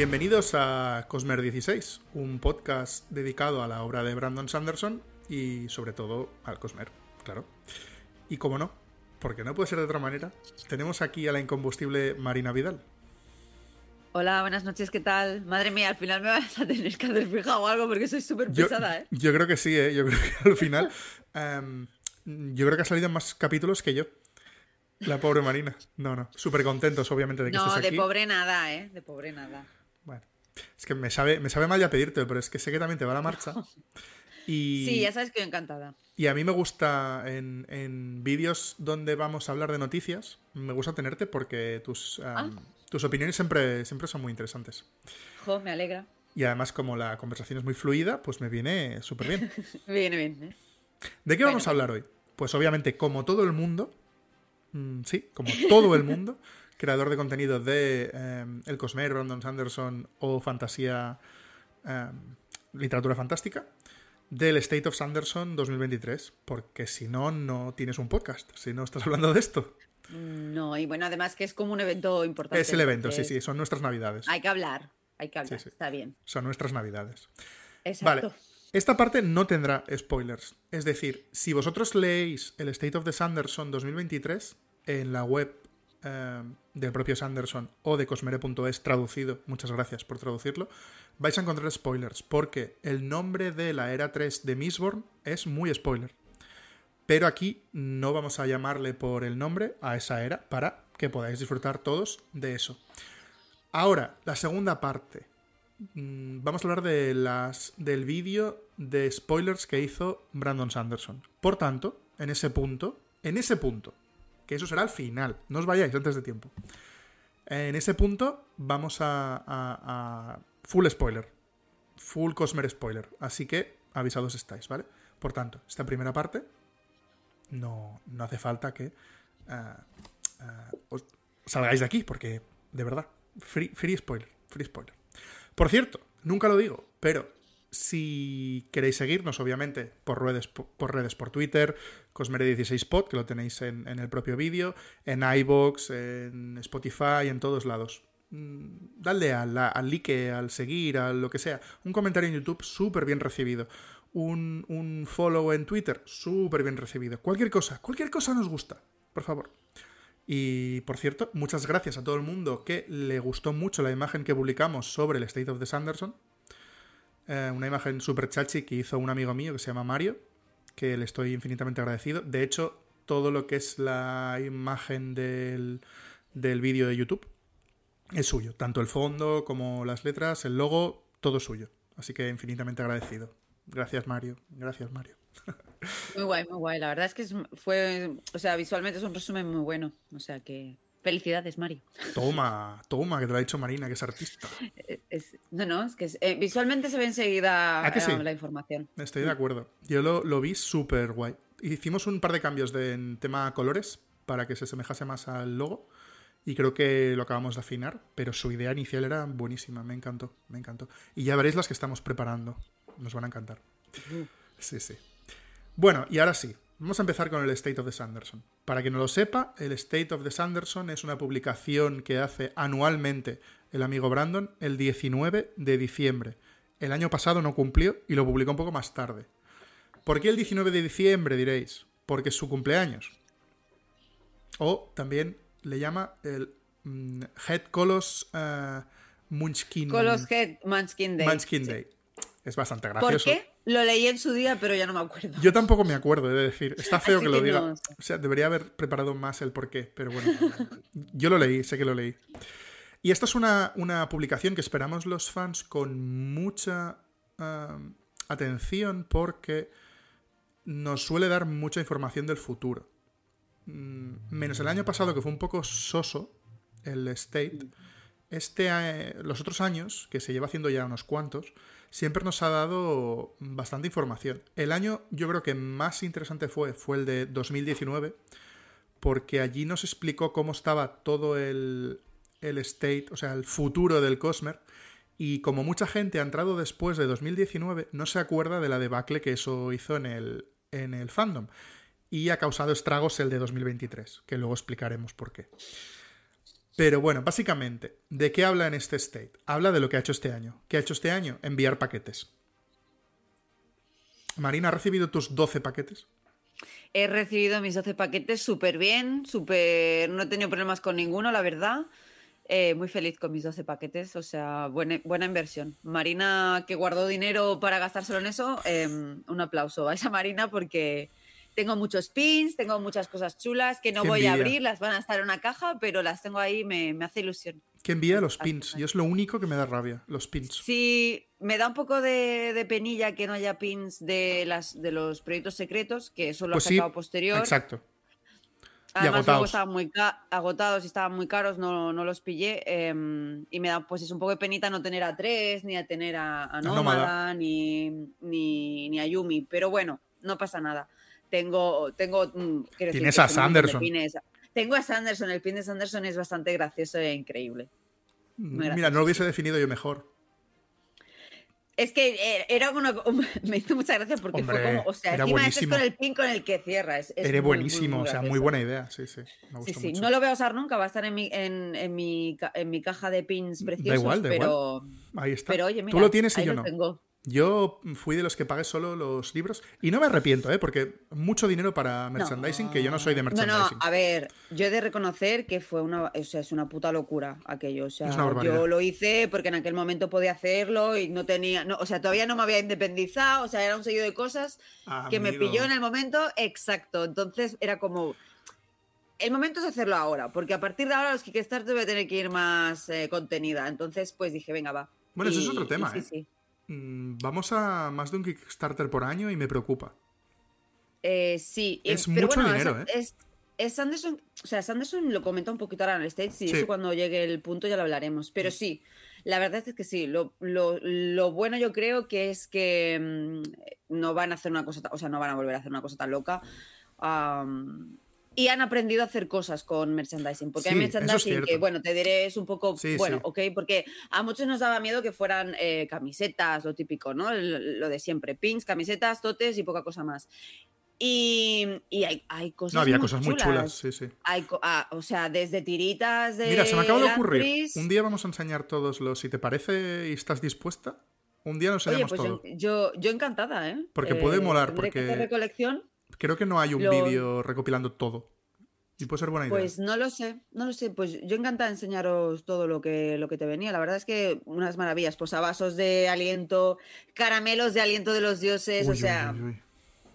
Bienvenidos a Cosmer 16, un podcast dedicado a la obra de Brandon Sanderson y sobre todo al Cosmer, claro. Y como no, porque no puede ser de otra manera, tenemos aquí a la incombustible Marina Vidal. Hola, buenas noches, ¿qué tal? Madre mía, al final me vas a tener que hacer fija o algo porque soy súper pesada, ¿eh? Yo creo que sí, ¿eh? Yo creo que al final. em, yo creo que ha salido en más capítulos que yo. La pobre Marina. No, no. Súper contentos, obviamente, de que No, estés de aquí. pobre nada, ¿eh? De pobre nada. Bueno. Es que me sabe, me sabe mal ya pedirte, pero es que sé que también te va la marcha. Y, Sí, ya sabes que encantada. y a mí me gusta en, en vídeos donde vamos a hablar de noticias, me gusta tenerte porque tus, em, Ah. tus opiniones siempre, siempre son muy interesantes. Jo, me alegra. Y además, como la conversación es muy fluida, pues me viene súper bien. Viene bien, ¿eh? ¿De qué Bueno. vamos a hablar hoy? Pues obviamente, como todo el mundo, mm, sí, como todo el mundo, creador de contenido de eh, El Cosmer, Brandon Sanderson o fantasía, eh, literatura fantástica, del State of Sanderson 2023, porque si no, no tienes un podcast, si no estás hablando de esto. No, y bueno, además que es como un evento importante. Es el evento, sí, sí, son nuestras navidades. Hay que hablar, hay que hablar, Sí, sí. está bien. Son nuestras navidades. Exacto. Vale. Esta parte no tendrá spoilers. Es decir, si vosotros leéis el State of the Sanderson 2023 en la web eh, del propio Sanderson o de cosmere.es traducido, muchas gracias por traducirlo, vais a encontrar spoilers, porque el nombre de la era 3 de Mistborn es muy spoiler. Pero aquí no vamos a llamarle por el nombre a esa era para que podáis disfrutar todos de eso. Ahora, la segunda parte. Mm, Vamos a hablar de las, del vídeo de spoilers que hizo Brandon Sanderson. Por tanto, en ese punto, en ese punto, que eso será al final, no os vayáis antes de tiempo. En ese punto vamos a, full spoiler, full Cosmer spoiler. Así que avisados estáis, ¿vale? Por tanto, esta primera parte no, no hace falta que ah, ah, os salgáis de aquí, porque de verdad, free, free spoiler, free spoiler. Por cierto, nunca lo digo, pero si queréis seguirnos, obviamente, por redes, por, redes, por Twitter, Cosmere16pod, que lo tenéis en, el propio vídeo, en iBox, en Spotify, en todos lados. Mm, Dadle al, al like, al seguir, a lo que sea. Un comentario en YouTube súper bien recibido. Un, un follow en Twitter súper bien recibido. Cualquier cosa, cualquier cosa nos gusta, por favor. Y por cierto, muchas gracias a todo el mundo que le gustó mucho la imagen que publicamos sobre el State of the Sanderson. Eh, una imagen super chachi que hizo un amigo mío que se llama Mario, que le estoy infinitamente agradecido. De hecho, todo lo que es la imagen del, del vídeo de YouTube es suyo. Tanto el fondo como las letras, el logo, todo suyo. Así que infinitamente agradecido. Gracias, Mario. Gracias, Mario. Muy guay, muy guay. La verdad es que fue, o sea, visualmente es un resumen muy bueno. O sea que felicidades, Mario. Toma, toma, que te lo ha dicho Marina, que es artista. Eh, es- no, no, es que es- eh, visualmente se ve enseguida eh, la información. Estoy de acuerdo. Yo lo, lo vi súper guay. Hicimos un par de cambios de, en tema colores para que se asemejase más al logo. Y creo que lo acabamos de afinar. Pero su idea inicial era buenísima. Me encantó. Me encantó. Y ya veréis las que estamos preparando. Nos van a encantar. Sí, sí. Bueno, y ahora sí. Vamos a empezar con el State of the Sanderson. Para quien no lo sepa, el State of the Sanderson es una publicación que hace anualmente el amigo Brandon el 19 de diciembre. El año pasado no cumplió y lo publicó un poco más tarde. ¿Por qué el 19 de diciembre, diréis? Porque es su cumpleaños. O también le llama el mm, Head Colos eh, Munchkin, Colos Head Munchkin Day. Munchkin Sí. Day. Es bastante ¿Por gracioso. qué? Lo leí en su día, pero ya no me acuerdo. Yo tampoco me acuerdo, he de decir. Está feo Así que lo que diga. no. O sea, debería haber preparado más el porqué, pero bueno. Yo lo leí, sé que lo leí. Y esta es una, una publicación que esperamos los fans con mucha atención porque nos suele dar mucha información del futuro. Mm, Menos el año pasado, que fue un poco soso, el State. Este, eh, los otros años, que se lleva haciendo ya unos cuantos, siempre nos ha dado bastante información. El año yo creo que más interesante fue, fue el de 2019, porque allí nos explicó cómo estaba todo el, el state, o sea, el futuro del Cosmer, y como mucha gente ha entrado después de 2019, no se acuerda de la debacle que eso hizo en el, en el fandom. Y ha causado estragos el de 2023, que luego explicaremos por qué. Pero bueno, básicamente, ¿de qué habla en este state? Habla de lo que ha hecho este año. ¿Qué ha hecho este año? Enviar paquetes. Marina, ¿has recibido tus 12 paquetes? He recibido mis 12 paquetes súper bien, súper... No he tenido problemas con ninguno, la verdad. Eh, muy feliz con mis 12 paquetes, o sea, buena, inversión. Marina, que guardó dinero para gastárselo en eso, em, un aplauso a esa Marina porque tengo muchos pins, tengo muchas cosas chulas que no Qué voy a abrir, las van a estar en una caja, pero las tengo ahí, me, me hace ilusión. Que envía los pins. Y es lo único que me da rabia, los pins. Sí, me da un poco de, de penilla que no haya pins de, las, de los proyectos secretos, que eso lo Pues ha sí, sacado posterior. exacto. Además, luego agotados. estaban muy agotados y estaban muy caros, no, no los pillé. eh, y me da pues es un poco de penita no tener a tres, ni a tener a, a Nómada. Nómada, ni, ni, ni a Yumi. Pero bueno, no pasa nada. Tengo, tengo mm, Tienes a Sanderson. Tengo a Sanderson, el pin de Sanderson es bastante gracioso e increíble. Mira, no lo hubiese definido yo mejor. Es que eh, era una, me hizo mucha gracia porque Hombre, fue como, o sea, encima este es con el pin con el que cierra. Es, es Eres muy, muy, buenísimo, muy o sea, muy buena idea. Sí, sí. Me Sí, gusta sí, mucho. no lo voy a usar nunca, va a estar en mi, en, en mi, en mi caja de pins preciosos, igual, da pero, Ahí está. pero oye, mira, Tú lo tienes y ahí yo lo no. tengo. Yo fui de los que pagué solo los libros y no me arrepiento, ¿eh? Porque mucho dinero para merchandising, que yo no soy de No, merchandising. no, a ver, yo he de reconocer que fue una, o sea, es una puta locura aquello. O sea, Es una barbaridad. yo lo hice porque en aquel momento podía hacerlo y no tenía, no, o sea, todavía no me había independizado, o sea, era un seguido de cosas que me Amigo. pilló en el momento exacto. Entonces era como. El momento es hacerlo ahora, porque a partir de ahora los Kickstarter voy a tener que ir más eh, contenida. Entonces, pues dije, venga, va. Bueno, eso es Y- otro y tema, sí, ¿eh? sí. Mm, Vamos a más de un Kickstarter por año y me preocupa. Eh, sí, eh, Es pero mucho bueno, dinero, es, ¿eh? es- es Sanderson, o sea, Sanderson lo comenta un poquito ahora en el stage y Sí. eso cuando llegue el punto ya lo hablaremos. Pero sí, la verdad es que sí. Lo, lo- lo bueno yo creo que es que mm, no van a hacer una cosa, o sea, no van a volver a hacer una cosa tan loca. Y han aprendido a hacer cosas con merchandising. Porque hay Sí, es merchandising que, cierto. bueno, te diré, es un poco, Sí, bueno, sí. ok, porque a muchos nos daba miedo que fueran eh, camisetas, lo típico, ¿no? Lo de siempre, pins, camisetas, totes y poca cosa más. Y, y hay, hay cosas No, había muy cosas muy chulas, sí, sí. Hay ah, o sea, desde tiritas de Mira, se me acaba de ocurrir. Elantris. Un día vamos a enseñar todos los. Si te parece y estás dispuesta, un día nos Oye, enseñamos pues todo. yo, yo, yo encantada, ¿eh? Porque puede molar, que porque- hacer recolección. Creo que no hay un Lo- vídeo recopilando todo. Y puede ser buena idea. Pues no lo sé, no lo sé. Pues yo encantada de enseñaros todo lo que, lo que te venía. La verdad es que unas maravillas. Posavasos de aliento, caramelos de aliento de los dioses, Uy, o sea, uy, uy.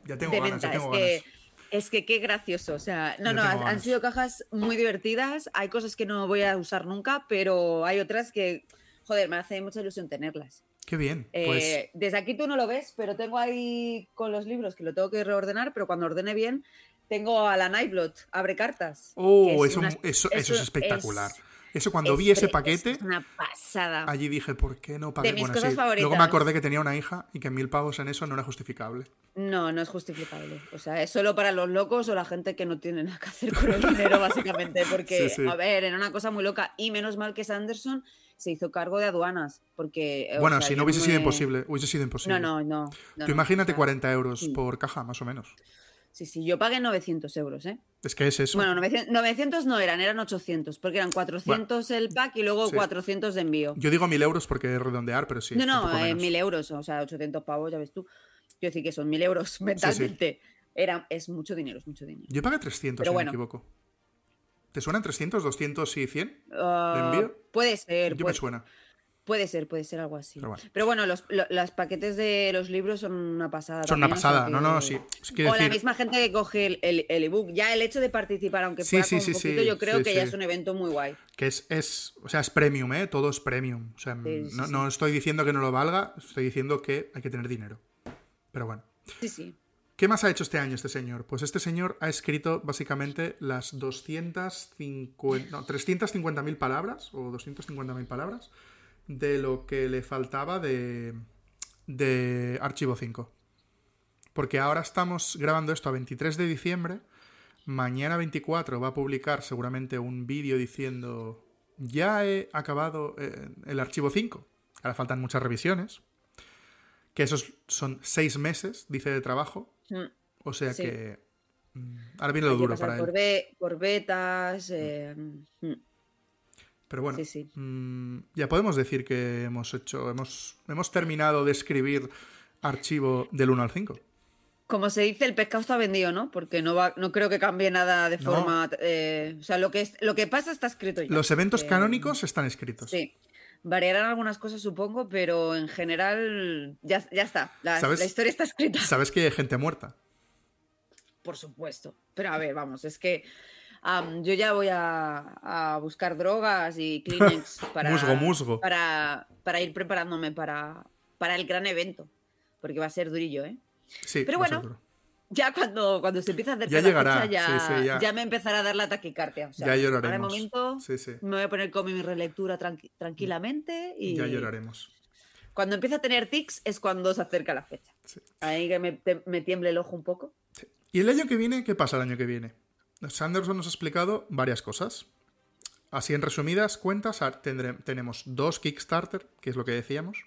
Ya tengo ganas, ya. Es que, ganas. es que qué gracioso. O sea, no, no, han, han ganas. sido cajas muy divertidas. Hay cosas que no voy a usar nunca, pero hay otras que, joder, me hace mucha ilusión tenerlas. Qué bien. Pues Eh, desde aquí tú no lo ves, pero tengo ahí con los libros que lo tengo que reordenar, pero cuando ordene bien, tengo a la Nightblot, abre cartas. Oh, es eso, una- eso, eso es espectacular. es- eso cuando es vi ese paquete, Es una pasada. allí dije, ¿por qué no pagué? mis Bueno, cosas sí. Luego me acordé que tenía una hija y que mil pavos en eso no era justificable. No, no es justificable. O sea, es solo para los locos o la gente que no tiene nada que hacer con el dinero, básicamente. Porque, Sí, sí. a ver, era una cosa muy loca. Y menos mal que Sanderson se hizo cargo de aduanas. Porque. o bueno, sea, si yo no hubiese me- sido imposible, hubiese sido imposible. No, no, no. no, Tú imagínate o sea, 40 euros sí. por caja, más o menos. Sí, sí, yo pagué 900 euros, ¿eh? Es que es eso. Bueno, 900, 900 no eran, eran 800, porque eran 400 el pack y luego Sí. 400 de envío. Yo digo mil euros porque es redondear, pero sí. no, no, eh, menos. 1000 euros, o sea, 800 pavos, ya ves tú. Quiero decir que son 1000 euros mentalmente. Era, es mucho dinero, es mucho dinero. Yo pagué 300, Pero si bueno. me equivoco. ¿Te suenan 300, 200 y 100? Ah, envío? Puede ser, Yo me suena. puede ser, puede ser algo así. Pero Pero bueno. los, lo- los paquetes de los libros son una pasada. Son una también, sea pasada. No, no, sí. O la misma gente que coge el, el- el ebook. Ya el hecho de participar, aunque Sí, fuera sí, sí, poquito, yo creo que ya es un evento muy guay. que es, es, o sea, es premium, ¿eh? Todo es premium. O sea, no, no estoy diciendo que no lo valga, estoy diciendo que hay que tener dinero. Pero bueno. Sí, sí. ¿Qué más ha hecho este año este señor? Pues este señor ha escrito básicamente las 250, no, 350.000 palabras o 250.000 palabras de lo que le faltaba de, de Archivo 5. Porque ahora estamos grabando esto a 23 de diciembre. Mañana 24 va a publicar seguramente un vídeo diciendo ya he acabado eh, el archivo 5. Ahora faltan muchas revisiones. Que esos son seis meses, dice, de trabajo. Mm. O sea Sí. que mm, ahora viene lo Hay duro para por, él. be- por betas. eh, mm. Pero bueno, Sí, sí. ya podemos decir que hemos hecho, hemos, hemos terminado de escribir archivo del 1 al 5. Como se dice, el pescado está vendido, ¿no? Porque no va, no creo que cambie nada de No. forma. eh, o sea, lo que es, lo que pasa está escrito ya. Los eventos Eh, canónicos están escritos. Sí. Variarán algunas cosas, supongo, pero en general ya, ya está. La, ¿Sabes? la historia está escrita. Sabes que hay gente muerta. Por supuesto. Pero a ver, vamos, es que yo ya voy a, a buscar drogas y Kleenex para, Musgo, musgo. Para, para ir preparándome para, para el gran evento. Porque va a ser durillo, ¿eh? Sí, Pero bueno. Ya cuando, cuando se empieza a acercar Ya la llegará, fecha, ya, sí, sí, ya. ya me empezará a dar la taquicardia. O sea, ya Ahora de lloraremos. momento Sí, me voy a poner con mi relectura tranqui- tranquilamente y Ya lloraremos. cuando empieza a tener tics es cuando se acerca la fecha. Ahí que me, te- me tiemble el ojo un poco. ¿Y el año que viene? ¿Qué pasa el año que viene? Sanderson nos ha explicado varias cosas. Así en resumidas cuentas, tendré- tenemos dos Kickstarter, que es lo que decíamos.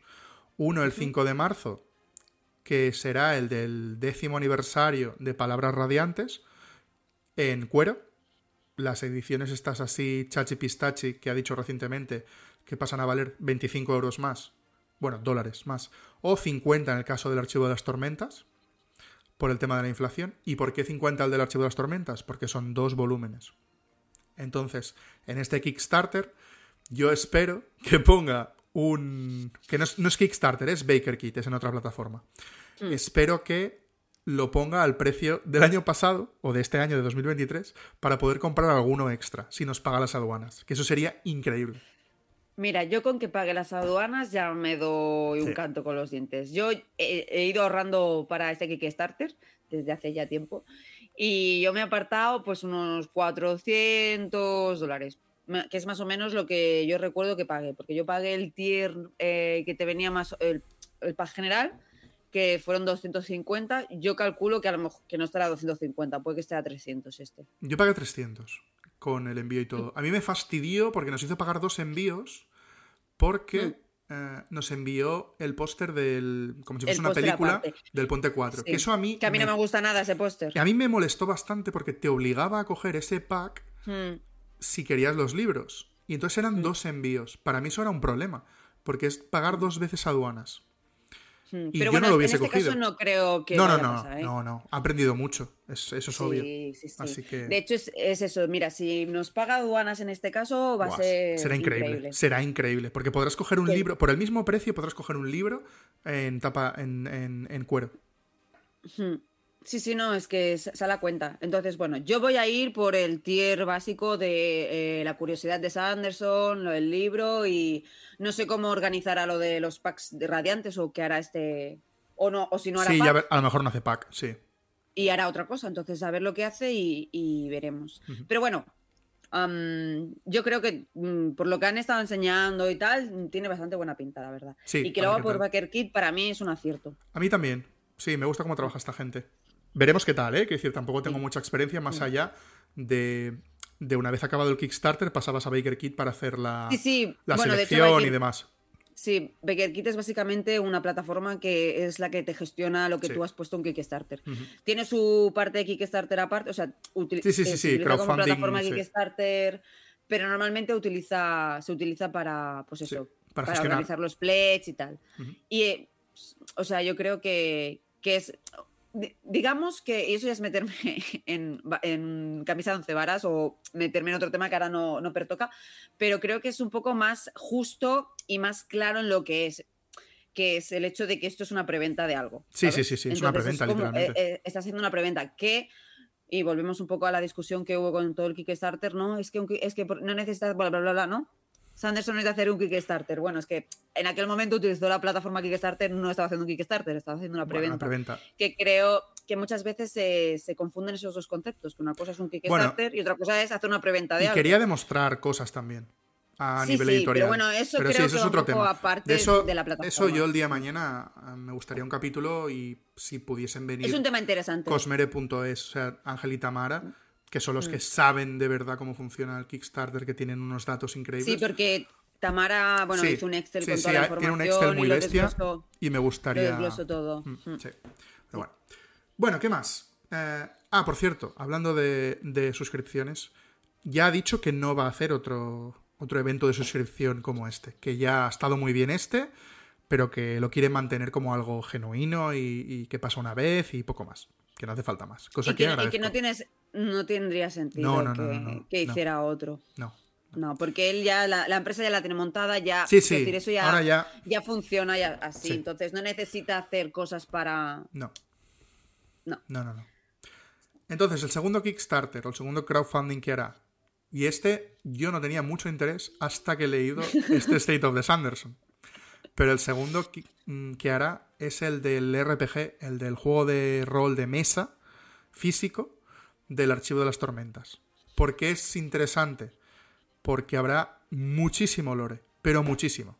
Uno el 5 de marzo, que será el del décimo aniversario de Palabras Radiantes, en cuero. Las ediciones estas así, chachi pistachi, que ha dicho recientemente, que pasan a valer 25 euros más. Bueno, dólares más. O 50 en el caso del archivo de las tormentas por el tema de la inflación. ¿Y por qué 50 el del archivo de las tormentas? Porque son dos volúmenes. Entonces, en este Kickstarter, yo espero que ponga un... que no es, no es Kickstarter, es Baker Kit, es en otra plataforma. Espero que lo ponga al precio del año pasado, o de este año de 2023, para poder comprar alguno extra, si nos paga las aduanas. Que eso sería increíble. Mira, yo con que pague las aduanas ya me doy un Sí. canto con los dientes. Yo he, he ido ahorrando para este Kickstarter desde hace ya tiempo y yo me he apartado pues unos 400 dólares, que es más o menos lo que yo recuerdo que pagué, porque yo pagué el tier eh, que te venía más, el, el pack general, que fueron 250. Yo calculo que a lo mejor que no estará a 250, puede que esté a 300 este. Yo pagué 300 con el envío y todo. A mí me fastidió porque nos hizo pagar dos envíos porque eh, nos envió el póster del... como si Mm. El fuese una película aparte. del Ponte 4. Sí. Que eso a mí... Que a mí no me- gusta nada ese póster. a mí me molestó bastante porque te obligaba a coger ese pack Hmm. Si querías los libros. Y entonces Mm. eran dos envíos. Para mí eso era un problema. Porque es pagar dos veces aduanas. Hmm, Y Pero yo bueno, no lo en hubiese este cogido. caso no creo que no, no, no, pasar, ¿eh? no, no. Ha aprendido mucho. Es- eso es Sí, obvio. sí, sí. Así que- De hecho, es, es eso. Mira, si nos paga aduanas en este caso, va Buah, a ser será increíble, Será increíble. Porque podrás coger un libro, por el mismo precio, podrás coger un libro en tapa, en, en- en cuero. Hmm. Sí, sí, no, es que s- sale a cuenta. Entonces, bueno, yo voy a ir por el tier básico de eh, la curiosidad de Sanderson, lo del libro y no sé cómo organizará lo de los packs de radiantes o qué hará este. O no, o si no hará Sí, pack ya a lo mejor no hace pack, sí. y hará otra cosa. Entonces, a ver lo que hace y, y veremos. Pero bueno, am, yo creo que mm, por lo que han estado enseñando y tal, tiene bastante buena pinta, la verdad. Sí, y que lo haga por. Backer Kit para mí es un acierto. A mí también. Sí, me gusta cómo trabaja esta gente. Veremos qué tal, ¿eh? Quiero decir, tampoco tengo mucha experiencia más allá de, de una vez acabado el Kickstarter, pasabas a Baker Kit para hacer la, Sí, sí. la bueno, de hecho, selección y demás. Sí, Baker Kit es básicamente una plataforma que es la que te gestiona lo que Sí. tú has puesto en Kickstarter. Tiene su parte de Kickstarter aparte, o sea, util- Sí, sí, sí, eh, sí, utiliza como crowdfunding, plataforma. Kickstarter, pero normalmente utiliza, se utiliza para, pues eso, para para, organizar los pledges y tal. Y, eh, o sea, yo creo que, que es, digamos que, eso ya es meterme en, camisa de once varas o meterme en otro tema que ahora no, no pertoca, pero creo que es un poco más justo y más claro en lo que es que es el hecho de que esto es una preventa de algo. Sí, ¿sabes? sí, sí, sí, es una preventa, como, literalmente. eh, eh, está haciendo una preventa que, y volvemos un poco a la discusión que hubo con todo el Kickstarter, ¿no? Es que, es que no necesitas bla, bla, bla, bla, ¿no? Sanderson necesita hacer un Kickstarter. Bueno, es que en aquel momento utilizó la plataforma Kickstarter, no estaba haciendo un Kickstarter, estaba haciendo una Bueno, preventa. una preventa. Que creo que muchas veces se, se confunden esos dos conceptos, que una cosa es un Kickstarter y otra cosa es hacer una preventa de Y algo. quería demostrar cosas también a Sí, nivel sí, editorial. pero bueno, eso Pero creo eso que es otro tema. aparte de eso, de la plataforma. Eso yo el día de mañana ah, me gustaría un capítulo y si pudiesen venir Es un tema interesante. cosmere.es, o sea, Ángel y Tamara, que son Mm. los que saben de verdad cómo funciona el Kickstarter, que tienen unos datos increíbles. Sí, porque Tamara, bueno, Sí, hizo un Excel sí, con sí, toda la hay- información tiene un Excel y muy lo bestia desglosó- y me gustaría... todo. Mm, Mm. sí. Pero bueno. Bueno, ¿qué más? Eh, ah, por cierto, hablando de, de suscripciones, ya ha dicho que no va a hacer otro, otro evento de suscripción como este, que ya ha estado muy bien este, pero que lo quiere mantener como algo genuino y, que pasa una vez y poco más, que no hace falta más. Cosa y que, y que no tienes, no tendría sentido que, hiciera otro. No. No, porque él ya, la, empresa ya la tiene montada, ya. Sí, sí. decir, eso ya, ya... funciona ya así. Entonces no necesita hacer cosas para. No. No. No, no, no. Entonces, el segundo Kickstarter o el segundo crowdfunding que hará. Y este yo no tenía mucho interés hasta que he leído este State of the Sanderson. Pero el segundo mm, que hará es el del RPG, el del juego de rol de mesa físico del Archivo de las Tormentas. ¿Por qué es interesante? Porque habrá muchísimo lore, pero muchísimo.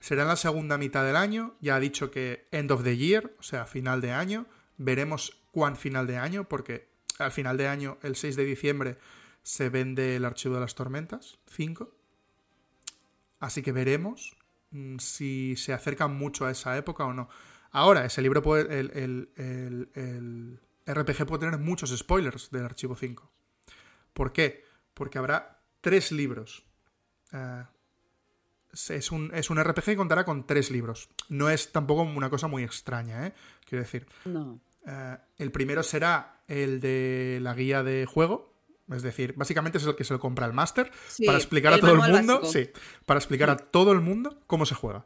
Será en la segunda mitad del año, ya ha dicho que end of the year, o sea, final de año. Veremos cuán final de año, porque al final de año, el 6 de diciembre, se vende el Archivo de las Tormentas 5. Así que veremos mm, si se acercan mucho a esa época o no. Ahora, ese libro puede. El, RPG puede tener muchos spoilers del archivo 5. ¿Por qué? Porque habrá tres libros. Eh, es, un, es, un, RPG que contará con tres libros. No es tampoco una cosa muy extraña, ¿eh? Quiero decir. No. Eh, el primero será el de la guía de juego. Es decir, básicamente es el que se lo compra el máster para explicar a todo el mundo. Sí, para explicar a todo el mundo cómo se juega.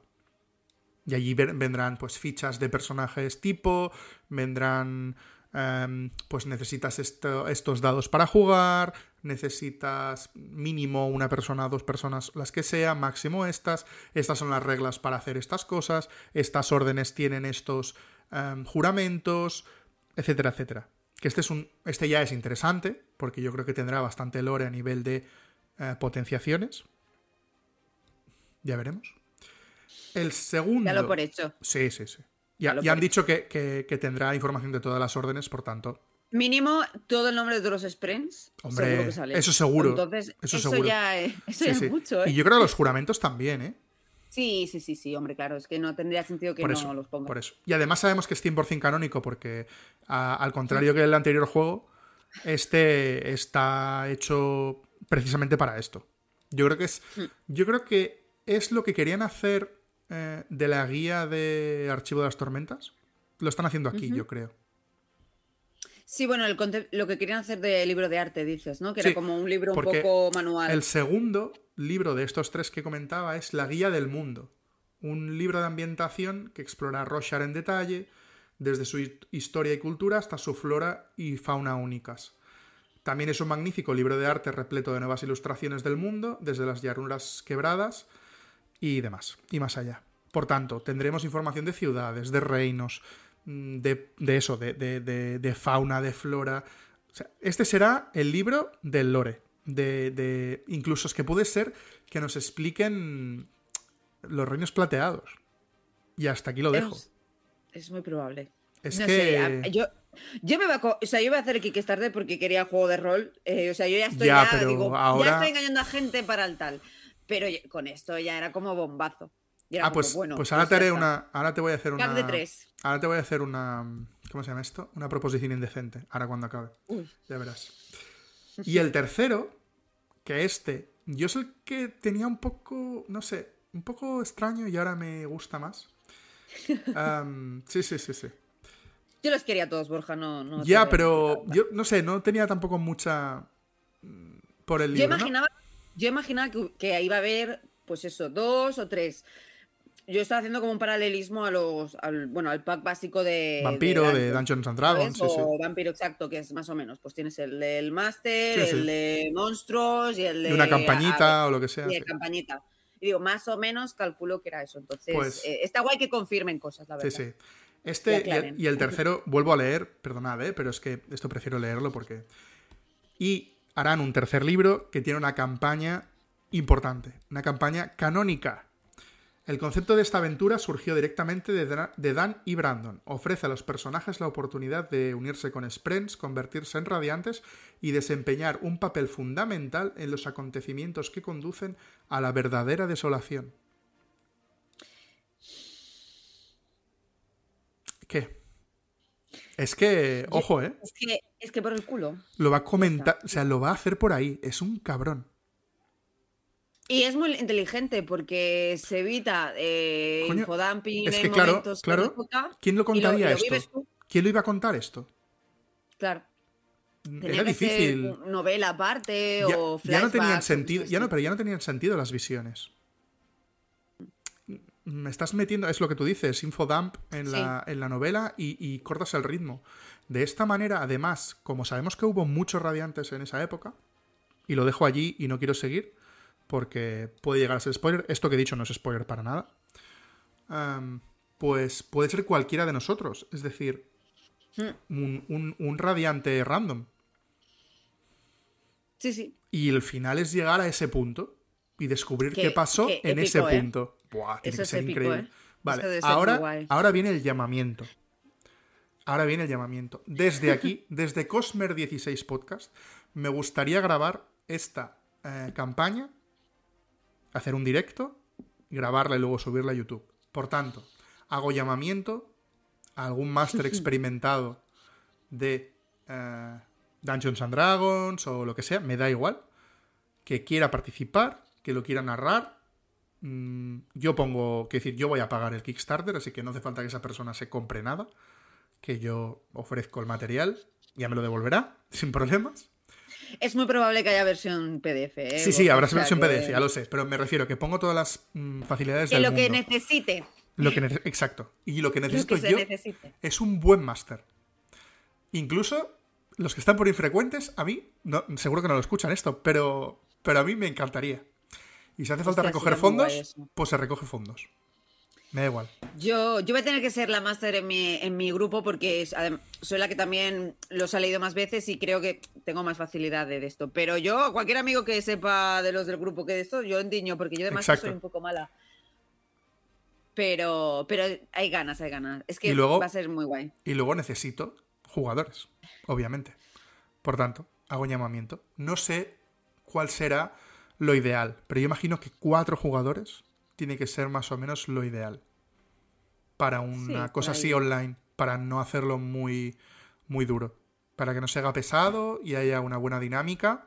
Y allí vendrán pues fichas de personajes tipo, vendrán em, pues necesitas estos dados para jugar, necesitas mínimo una persona, dos personas, las que sea, máximo estas, estas son las reglas para hacer estas cosas, estas órdenes tienen estos Em, juramentos, etcétera, etcétera. Que este, es un, este ya es interesante, porque yo creo que tendrá bastante lore a nivel de eh, potenciaciones. Ya veremos. El segundo. Ya lo por hecho. Sí, sí, sí. Ya, han dicho que, tendrá información de todas las órdenes, por tanto. Mínimo todo el nombre de todos los sprints. Hombre, eso seguro. Entonces, eso, ya, es, mucho. ¿eh? Y yo creo que los juramentos también, ¿eh? Sí, sí, sí, sí, hombre, claro, es que no tendría sentido que no los ponga. Por eso. Y además sabemos que es 100% canónico porque, al contrario que el anterior juego, este está hecho precisamente para esto. Yo creo que es, mm. yo creo que es lo que querían hacer eh, de la guía de Archivo de las Tormentas. Lo están haciendo aquí, yo creo. Sí, bueno, lo que querían hacer de libro de arte, dices, ¿no? Que era como un libro un poco manual. El segundo libro de estos tres que comentaba es La Guía del Mundo, un libro de ambientación que explora Roshar en detalle, desde su historia y cultura hasta su flora y fauna únicas. También es un magnífico libro de arte repleto de nuevas ilustraciones del mundo, desde las llanuras quebradas y demás, y más allá. Por tanto, tendremos información de ciudades, de reinos, mm, de, eso, de, de, fauna, de flora. este será el libro del lore, de, de incluso es que puede ser que nos expliquen los reinos plateados. Y hasta aquí lo dejo. Es, muy probable. Es que... yo, yo me voy a, o sea, yo voy a hacer el Kickstarter porque quería juego de rol. Eh, o sea, yo ya estoy ya, digo, ya estoy engañando a gente para el tal. Pero con esto ya era como bombazo. ah, pues, bueno, pues ahora pues te haré una. Ahora te voy a hacer una. de tres. Ahora te voy a hacer una. ¿Cómo se llama esto? Una proposición indecente. Ahora cuando acabe. Ya verás. Y el tercero, que este, yo es el que tenía un poco, no sé, un poco extraño y ahora me gusta más. sí, sí, sí, sí. Yo los quería todos, Borja, no. no ya, pero yo no sé, no tenía tampoco mucha. Mm, por el libro. Yo imaginaba, yo imaginaba que, que iba a haber, pues eso, dos o tres yo estaba haciendo como un paralelismo a los, al, bueno, al pack básico de... Vampiro, de, Dungeons and Dragons. o Vampiro, exacto, que es más o menos. Pues tienes el del Master, el de Monstruos y el de... una campañita o lo que sea. Y campañita. Y digo, más o menos calculo que era eso. Entonces, pues eh, está guay que confirmen cosas, la verdad. Sí, sí. Este y el, tercero, vuelvo a leer, perdonad, ¿eh? pero es que esto prefiero leerlo porque... Y harán un tercer libro que tiene una campaña importante, una campaña canónica el concepto de esta aventura surgió directamente de Dan y Brandon. Ofrece a los personajes la oportunidad de unirse con Sprints, convertirse en radiantes y desempeñar un papel fundamental en los acontecimientos que conducen a la verdadera desolación. ¿Qué? Es que, ojo, ¿eh? Es que, es que por el culo. Lo va a comentar, o sea, lo va a hacer por ahí. Es un cabrón. Y es muy inteligente porque se evita eh, Coño, infodumping es en que claro, momentos claro, época, ¿quién lo contaría lo esto? ¿Quién lo iba a contar esto? claro. Tenía Era que difícil. ser novela aparte Ya, o ya no tenían sentido, ya no, pero ya no tenían sentido las visiones. Me estás metiendo, es lo que tú dices, infodump en, Sí. la, en la novela y, y cortas el ritmo. De esta manera, además, como sabemos que hubo muchos radiantes en esa época, y lo dejo allí y no quiero seguir, porque puede llegar a ser spoiler, esto que he dicho no es spoiler para nada, pues puede ser cualquiera de nosotros, es decir, Hmm. un, un- un radiante random. Sí, sí. Y el final es llegar a ese punto y descubrir qué, Qué- pasó qué en ese ¿eh? punto. Buah, tiene Eso que es ser épico, increíble. ¿eh? Vale, ahora, ahora viene el llamamiento. Ahora viene el llamamiento. Desde aquí, desde Cosmer 16 Podcast, me gustaría grabar esta eh, campaña, hacer un directo, grabarla y luego subirla a YouTube. Por tanto, hago llamamiento a algún máster experimentado de eh, Dungeons and Dragons o lo que sea, me da igual, que quiera participar, que lo quiera narrar. Mm, yo pongo, que decir, yo voy a pagar el Kickstarter, así que no hace falta que esa persona se compre nada, que yo ofrezco el material, ya me lo devolverá, sin problemas. Es muy probable que haya versión PDF. ¿eh? Sí, sí, O habrá sea versión que- PDF, ya lo sé, pero me refiero que pongo todas las mm, facilidades del lo que necesite. Lo que Exacto. Y lo que Lo necesito que yo necesite. es un buen máster. Incluso los que están por infrecuentes, a mí, no, seguro que no lo escuchan esto, pero, pero a mí me encantaría. Y si hace falta Hostia, recoger fondos, pues se recoge fondos. Me da igual. Yo, yo voy a tener que ser la máster en mi, en mi grupo porque es- soy la que también los ha leído más veces y creo que tengo más facilidad de esto. Pero yo, cualquier amigo que sepa de los del grupo que de esto, yo endiño porque yo además Exacto. soy un poco mala. Pero, pero hay ganas, hay ganas. Es que luego- va a ser muy guay. Y luego necesito jugadores, obviamente. Por tanto, hago un llamamiento. No sé cuál será lo ideal, pero yo imagino que cuatro jugadores tiene que ser más o menos lo ideal. Para una cosa así online, para no hacerlo muy, muy duro. Para que no se haga pesado y haya una buena dinámica.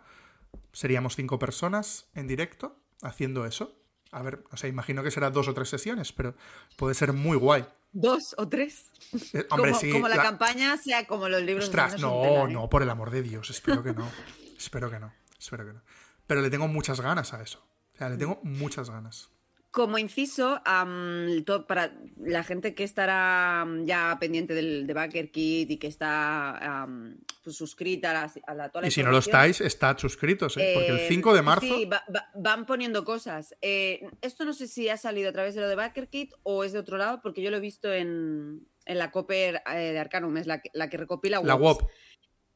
Seríamos cinco personas en directo haciendo eso. A ver, o sea, imagino que será dos o tres sesiones, pero puede ser muy guay. ¿Dos o tres? Eh, Hombre, como, sí, como la, la- campaña sea como los libros. de Ostras, no, tela, ¿eh? no, por el amor de Dios, espero que no. espero que no, espero que no. Pero le tengo muchas ganas a eso. O sea, le tengo muchas ganas. Como inciso, am, to- para la gente que estará ya pendiente del de Backer Kit y que está am, pues, suscrita a la, a la- toda la Y si no lo estáis, estad suscritos, ¿eh? Porque el eh, 5 de marzo... Sí, va- va- van poniendo cosas. Eh, esto no sé si ha salido a través de lo de Backer Kit o es de otro lado, porque yo lo he visto en, en la Copper eh, de Arcanum, es la que, la que recopila La WOPs. WOP.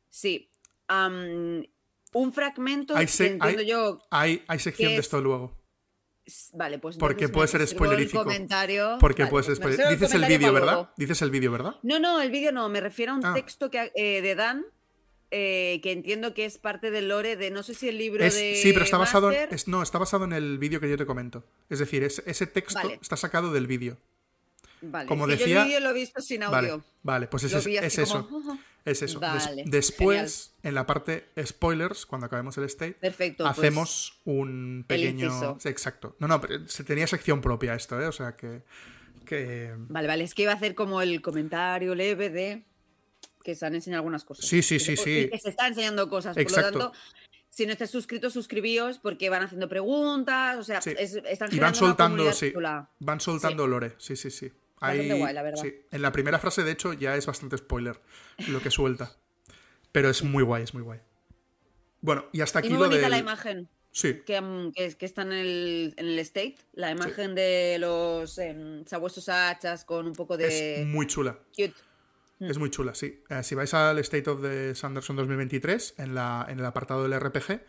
Sí. Am, un fragmento Hay que entiendo hay- yo. Hay, hay sección ¿Qué de es? esto luego. Vale, pues. Porque puede ser spoilerífico. comentario. Porque Vale, puede ser pues spoiler. Dices el vídeo, ¿verdad? luego. Dices el vídeo, ¿verdad? No, no, el vídeo no, me refiero a un Ah. texto que, eh, de Dan eh, que entiendo que es parte del lore de no sé si el libro Es- de. sí, pero está basado, en, es- no, está basado en el vídeo que yo te comento. Es decir, es- ese texto Vale. está sacado del vídeo. Vale, como decía- Yo el vídeo lo he visto sin audio. Vale, vale, pues es, Lo es- vi así es eso. después, en la parte spoilers, cuando acabemos el state, Perfecto. pues, hacemos un pequeño. Sí, Exacto. No, no, pero se tenía sección propia esto, ¿eh? O sea que. que... Vale, vale, es que iba a hacer como el comentario leve de que se han enseñado algunas cosas. Sí, sí, sí, se- sí. y que se está enseñando cosas. Por Exacto. lo tanto, si no estáis suscritos, suscribíos porque van haciendo preguntas. O sea, Sí. es- están Y van soltando, comunidad sí. Van soltando lore. Sí, sí, sí. Bastante Hay- guay, la verdad. sí. En la primera frase, de hecho, ya es bastante spoiler lo que suelta. Pero es muy guay, es muy guay. Bueno, y hasta Y aquí muy lo bonita del... la imagen Sí, que, mm, que, que está en el, en el state. La imagen de los em, sabuesos hachas con un poco de es muy chula. cute. Es muy chula, sí. Eh, si vais al State of the Sanderson 2023, en, la, en el apartado del RPG,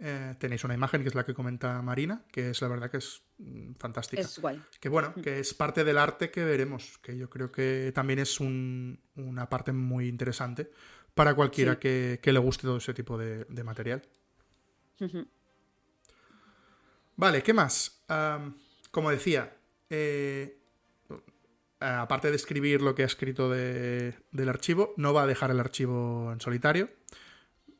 eh, tenéis una imagen que es la que comenta Marina, que es la verdad que es mm, fantástica. Es guay. Que bueno, que es parte del arte que veremos, que yo creo que también es un- una parte muy interesante para cualquiera Sí. que, que le guste todo ese tipo de, de material. Vale, ¿qué más? Como decía, eh, aparte de escribir lo que ha escrito de- del archivo, no va a dejar el archivo en solitario.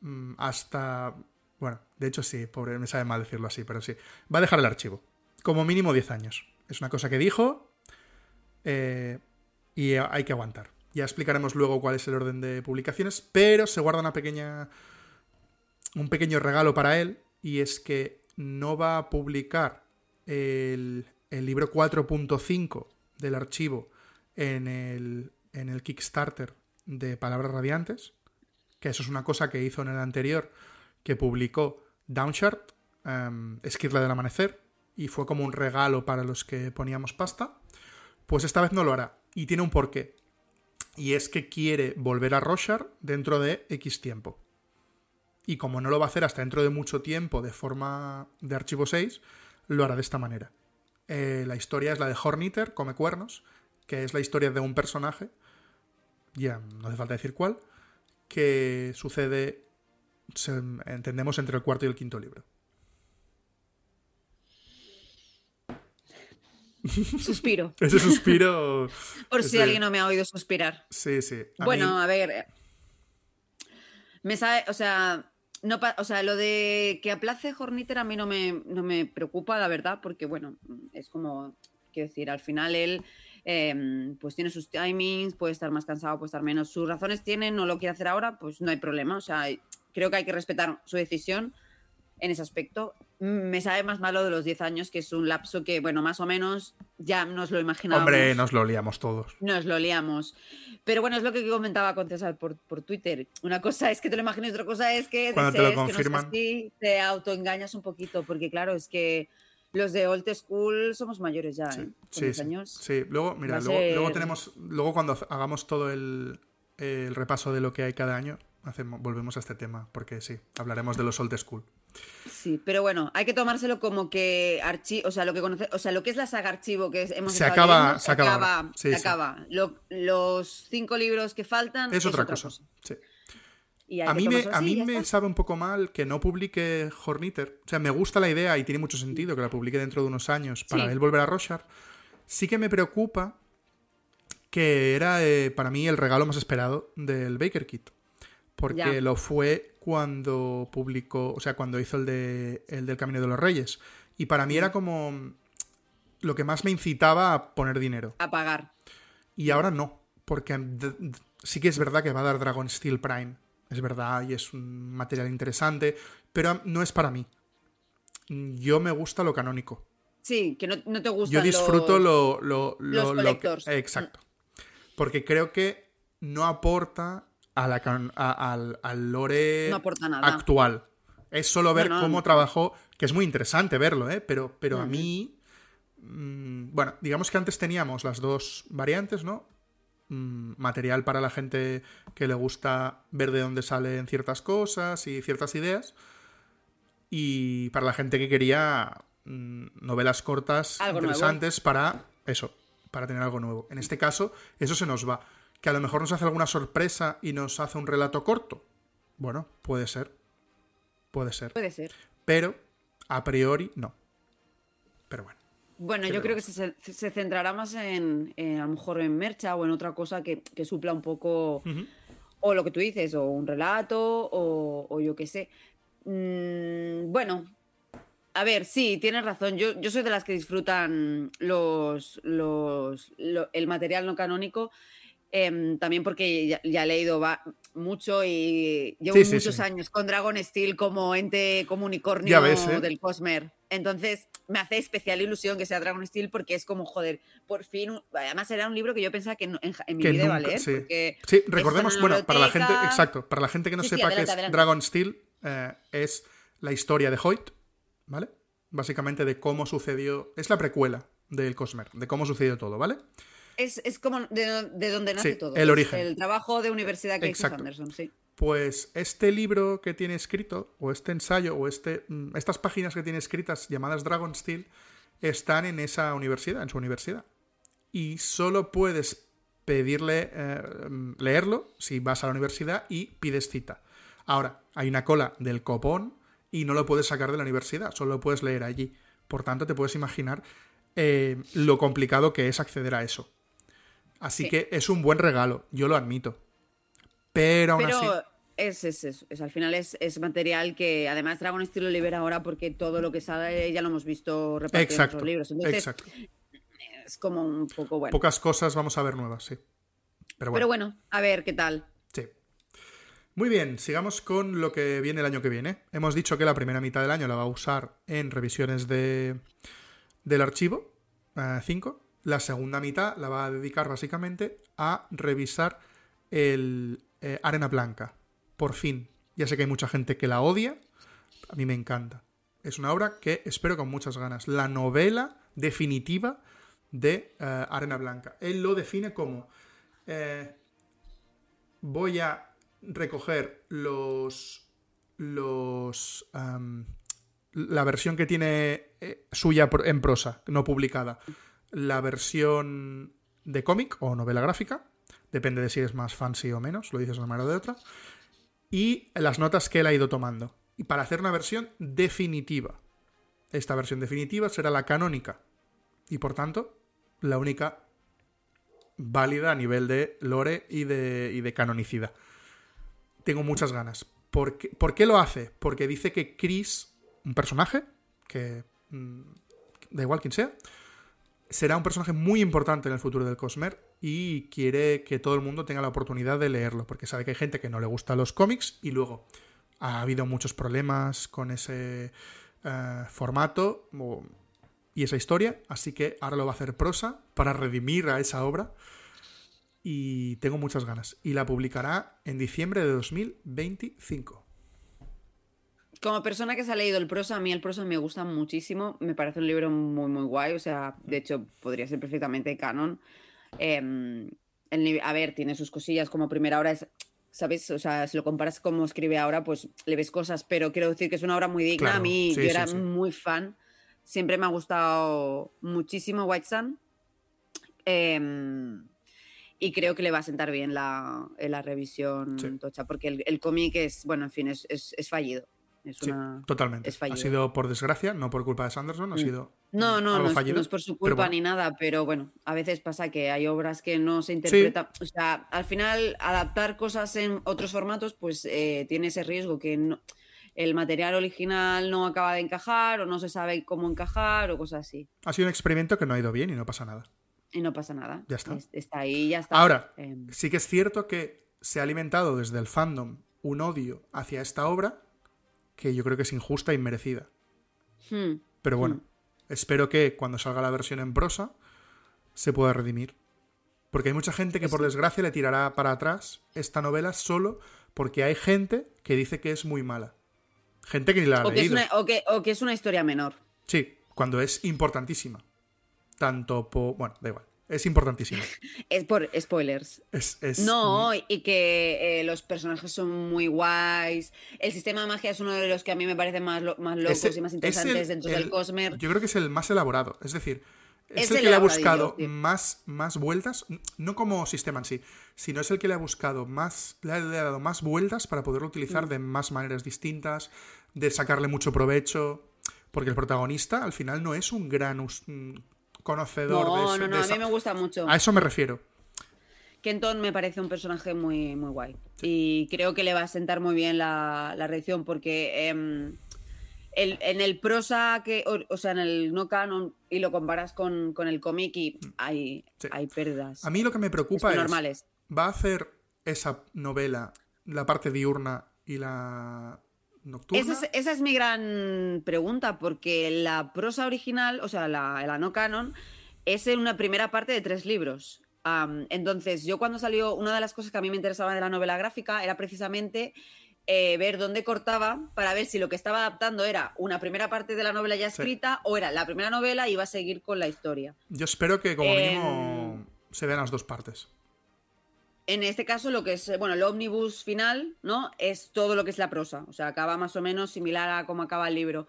Mm, Hasta Bueno, de hecho sí, pobre, me sabe mal decirlo así, pero sí. Va a dejar el archivo. Como mínimo 10 años. Es una cosa que dijo eh, y hay que aguantar. Ya explicaremos luego cuál es el orden de publicaciones, pero se guarda una pequeña. un pequeño regalo para él, y es que no va a publicar el, el libro 4.5 del archivo en el, en el Kickstarter de Palabras Radiantes, que eso es una cosa que hizo en el anterior, que publicó Downshard, um, Esquirla del Amanecer, y fue como un regalo para los que poníamos pasta, pues esta vez no lo hará. Y tiene un porqué. Y es que quiere volver a Roshar dentro de X tiempo. Y como no lo va a hacer hasta dentro de mucho tiempo de forma de archivo 6, lo hará de esta manera. Eh, la historia es la de Horniter, Come Cuernos, que es la historia de un personaje, ya no hace falta decir cuál, que sucede, entendemos, entre el cuarto y el quinto libro. Suspiro. Ese suspiro. Por si alguien no me ha oído suspirar. Sí, sí. bueno, a ver. Eh, me sabe, o sea, no, o sea, lo de que aplace Horniter a mí no me, no me preocupa, la verdad, porque bueno, es como, quiero decir, al final él em, pues tiene sus timings, puede estar más cansado, puede estar menos. Sus razones tiene, no lo quiere hacer ahora, pues no hay problema. O sea, creo que hay que respetar su decisión en ese aspecto. Me sabe más malo de los 10 años, que es un lapso que, bueno, más o menos ya nos lo imaginábamos. Hombre, nos lo liamos todos. Nos lo liamos. Pero bueno, es lo que comentaba con César por, por Twitter. Una cosa es que te lo imagines, otra cosa es que Cuando te lo confirman. Que no te autoengañas un poquito, porque claro, es que los de old school somos mayores ya, ¿eh? sí, sí, años. Sí, luego, mira, luego, tenemos, luego cuando hagamos todo el, el repaso de lo que hay cada año, hacemos, volvemos a este tema, porque sí, hablaremos de los old school. Sí, pero bueno, hay que tomárselo como que archivo, o sea, lo que conoce, o sea, lo que es la saga archivo que hemos se acaba, se acaba, se acaba. los cinco libros que faltan es, otra, cosa. a mí, me, a mí me sabe un poco mal que no publique Horniter. O sea, me gusta la idea y tiene mucho sentido que la publique dentro de unos años para él volver a Roshar. Sí que me preocupa que era eh, para mí el regalo más esperado del Baker Kit. Porque lo fue cuando publicó, o sea, cuando hizo el, de, el del Camino de los Reyes. Y para mí era como lo que más me incitaba a poner dinero. A pagar. Y ahora no, porque sí que es verdad que va a dar Dragon Steel Prime. Es verdad, y es un material interesante, pero no es para mí. Yo me gusta lo canónico. Sí, que no, te gusta. Yo disfruto lo, lo, lo, lo que, Exacto. Porque creo que no aporta al, lore actual. Es solo ver cómo trabajó, que es muy interesante verlo, ¿eh? pero, pero a mí, mm, bueno, digamos que antes teníamos las dos variantes, ¿no? Mm, material para la gente que le gusta ver de dónde salen ciertas cosas y ciertas ideas. Y para la gente que quería mm, novelas cortas interesantes para eso, para tener algo nuevo. En este caso, eso se nos va que a lo mejor nos hace alguna sorpresa y nos hace un relato corto. Bueno, puede ser. Puede ser. Puede ser. Pero a priori no. Pero bueno. Bueno, yo creo que se, centrará más en, a lo mejor en mercha o en otra cosa que, supla un poco o lo que tú dices, o un relato, o, yo qué sé. Mm, bueno, a ver, sí, tienes razón. Yo, yo soy de las que disfrutan los, los, el material no canónico Em, también porque ya, he leído mucho y llevo muchos años con Dragon Steel como ente, como unicornio ¿eh? del Cosmer. Entonces me hace especial ilusión que sea Dragon Steel porque es como, joder, por fin. Además, era un libro que yo pensaba que en, mi vida iba a leer. Sí, recordemos, bueno, para la gente, exacto, para la gente que no sepa que es Dragon Steel, eh, es la historia de Hoyt, ¿vale? Básicamente de cómo sucedió. Es la precuela del Cosmer, de cómo sucedió todo, ¿vale? Es, como de, de, donde nace todo. El origen. El trabajo de universidad que hizo Anderson, sí. Pues este libro que tiene escrito, o este ensayo, o este, mm, estas páginas que tiene escritas llamadas Dragon Steel, están en esa universidad, en su universidad. Y solo puedes pedirle eh, leerlo si vas a la universidad y pides cita. Ahora, hay una cola del copón y no lo puedes sacar de la universidad, solo lo puedes leer allí. Por tanto, te puedes imaginar eh, lo complicado que es acceder a eso. Así que es un buen regalo, yo lo admito. Pero aún así. Es, es, es, es, al final es, es, material que además Dragon Steel lo libera ahora porque todo lo que sale ya lo hemos visto repartido en los libros. Entonces, exacto. es como un poco bueno. Pocas cosas vamos a ver nuevas, sí. Pero bueno. Pero bueno, a ver qué tal. Sí. Muy bien, sigamos con lo que viene el año que viene. Hemos dicho que la primera mitad del año la va a usar en revisiones de, del archivo 5. Eh, la segunda mitad la va a dedicar básicamente a revisar el eh, Arena Blanca por fin. Ya sé que hay mucha gente que la odia, a mí me encanta. Es una obra que espero con muchas ganas. La novela definitiva de eh, Arena Blanca. Él lo define como eh, voy a recoger los los la versión que tiene suya en prosa, no publicada, la versión de cómic o novela gráfica, depende de si es más fancy o menos, lo dices de una manera o de otra, y las notas que él ha ido tomando. Y para hacer una versión definitiva. Esta versión definitiva será la canónica. Y por tanto, la única válida a nivel de lore y de, y de canonicidad. Tengo muchas ganas. ¿Por qué, ¿Por qué, lo hace? Porque dice que Chris, un personaje, que mm, da igual quien sea, será un personaje muy importante en el futuro del Cosmer y quiere que todo el mundo tenga la oportunidad de leerlo, porque sabe que hay gente que no le gusta los cómics y luego ha habido muchos problemas con ese eh, formato y esa historia, así que ahora lo va a hacer prosa para redimir a esa obra y tengo muchas ganas. Y la publicará en diciembre de 2025. Como persona que se ha leído el prosa, a mí el prosa me gusta muchísimo. Me parece un libro muy, muy guay. O sea, de hecho, podría ser perfectamente canon. Em, a ver, tiene sus cosillas. Como primera hora es. ¿Sabes? O sea, si lo comparas como escribe ahora, pues le ves cosas. Pero quiero decir que es una obra muy digna. a mí, yo era muy fan. Siempre me ha gustado muchísimo White Sun. Em, y creo que le va a sentar bien la, la revisión tocha, porque el, el cómic es, bueno, en fin, es, es fallido totalmente. ha sido por desgracia, no por culpa de Sanderson, ha mm. sido. No, no, no, es, por su culpa ni nada, pero bueno, a veces pasa que hay obras que no se interpretan. O sea, al final, adaptar cosas en otros formatos, pues eh, tiene ese riesgo que el material original no acaba de encajar o no se sabe cómo encajar o cosas así. Ha sido un experimento que no ha ido bien y no pasa nada. Y no pasa nada. Ya está. Está ahí, ya está. Ahora, em. sí que es cierto que se ha alimentado desde el fandom un odio hacia esta obra que yo creo que es injusta e inmerecida. Hmm. Pero bueno, hmm. espero que cuando salga la versión en prosa se pueda redimir. Porque hay mucha gente que por desgracia le tirará para atrás esta novela solo porque hay gente que dice que es muy mala. Gente que ni la ha o leído. Que o, que, o que es una historia menor. Sí, cuando es importantísima. Tanto por... Bueno, da igual. Es importantísimo. es por spoilers. No, y que eh, los personajes son muy guays. El sistema de magia es uno de los que a mí me parece más, más locos y más interesantes dentro del Cosmer. Yo creo que es el más elaborado. Es decir, es, el, que le ha buscado más, más vueltas, no como sistema en sí, sino es el que le ha buscado más, le ha dado más vueltas para poderlo utilizar mm. de más maneras distintas, de sacarle mucho provecho. Porque el protagonista al final no es un gran conocedor no, de eso. No, no, no, a mí me gusta mucho. A eso me refiero. Kenton me parece un personaje muy, muy guay. Y creo que le va a sentar muy bien la, la reacción porque em, en el prosa, que, o, sea, en el no canon, y lo comparas con, el cómic y hay, hay pérdidas. A mí lo que me preocupa es, normales. ¿va a hacer esa novela, la parte diurna y la esa es, mi gran pregunta, porque la prosa original, o sea, la, no canon, es en una primera parte de tres libros. entonces, yo cuando salió, una de las cosas que a mí me interesaba de la novela gráfica era precisamente eh, ver dónde cortaba para ver si lo que estaba adaptando era una primera parte de la novela ya escrita o era la primera novela y iba a seguir con la historia. Yo espero que como mínimo em, se vean las dos partes en este caso lo que es, bueno, el ómnibus final, ¿no? Es todo lo que es la prosa, o sea, acaba más o menos similar a cómo acaba el libro.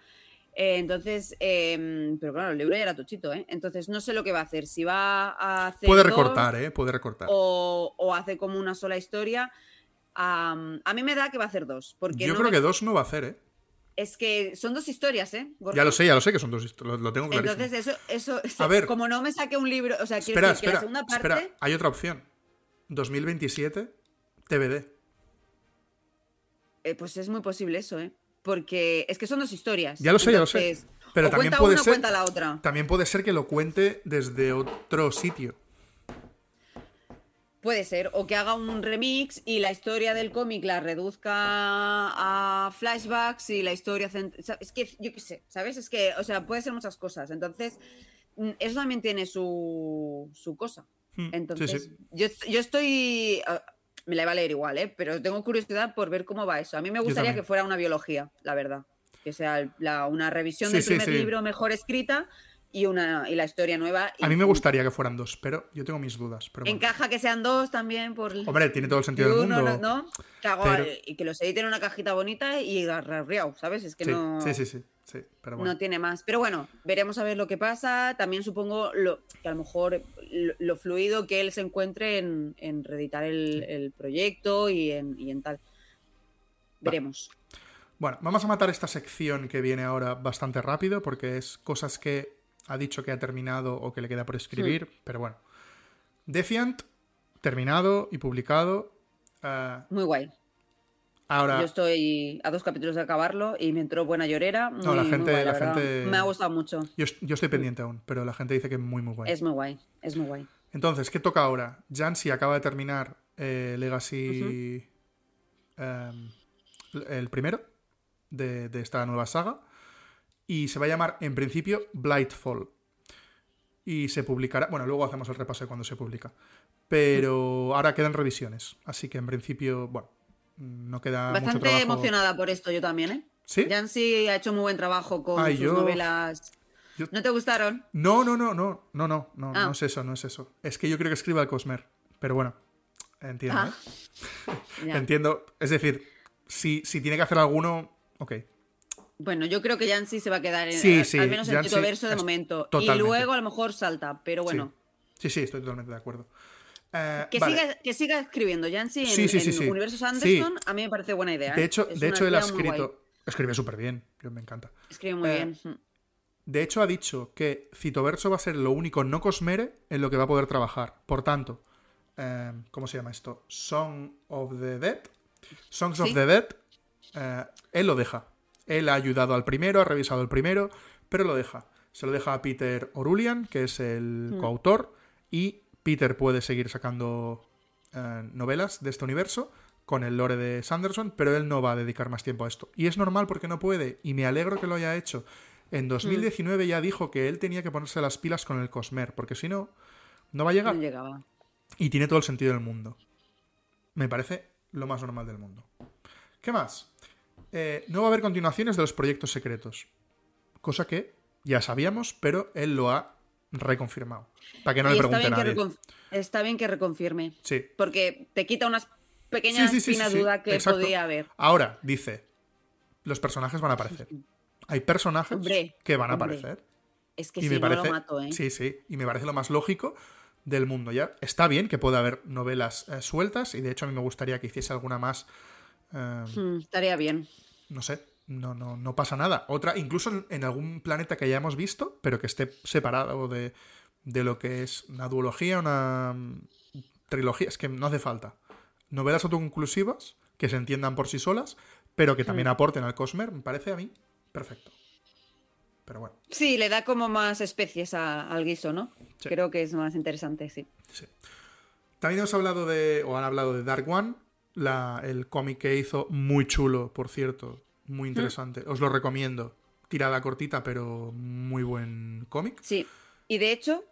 Eh, entonces, em, pero claro, el libro ya era tochito, ¿eh? Entonces no sé lo que va a hacer, si va a hacer... Puede recortar, ¿eh? Puede recortar. O, hace como una sola historia. a mí me da que va a hacer dos. Porque Yo creo que dos no va a hacer, ¿eh? Es que son dos historias, ¿eh? Ya lo sé, ya lo sé que son dos historias, lo, tengo clarísimo. Entonces, eso, eso, a ver, como no me saque un libro, o sea, quiero decir que la segunda parte... Espera, hay otra opción 2027, TBD. eh, pues es muy posible eso, ¿eh? Porque es que son dos historias. Ya lo sé, ya lo sé. Pero o también cuenta puede una ser. cuenta la otra. También puede ser que lo cuente desde otro sitio. Puede ser, o que haga un remix y la historia del cómic la reduzca a flashbacks y la historia... Es que, yo qué sé, ¿sabes? Es que, o sea, puede ser muchas cosas. Entonces, mm, eso también tiene su, su cosa. Mm, sí, Entonces, sí. Yo, yo estoy... ah, me la iba a leer igual, ¿eh? Pero tengo curiosidad por ver cómo va eso. A mí me gustaría que fuera una biología, la verdad. Que sea la- una revisión Sí, del sí, primer sí. libro mejor escrita y, una, y la historia nueva. A mí me y- gustaría que fueran dos, pero yo tengo mis dudas. Pero bueno. Encaja que sean dos también por... Hombre, tiene todo el y sentido del uno, mundo. ¿no? ¿no? Que hago- pero- Y que los editen en una cajita bonita y arreado, ¿sabes? Es que sí, no... sí, sí, sí, sí, pero bueno. No tiene más. Pero bueno, veremos a ver lo que pasa. También supongo lo, que a lo mejor lo, lo fluido que él se encuentre en, en reeditar el, el proyecto y en, y en tal. Veremos. Bueno, vamos a matar esta sección que viene ahora bastante rápido porque es cosas que ha dicho que ha terminado o que le queda por escribir, Hmm. pero bueno. Defiant, terminado y publicado. Ah, Muy guay. Ahora, Yo estoy a dos capítulos de acabarlo y me entró buena llorera. Muy, No, la muy gente- guay, la gente- Me ha gustado mucho. yo, yo estoy pendiente aún, pero la gente dice que es muy, muy bueno. Es muy guay. Es muy guay. Entonces, ¿qué toca ahora? Jansi acaba de terminar eh, Legacy. em, el primero de, de esta nueva saga. Y se va a llamar, en principio, Blightfall. Y se publicará. Bueno, luego hacemos el repaso de cuando se publica. Pero ahora quedan revisiones. Así que en principio, bueno, no queda mucho Bastante trabajo. emocionada por esto yo también, ¿eh? ¿Sí? Jansi ha hecho muy buen trabajo con Ay, sus yo- novelas. yo- ¿No te gustaron? No, no, no, no, no, no, no, Ah. no es eso, no es eso. Es que yo creo que escriba el Cosmer. Pero bueno, entiendo. Ah, ¿eh? Entiendo. Es decir, si, si tiene que hacer alguno, ok. Bueno, yo creo que Jansi se va a quedar en, Sí, al- sí, al menos en el verso de momento. totalmente. Y luego a lo mejor salta, pero bueno. Sí, sí, estoy totalmente de acuerdo. Eh, Que, vale. siga, que siga escribiendo Jansi en, Sí, sí, sí, en. Universos. Anderson, a mí me parece buena idea. De ¿eh? hecho, de hecho él ha escrito. Escribe súper bien, yo me encanta. Escribe muy eh, bien. Mm. De hecho, ha dicho que Citoverso va a ser lo único no Cosmere en lo que va a poder trabajar. Por tanto, eh, ¿cómo se llama esto? Song of the Dead. Songs of the Dead. él lo deja. Él ha ayudado al primero, ha revisado el primero, pero lo deja. Se lo deja a Peter Orulian, que es el Hmm. coautor, y Peter puede seguir sacando eh, novelas de este universo con el lore de Sanderson, pero él no va a dedicar más tiempo a esto. Y es normal porque no puede, y me alegro que lo haya hecho. En 2019 ya dijo que él tenía que ponerse las pilas con el Cosmer, porque si no, no va a llegar. No llegaba. Y tiene todo el sentido del mundo. Me parece lo más normal del mundo. ¿Qué más? Eh, no va a haber continuaciones de los proyectos secretos. Cosa que ya sabíamos, pero él lo ha reconfirmado. Para que no Y le está pregunte a bien, que nadie. está bien que reconfirme. Sí. Porque te quita unas pequeñas Sí, sí, sí, espina sí, sí. duda que Exacto. podía haber. Ahora, dice, los personajes van a aparecer. Hay personajes Hombre, que van a hombre. aparecer. Es que y si me no parece, lo mato, ¿eh? sí, sí, y me parece lo más lógico del mundo. Ya está bien que pueda haber novelas eh, sueltas y de hecho a mí me gustaría que hiciese alguna más. eh, Mm, estaría bien. no sé, no, no, no pasa nada. Otra, incluso en, en algún planeta que hayamos visto, pero que esté separado de, de lo que es una duología, una mm, trilogía. Es que no hace falta. Novelas autoconclusivas que se entiendan por sí solas, pero que también aporten al Cosmer, me parece a mí perfecto. Pero bueno, Sí, le da como más especies a- al guiso, ¿no? Sí. Creo que es más interesante, sí. sí. También hemos hablado de, o han hablado de Dark One, la- el cómic que hizo, muy chulo, por cierto, muy interesante. Os lo recomiendo. Tirada cortita, pero muy buen cómic. Sí. Y de hecho,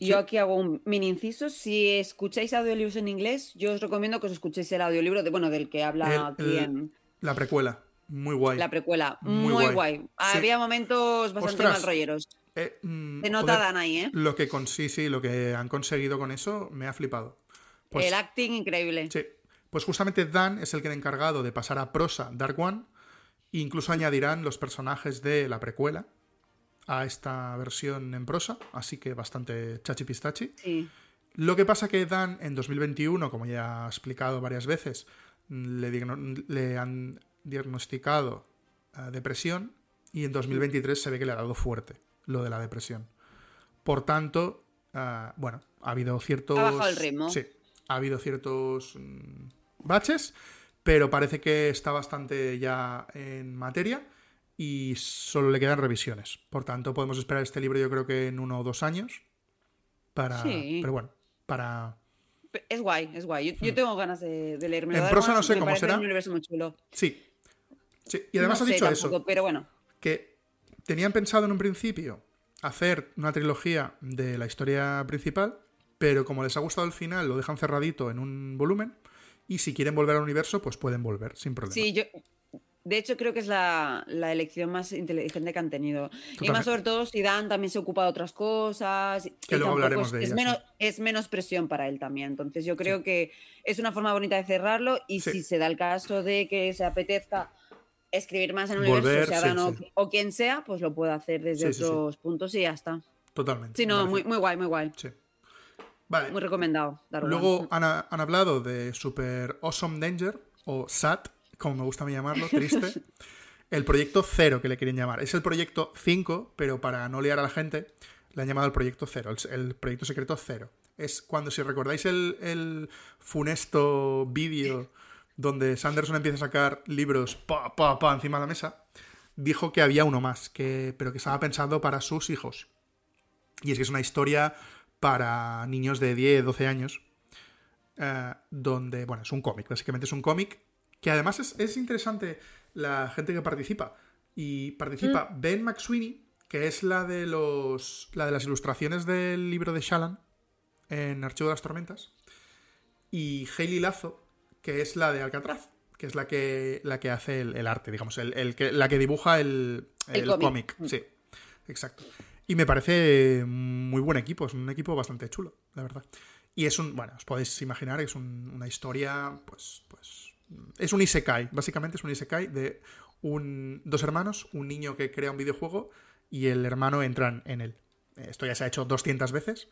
Sí. yo aquí hago un mini inciso. Si escucháis audiolibros en inglés, yo os recomiendo que os escuchéis el audiolibro de, bueno, del que habla aquí en La precuela, muy guay. la precuela. Muy Muy, guay. guay. Sí. Había momentos bastante Ostras. mal rolleros. Eh, mm, Se nota joder, Dan ahí, ¿eh? Lo que con sí, sí, lo que han conseguido con eso me ha flipado. Pues, el acting increíble. sí. Pues justamente Dan es el que ha encargado de pasar a prosa Dark One. Incluso añadirán los personajes de la precuela a esta versión en prosa. Así que bastante chachi pistachi. Sí. Lo que pasa que Dan en 2021, como ya ha explicado varias veces, le, han diagnosticado eh, depresión y en 2023 se ve que le ha dado fuerte lo de la depresión. Por tanto, ah, bueno, ha habido ciertos... Ha bajado el ritmo. Sí, ha habido ciertos mm, baches, pero parece que está bastante ya en materia y solo le quedan revisiones. Por tanto, podemos esperar este libro yo creo que en uno o dos años. Para... Sí. Pero bueno, para... Es guay, es guay. Yo, yo Hmm. tengo ganas de, de leerme. En prosa no sé cómo será. un universo muy chulo. Sí. Sí. Y además No ha sé dicho tampoco, eso, Pero bueno, que tenían pensado en un principio hacer una trilogía de la historia principal, pero como les ha gustado el final, lo dejan cerradito en un volumen. Y si quieren volver al universo, pues pueden volver, sin problema. sí, yo. De hecho, creo que es la, la elección más inteligente que han tenido. Y Totalmente. más sobre todo si Dan también se ocupa de otras cosas. y Que luego hablaremos es, de es ellas, menos, sí. es menos presión para él también. Entonces yo creo que es una forma bonita de cerrarlo y Sí. si se da el caso de que se apetezca escribir más en el Volver, universo, sea sí, Dan o- sí. o, quien sea, pues lo puede hacer desde Sí, sí, sí. otros puntos y ya está. Totalmente. Sí, no, muy, muy guay, muy guay. Sí. Vale. Muy recomendado. Daruman. Luego han, han hablado de Super Awesome Danger, o SAT, como me gusta a mí llamarlo, triste. el proyecto cero que le quieren llamar. Es el proyecto 5, pero para no liar a la gente, le han llamado el proyecto cero, el, el proyecto secreto cero. Es cuando, si recordáis el, el funesto vídeo donde Sanderson empieza a sacar libros pa, pa, pa encima de la mesa, dijo que había uno más, que, pero que estaba pensado para sus hijos. Y es que es una historia para niños de 10, 12 años, eh, donde, bueno, es un cómic, básicamente es un cómic, que además es, es interesante la gente que participa. Y participa Ben McSweeney, que es la de los la de las ilustraciones del libro de Shallan en Archivo de las Tormentas, y Hayley Lazo, que es la de Alcatraz, que es la que, la que hace el, el arte, digamos, el, el que, la que dibuja el, El cómic. cómic. Sí, exacto. Y me parece muy buen equipo, es un equipo bastante chulo, la verdad. Y es un, bueno, os podéis imaginar, es un- una historia, pues, pues, es un isekai, básicamente es un isekai de un, dos hermanos, un niño que crea un videojuego y el hermano entran en él. Esto ya se ha hecho 200 veces,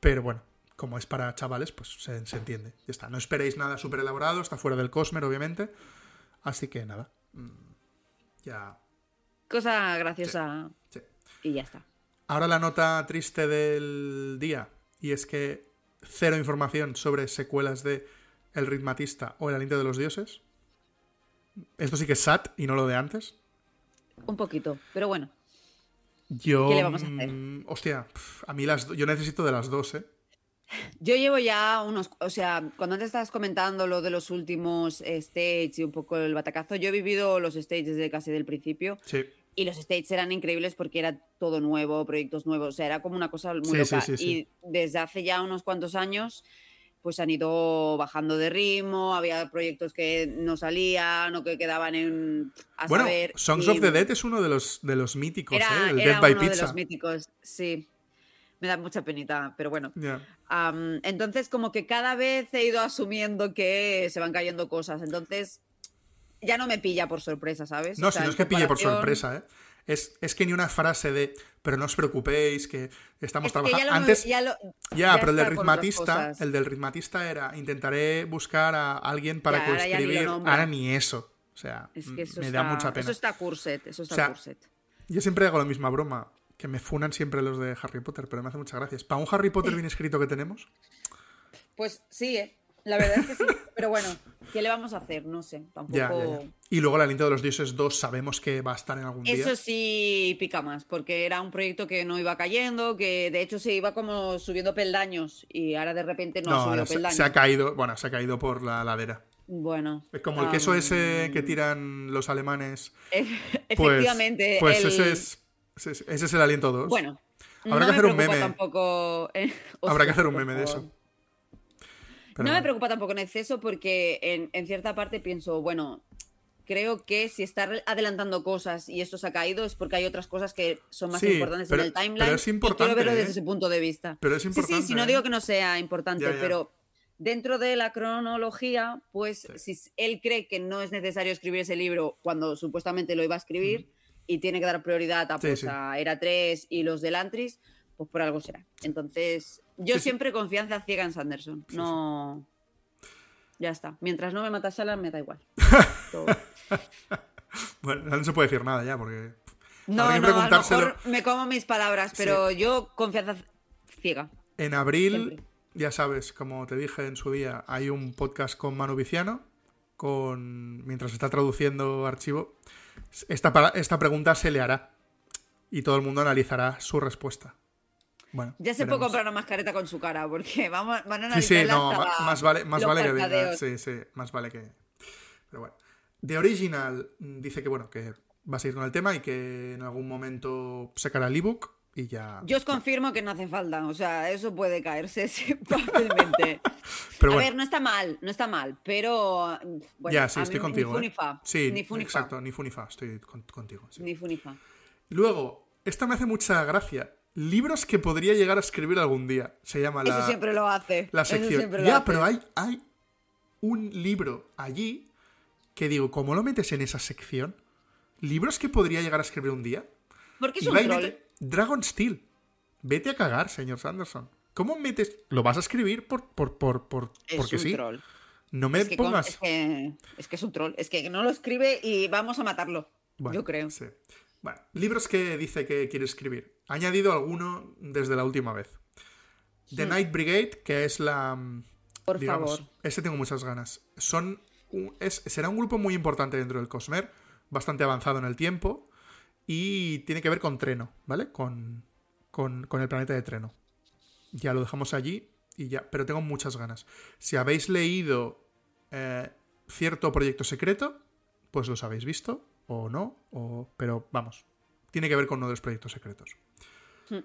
pero bueno, como es para chavales, pues se, se entiende. Ya está. No esperéis nada súper elaborado, está fuera del Cosmer, obviamente. Así que nada. mm, Ya. Cosa graciosa sí. y ya está. Ahora la nota triste del día, y es que cero información sobre secuelas de El Ritmatista o El Aliento de los Dioses. Esto sí que es SAT y no lo de antes. Un poquito, pero bueno. Yo. ¿Qué le vamos a hacer? mm, Hostia, pf, a mí las yo necesito de las dos, ¿eh? Yo llevo ya unos, o sea, cuando antes estabas comentando lo de los últimos eh, stages y un poco el batacazo, yo he vivido los stages desde casi del principio Sí. Y los stages eran increíbles porque era todo nuevo, proyectos nuevos, o sea, era como una cosa muy Sí, loca. sí, sí. Y desde hace ya unos cuantos años, pues han ido bajando de ritmo, había proyectos que no salían o que quedaban en a Bueno, saber. Songs y of the Dead es uno de los, de los míticos, era, ¿eh? El era Dead by uno de Pizza. los míticos, sí. Me da mucha penita, pero bueno. Ya. Am, entonces, como que cada vez he ido asumiendo que se van cayendo cosas. Entonces, ya no me pilla por sorpresa, ¿sabes? No, O sea, si no es que pille por sorpresa, ¿eh? Es, es que ni una frase de, pero no os preocupéis, que estamos Es que trabajando. ya Antes, ya lo- ya, ya pero el del ritmatista, el del ritmatista era, intentaré buscar a alguien para ahora coescribir. nombra. Ahora ni eso. O sea, Es que eso me está, da mucha pena. Eso está curset, eso está O sea, curset. Yo siempre hago la misma broma, que me funan siempre los de Harry Potter, pero me hace muchas gracias. Para un Harry Potter bien escrito que tenemos, Pues sí, ¿eh? La verdad es que sí. Pero bueno, ¿qué le vamos a hacer? No sé, tampoco... ya, ya, ya. Y luego el Aliento de los Dioses 2 sabemos que va a estar en algún día. Eso sí pica más, porque era un proyecto que no iba cayendo, que de hecho se iba como subiendo peldaños y ahora de repente no, ha subido se, peldaños. se ha caído, bueno, se ha caído por la ladera. Bueno. Es como el queso ese que tiran los alemanes. e- Pues, Efectivamente. pues el- ese, es, ese, es, ese es el aliento 2. Bueno. Habrá no que me hacer un meme. Tampoco... eh, Habrá que hacer un meme de eso. Pero no me preocupa tampoco en exceso porque en, en cierta parte pienso, bueno, creo que si está adelantando cosas y esto se ha caído es porque hay otras cosas que son más Sí, importantes pero- en el timeline. pero es y importante, quiero verlo ¿eh? desde ese punto de vista. Pero es importante. sí, sí, no ¿eh? digo que no sea importante, Ya, ya. pero dentro de la cronología, pues Sí. si él cree que no es necesario escribir ese libro cuando supuestamente lo iba a escribir y tiene que dar prioridad a, pues, a Era 3 y los del Antris, pues por algo será. Entonces, yo Sí, sí. siempre confianza ciega en Sanderson. No... Ya está. Mientras no me mata Shallan, me da igual. Todo. Bueno, no se puede decir nada ya, porque. No, no, a lo mejor me como mis palabras, pero yo confianza ciega. En abril, Siempre. ya sabes, como te dije en su día, hay un podcast con Manu Viciano. con. mientras está traduciendo archivo, esta pregunta se le hará. Y todo el mundo analizará su respuesta. Bueno. Ya se puede comprar una mascareta con su cara, porque vamos, van a Sí, sí, analizarla no, hasta más vale, más vale que venga. Sí, sí, más vale que. Pero bueno. The Original mm, dice que bueno, que va a seguir con el tema y que en algún momento sacará el ebook y ya. Yo os confirmo que no hace falta, o sea, eso puede caerse sí, fácilmente. Pero a bueno. ver, no está mal, no está mal, pero mm, bueno, ya, sí, a estoy mí contigo. Ni fu ¿eh? Sí, ni fu ni fa, exacto, ni fu ni fa, estoy con- contigo. sí. Ni fu ni fa. Luego, esta me hace mucha gracia. Libros que podría llegar a escribir algún día. Se llama la, Eso siempre lo hace. la sección. lo Ya, hace. pero hay, hay un libro allí que digo, ¿cómo lo metes en esa sección? ¿Libros que podría llegar a escribir un día? Porque es Y un troll. mete Dragon Steel. Vete a cagar, señor Sanderson. ¿Cómo metes? Lo vas a escribir por, por, por, por- Es porque un sí. troll. No me Es que, con- pongas. es, que, es que es un troll. Es que no lo escribe y vamos a matarlo. Bueno, yo creo. sí. Bueno, libros que dice que quiere escribir. Ha añadido alguno desde la última vez. The Night Brigade, que es la. mm, Por digamos, favor. Ese tengo muchas ganas. Son. es- será un grupo muy importante dentro del Cosmer, bastante avanzado en el tiempo. Y tiene que ver con Treno, ¿vale? Con, con, con el planeta de Treno. Ya lo dejamos allí y ya. Pero tengo muchas ganas. Si habéis leído eh, cierto proyecto secreto, pues los habéis visto o no, o... pero vamos, tiene que ver con uno de los proyectos secretos. Hmm.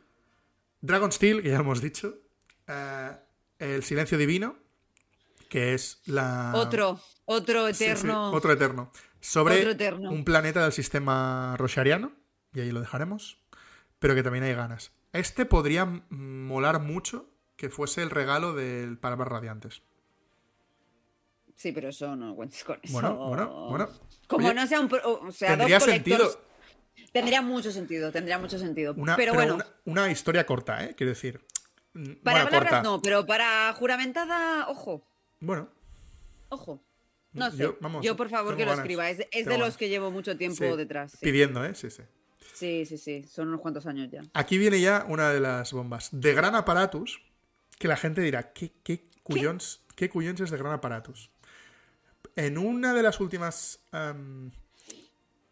Dragon Steel, que ya hemos dicho, eh, El Silencio Divino, que es la... Otro, otro Sí, sí, eterno. otro eterno. Sobre Otro eterno. un planeta del sistema roshariano, y ahí lo dejaremos, pero que también hay ganas. Este podría molar mucho que fuese el regalo del Palabras Radiantes. Sí, pero eso no cuentes con eso. Bueno, bueno, bueno. Como Oye, no sea un. pro- O sea, tendría dos sentido. Tendría mucho sentido, tendría mucho sentido. Una, pero, pero bueno, una, una historia corta, ¿eh? Quiero decir. Mm, para bueno, palabras corta. no, pero para juramentada, ojo, Bueno, ojo. No sé. Yo, por favor que lo ganas, escriba. Es, de los que llevo mucho tiempo sí, detrás. Sí. Pidiendo, ¿eh? Sí, sí. sí, sí, sí. Son unos cuantos años ya. Aquí viene ya una de las bombas. De Gran Aparatus, que la gente dirá, ¿qué, qué cuyons, qué cuyons es de Gran Aparatus? En una de las últimas em,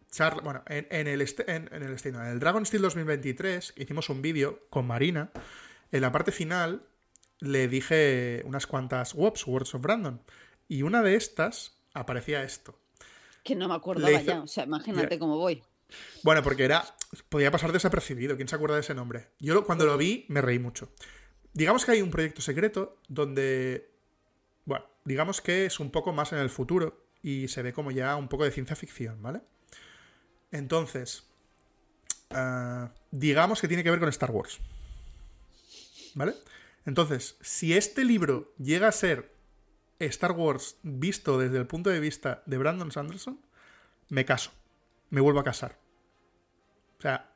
charlas, bueno, en, en el este- en, en el no, en el Dragon Steel 2023 hicimos un vídeo con Marina. En la parte final le dije unas cuantas WOPs, Words of Brandon, y una de estas aparecía esto. Que no me acordaba hizo- ya. O sea, imagínate Ya. cómo voy. Bueno, porque era. Podía pasar desapercibido. ¿Quién se acuerda de ese nombre? Yo lo- cuando lo vi me reí mucho. Digamos que hay un proyecto secreto donde. Digamos que es un poco más en el futuro y se ve como ya un poco de ciencia ficción, ¿vale? Entonces. ah, digamos que tiene que ver con Star Wars. ¿Vale? Entonces, si este libro llega a ser Star Wars visto desde el punto de vista de Brandon Sanderson, me caso. Me vuelvo a casar. O sea,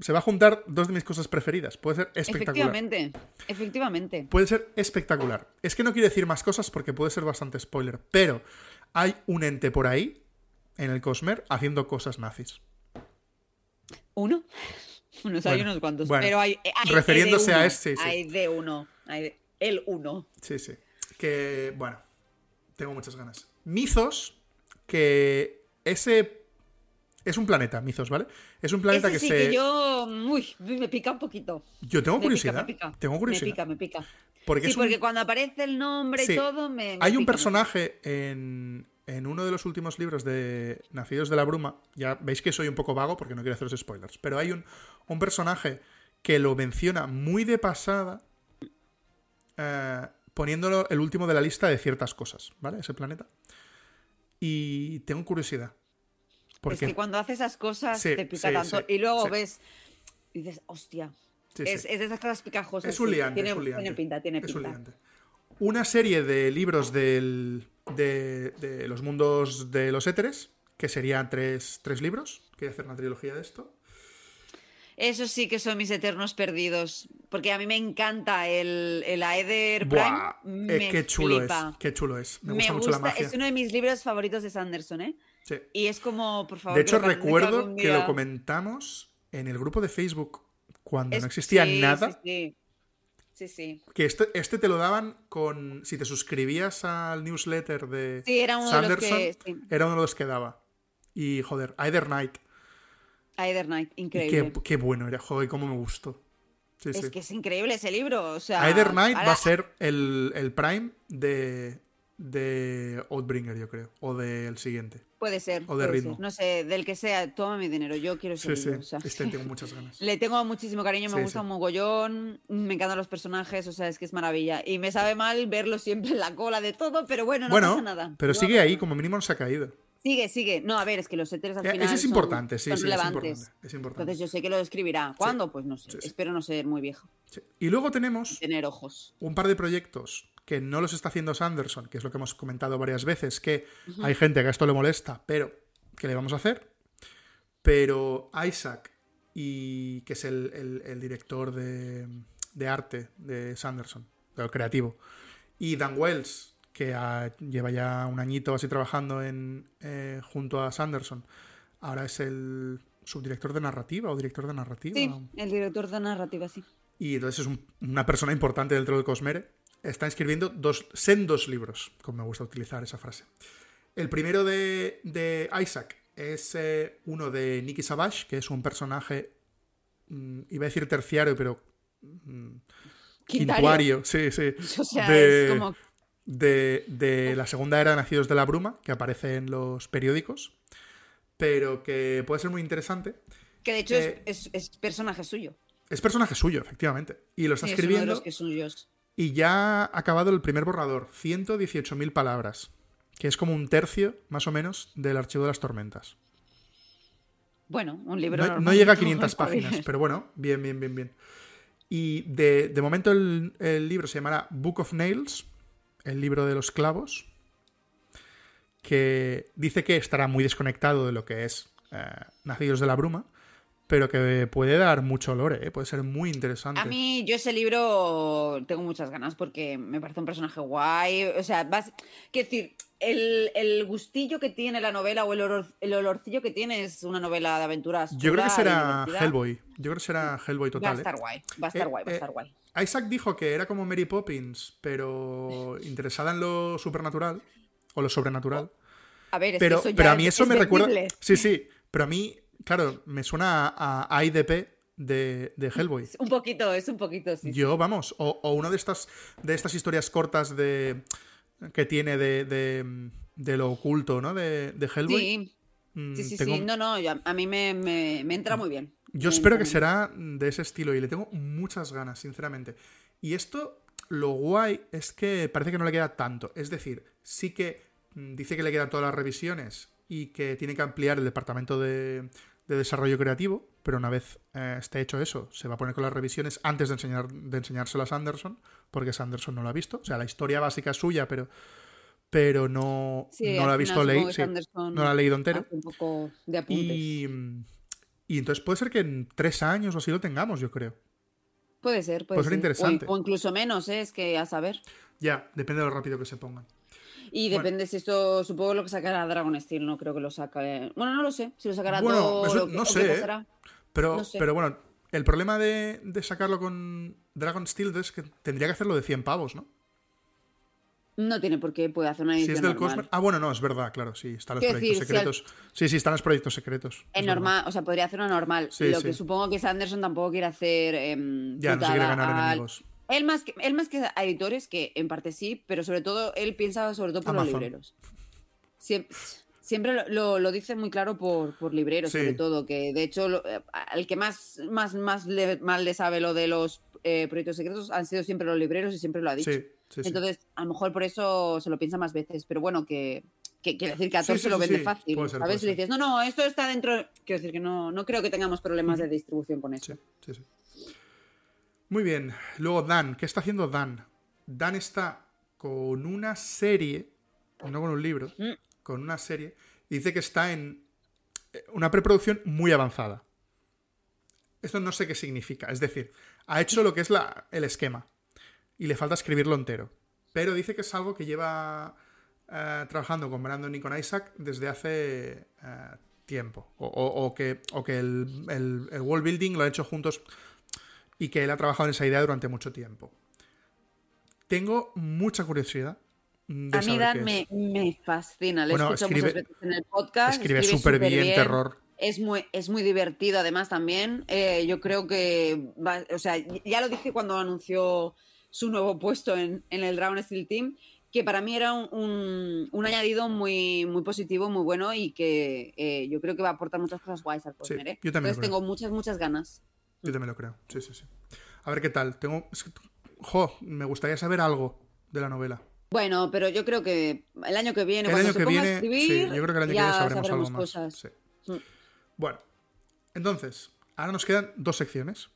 se va a juntar dos de mis cosas preferidas. Puede ser espectacular. Efectivamente. Efectivamente. Puede ser espectacular. Es que no quiero decir más cosas porque puede ser bastante spoiler. Pero hay un ente por ahí, en el Cosmer, haciendo cosas nazis. ¿Uno? Hay Bueno, unos cuantos. bueno. pero hay, hay de Refiriéndose a uno. ese, sí. Hay de uno. Hay de- el uno. Sí, sí. Que, bueno, tengo muchas ganas. Mizos, que ese es un planeta, Mizos, ¿vale? Es un planeta Ese que sí se... que yo. Uy, me pica un poquito. Yo tengo Me pica, curiosidad. me pica. Tengo curiosidad. Me pica, me pica. Porque sí, un- porque cuando aparece el nombre Sí. y todo, me. me Hay un pica, personaje en, en uno de los últimos libros de Nacidos de la Bruma. Ya veis que soy un poco vago porque no quiero haceros spoilers. Pero hay un, un personaje que lo menciona muy de pasada. eh, poniéndolo el último de la lista de ciertas cosas, ¿vale? Ese planeta. Y tengo curiosidad. Porque Es que cuando hace esas cosas Sí, te pica sí, tanto. sí, y luego ves. Y dices, hostia. es, es de esas cosas picajosas. Es un liante, Tiene, es un liante. tiene pinta, tiene Es un pinta. liante. Una serie de libros del- de, de los mundos de los éteres, que serían tres, tres libros. Quiero hacer una trilogía de esto. Esos sí que son mis eternos perdidos. Porque a mí me encanta el, el Aether Prime. Buah, eh, me qué chulo flipa. es. Qué chulo es. Me Me gusta mucho la magia. es uno de mis libros favoritos de Sanderson, ¿eh? Sí. Y es como, por favor. De hecho, recuerdo que lo comentamos en el grupo de Facebook cuando Es- no existía sí, nada. sí, sí. Que este, este te lo daban con. Si te suscribías al newsletter de Sí, era uno Sanderson, de los que. era uno de los que daba. Y joder, Either Night. Either Night, increíble. qué, qué bueno era, joder, cómo me gustó. Es que es increíble ese libro. O sea, Either Night ahora- va a ser el, el prime de, de Outbringer, yo creo. O del siguiente. Puede ser. o de ritmo. ser. No sé, del que sea, toma mi dinero. Yo quiero ese Sí, sí. libro. o sea. Este tengo muchas ganas. Le tengo muchísimo cariño, me Sí, gusta un mogollón, me encantan los personajes, o sea, es que es maravilla. Y me sabe mal verlo siempre en la cola de todo, pero bueno, no bueno, pasa nada. pero sigue ahí, como mínimo no se ha caído. Sigue, sigue. No, a ver, es que los héteros al Eh, final Eso es son- importante, sí, son sí, es importante. Es importante. Entonces yo sé que lo escribirá. ¿Cuándo? Pues no sé. Sí. Espero no ser muy viejo. Y luego tenemos Tener ojos. un par de proyectos que no los está haciendo Sanderson, que es lo que hemos comentado varias veces, que hay gente que a esto le molesta, pero ¿qué le vamos a hacer? Pero Isaac, y que es el, el- el director de, de arte de Sanderson, del creativo, y Dan Wells, que lleva ya un añito así trabajando en, eh, junto a Sanderson, ahora es el subdirector de narrativa o director de narrativa. Sí, el director de narrativa, sí. Y entonces es un- una persona importante dentro del Cosmere. Está escribiendo dos, sendos libros, como me gusta utilizar esa frase. El primero de, de Isaac es eh, uno de Nicky Savage, que es un personaje, mm, iba a decir terciario, pero mm, quintuario, sí, sí, O sea, de, es como. de, de la segunda era Nacidos de la Bruma, que aparece en los periódicos, pero que puede ser muy interesante. Que de hecho es- eh, es, es personaje suyo. Es personaje suyo, efectivamente, y lo está Sí, es uno de escribiendo. los que suyos. Y ya ha acabado el primer borrador, 118.000 palabras, que es como un tercio, más o menos, del archivo de las tormentas. Bueno, un libro. No, llega a ¿no? 500 Está bien. páginas, pero bueno, bien, bien, bien, bien. Y de, de momento el, el libro se llamará Book of Nails, el libro de los clavos, que dice que estará muy desconectado de lo que es eh, Nacidos de la Bruma, pero que puede dar mucho olor, ¿eh? puede ser muy interesante. A mí, yo ese libro tengo muchas ganas porque me parece un personaje guay. O sea, vas. Quiero decir, el, el gustillo que tiene la novela o el, olor- el olorcillo que tiene es una novela de aventuras. Yo creo que será. Hellboy. Yo creo que será Hellboy Va a total. ¿eh? estar guay, va a estar Eh, guay, va a eh, estar guay. Isaac dijo que era como Mary Poppins, pero interesada en lo supernatural o lo sobrenatural. A ver, es Pero, que eso pero a mí es- eso es me recuerda. Sí, sí. Pero a mí, claro, me suena a, a IDP de, de Hellboy. Un poquito, es un poquito, sí. Yo, vamos, o, o una de estas, de estas historias cortas de que tiene de, de, de lo oculto, ¿no? De, de Hellboy. Sí, Mm, sí, sí, tengo- sí. No, no, a mí me, me- me entra muy bien. Yo Me espero que será de ese estilo y le tengo muchas ganas, sinceramente. Y esto, lo guay es que parece que no le queda tanto. Es decir, sí que mm, dice que le quedan todas las revisiones y que tiene que ampliar el departamento de, de desarrollo creativo, pero una vez eh, esté hecho eso, se va a poner con las revisiones antes de, enseñar, de enseñárselo a Sanderson, porque Sanderson no lo ha visto. O sea, la historia básica es suya, pero, pero no, Sí, no la ha visto supongo leí, que sí, Sanderson no la ha leído entero. un poco de apuntes. Y, y entonces puede ser que en tres años o así lo tengamos, yo creo. Puede ser, puede, puede ser ser. interesante. O, o incluso menos, ¿eh? es que a saber. Ya, depende de lo rápido que se pongan. Y Bueno. depende si esto, supongo lo que sacará Dragon Steel, no creo que lo saque. Bueno, no lo sé, si lo sacará Bueno, todo. eso lo que- no sé, ¿eh? Pero, No sé. pero bueno, el problema de, de sacarlo con Dragon Steel es que tendría que hacerlo de 100 pavos, ¿no? No tiene por qué, puede hacer una Si edición es del normal. Cosmere. Ah, bueno, no, es verdad, claro, sí, están los proyectos decir, si al- secretos. Sí, sí, están los proyectos secretos. Es normal, o sea, podría hacer una normal. Sí, lo sí. que supongo que Sanderson tampoco quiere hacer. em, Ya, no se quiere ganar al- enemigos. Él más, que, él más que a editores, que en parte sí, pero sobre todo él piensa sobre todo por Amazon. los libreros. Siem- Siempre, lo, lo- lo dice muy claro por, por libreros, Sí. sobre todo, que de hecho lo- eh, al que más, más, más le, mal le sabe lo de los eh, proyectos secretos han sido siempre los libreros y siempre lo ha dicho. Sí, sí, sí. Entonces, a lo mejor por eso se lo piensa más veces, pero bueno, que, que quiere decir que a sí, se lo vende fácil. Ser, a veces le dices, no, no, esto está dentro. Quiero decir que no, no creo que tengamos problemas de distribución con eso. Sí, sí, sí. Muy bien. Luego Dan. ¿Qué está haciendo Dan? Dan está con una serie, no con un libro, Mm. con una serie. y Dice que está en eh, una preproducción muy avanzada. Esto no sé qué significa. Es decir, ha hecho lo que es la, el esquema y le falta escribirlo entero. Pero dice que es algo que lleva eh, trabajando con Brandon y con Isaac desde hace eh, tiempo. O, o- o que, o que el, el, el world building lo ha hecho juntos y que él ha trabajado en esa idea durante mucho tiempo. tengo mucha curiosidad. de A mí Dan me, me fascina. Le Bueno, escucho escribe- muchas veces en el podcast. Escribe súper bien, terror. Es muy, es muy divertido, además, también. Eh, yo creo que. va- o sea, ya lo dije cuando anunció su nuevo puesto en, en el Dragon Steel Team, que para mí era un, un- un añadido muy, muy positivo, muy bueno y que eh, yo creo que va a aportar muchas cosas guays al Cosmer. ¿eh? yo también Entonces tengo muchas, muchas ganas. Yo también lo creo. Sí, sí, sí. A ver qué tal. Tengo. Jo, me gustaría saber algo de la novela. Bueno, pero yo creo que el año que viene, El cuando año se que ponga viene. a escribir, sí, yo creo que el año que viene sabremos, algo más. Sí. Mm. Bueno, entonces, ahora nos quedan dos secciones.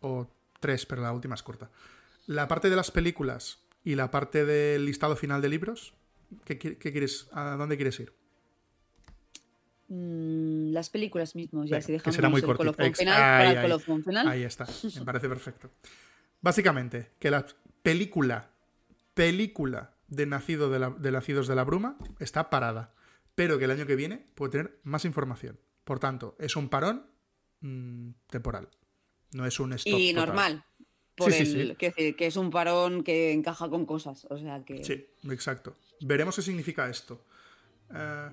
O tres, pero la última es corta. La parte de las películas y la parte del listado final de libros. ¿Qué, qui- qué quieres, ¿A dónde quieres ir? Mm, las películas mismos, ya Venga, si que será muy el final Ahí, para el ahí. colofón final. Ahí está, me parece perfecto. Básicamente, que la película, película de, nacido de, la- de Nacidos de la Bruma está parada, pero que el año que viene puede tener más información. Por tanto, es un parón mm, temporal, no es un stop. y total. normal. Por Sí, el, sí, sí. que es un parón que encaja con cosas. O sea que. Sí, exacto. Veremos qué significa esto. Eh,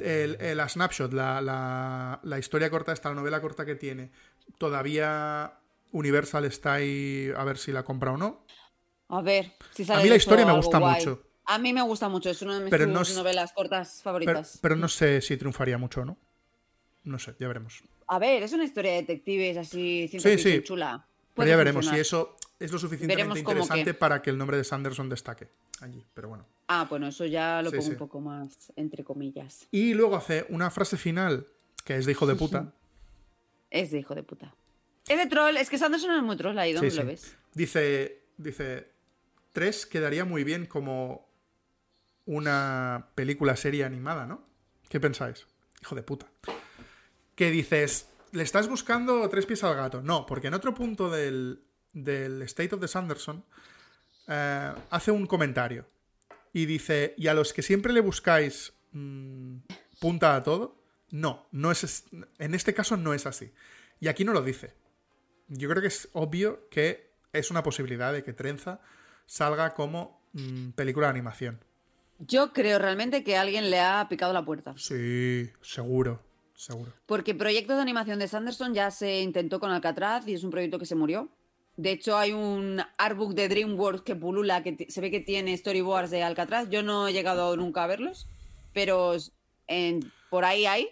el, el- la snapshot, la, la- la historia corta esta, la novela corta que tiene, todavía Universal está ahí a ver si la compra o no. A ver, si sale A mí la historia me gusta guay. mucho. A mí me gusta mucho, es una de mis no novelas cortas favoritas. pero no sé si triunfaría mucho o no. No sé, ya veremos. A ver, es una historia de detectives así, Sí, sí. chula. Pero ya veremos si eso es lo suficientemente interesante para que el nombre de Sanderson destaque allí. Pero bueno. Ah, bueno, eso ya lo Sí, pongo sí. un poco más entre comillas. Y luego hace una frase final que es de hijo de puta. Es de hijo de puta. Es de troll, es que Sanderson es muy troll ahí, ¿dónde Sí, lo ves? Dice, dice, 3 quedaría muy bien como una película serie animada, ¿no? ¿Qué pensáis? Hijo de puta. Que dices, ¿le estás buscando tres pies al gato? No, porque en otro punto del, del State of the Sanderson eh, hace un comentario y dice, y a los que siempre le buscáis mm, punta a todo, no, no es, en este caso no es así. Y aquí no lo dice. Yo creo que es obvio que es una posibilidad de que Trenza salga como mm, película de animación. Yo creo realmente que alguien le ha picado la puerta. Sí, seguro, seguro. Porque proyectos de animación de Sanderson ya se intentó con Alcatraz y es un proyecto que se murió. De hecho, hay un artbook de DreamWorks que pulula, que se ve que tiene storyboards de Alcatraz. Yo no he llegado nunca a verlos, pero en- por ahí hay.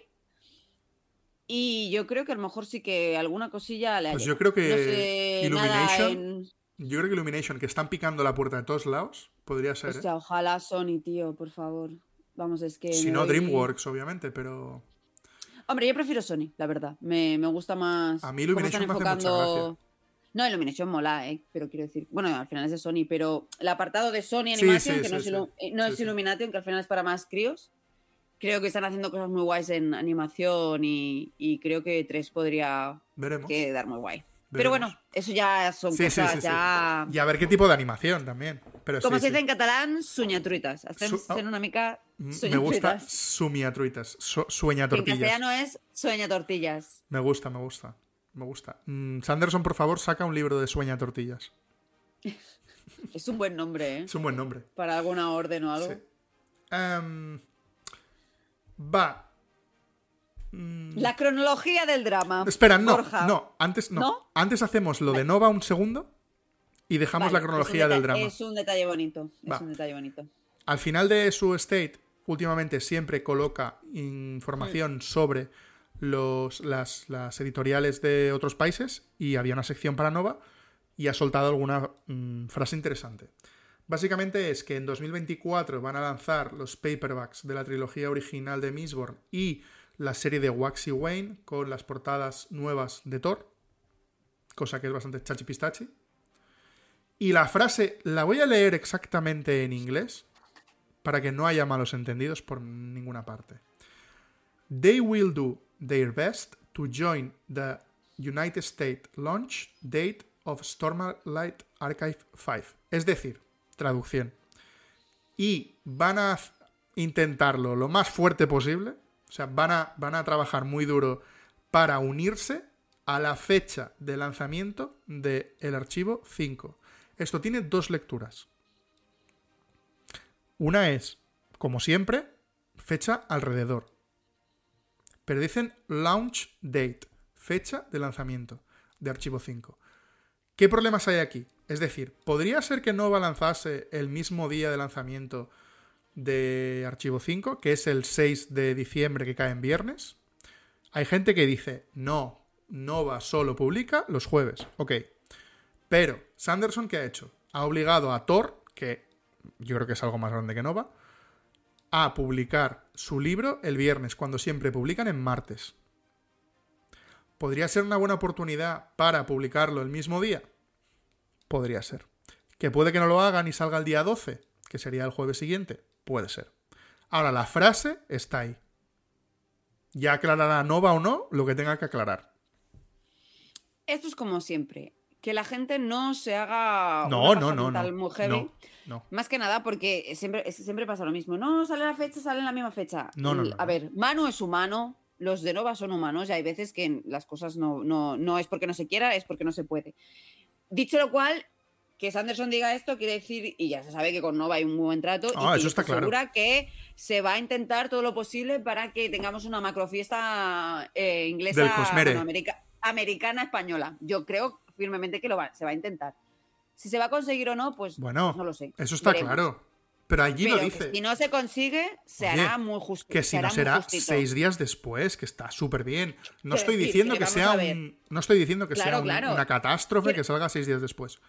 Y yo creo que a lo mejor sí que alguna cosilla le Pues yo creo que No sé nada Illumination- en- Yo creo que Illumination, que están picando la puerta de todos lados, podría ser. ¿eh? Ojalá Sony, tío, por favor. Vamos, es que. Si no, doy- DreamWorks, obviamente, pero. Hombre, yo prefiero Sony, la verdad. Me, me gusta más. A mí Illumination me hace mucha enfocando- No, Illumination mola, ¿eh? Pero quiero decir. Bueno, al final es de Sony, pero el apartado de Sony Animation, sí, que no, sí, es, sí. eh, no es. Illumination, que al final es para más críos. Creo que están haciendo cosas muy guays en animación y, y creo que 3 podría Veremos. quedar muy guay. Pero bueno, eso ya son Sí, cosas sí, sí. ya. Y a ver qué tipo de animación también. Pero Como se dice en catalán, suñatruitas. Hacen Su- oh. una mica Mm, Me gusta sumiatruitas, su- sueña Que en tortillas. castellano es sueña tortillas. Me gusta, me gusta. Me gusta. Mm, Sanderson, por favor, saca un libro de sueña tortillas. Es un buen nombre, ¿eh? Es un buen nombre. Para alguna orden o algo. Sí. Em, va. Mm, La cronología del drama. Espera, no, Borja. no, antes no. ¿No? Antes hacemos lo de Nova un segundo y dejamos Vale, la cronología del drama. Es un detalle bonito. Va. Es un detalle bonito. Al final de su state, últimamente siempre coloca información sobre las, editoriales de otros países y había una sección para Nova y ha soltado alguna mm, frase interesante. Básicamente es que en 2024 van a lanzar los paperbacks de la trilogía original de Mistborn y la serie de Waxy Wayne con las portadas nuevas de Thor, cosa que es bastante chachipistachi. Y la frase la voy a leer exactamente en inglés para que no haya malos entendidos por ninguna parte. They will do their best to join the United States launch date of Stormlight Archive 5. Es decir, traducción. Y van a intentarlo lo más fuerte posible. O sea, van a, van a trabajar muy duro para unirse a la fecha de lanzamiento del archivo 5. Esto tiene dos lecturas. Una es, como siempre, fecha alrededor. Pero dicen launch date, fecha de lanzamiento de Archivo 5. ¿Qué problemas hay aquí? Es decir, ¿podría ser que Nova lanzase el mismo día de lanzamiento de Archivo 5, que es el 6 de diciembre que cae en viernes? Hay gente que dice, no, Nova solo publica los jueves. Ok. Pero, Sanderson, ¿qué ha hecho? Ha obligado a Thor, que yo creo que es algo más grande que Nova, a publicar su libro el viernes, cuando siempre publican en martes. ¿Podría ser una buena oportunidad para publicarlo el mismo día? Podría ser. ¿Que puede que no lo hagan y salga el día 12, que sería el jueves siguiente? Puede ser. Ahora, la frase está ahí. Ya aclarará Nova o no lo que tenga que aclarar. Esto es como siempre. Que la gente no se haga No, una no, no, mental no. muy heavy. No. Más que nada porque siempre, siempre pasa lo mismo. No, sale la fecha, sale en la misma fecha. No, no, A ver, Manu es humano, los de Nova son humanos y hay veces que las cosas no, no, no es porque no se quiera, es porque no se puede. Dicho lo cual, que Sanderson diga esto quiere decir, y ya se sabe que con Nova hay un buen trato, Ah, y eso está claro. que se va a intentar todo lo posible para que tengamos una macrofiesta eh, inglesa, americana española. Yo creo firmemente que lo va, se va a intentar. Si se va a conseguir o no, pues Bueno, no lo sé. Eso está Veremos. claro. Pero allí Pero lo dice. si no se consigue, se Oye, hará muy justo. Que se si no será seis días después, que está súper bien. No estoy decir, diciendo que sea un. No estoy diciendo que sea Claro, un- claro. una catástrofe que salga seis días después.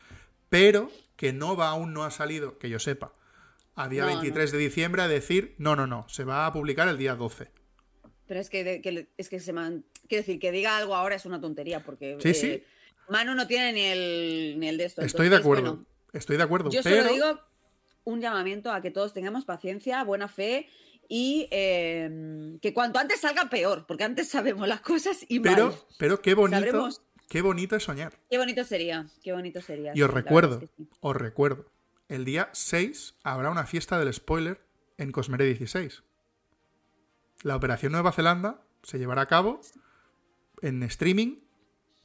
Pero que Nova aún no ha salido, que yo sepa, a día No, 23 de diciembre a decir, no, no, no, se va a publicar el día 12. Pero es que, de- que le- es que se man... Quiero decir, que diga algo ahora es una tontería, porque Sí, eh, sí. Manu no tiene ni el, ni el de esto. Estoy de acuerdo. bueno, Estoy de acuerdo. yo pero solo digo un llamamiento a que todos tengamos paciencia, buena fe y eh, que cuanto antes salga peor, porque antes sabemos las cosas y mal. pero, pero qué bonito, Sabremos- qué bonito es soñar. Qué bonito sería, qué bonito sería. Y os recuerdo, verdad es que sí. os recuerdo, el día 6 habrá una fiesta del spoiler en Cosmere 16. La operación Nueva Zelanda se llevará a cabo en streaming,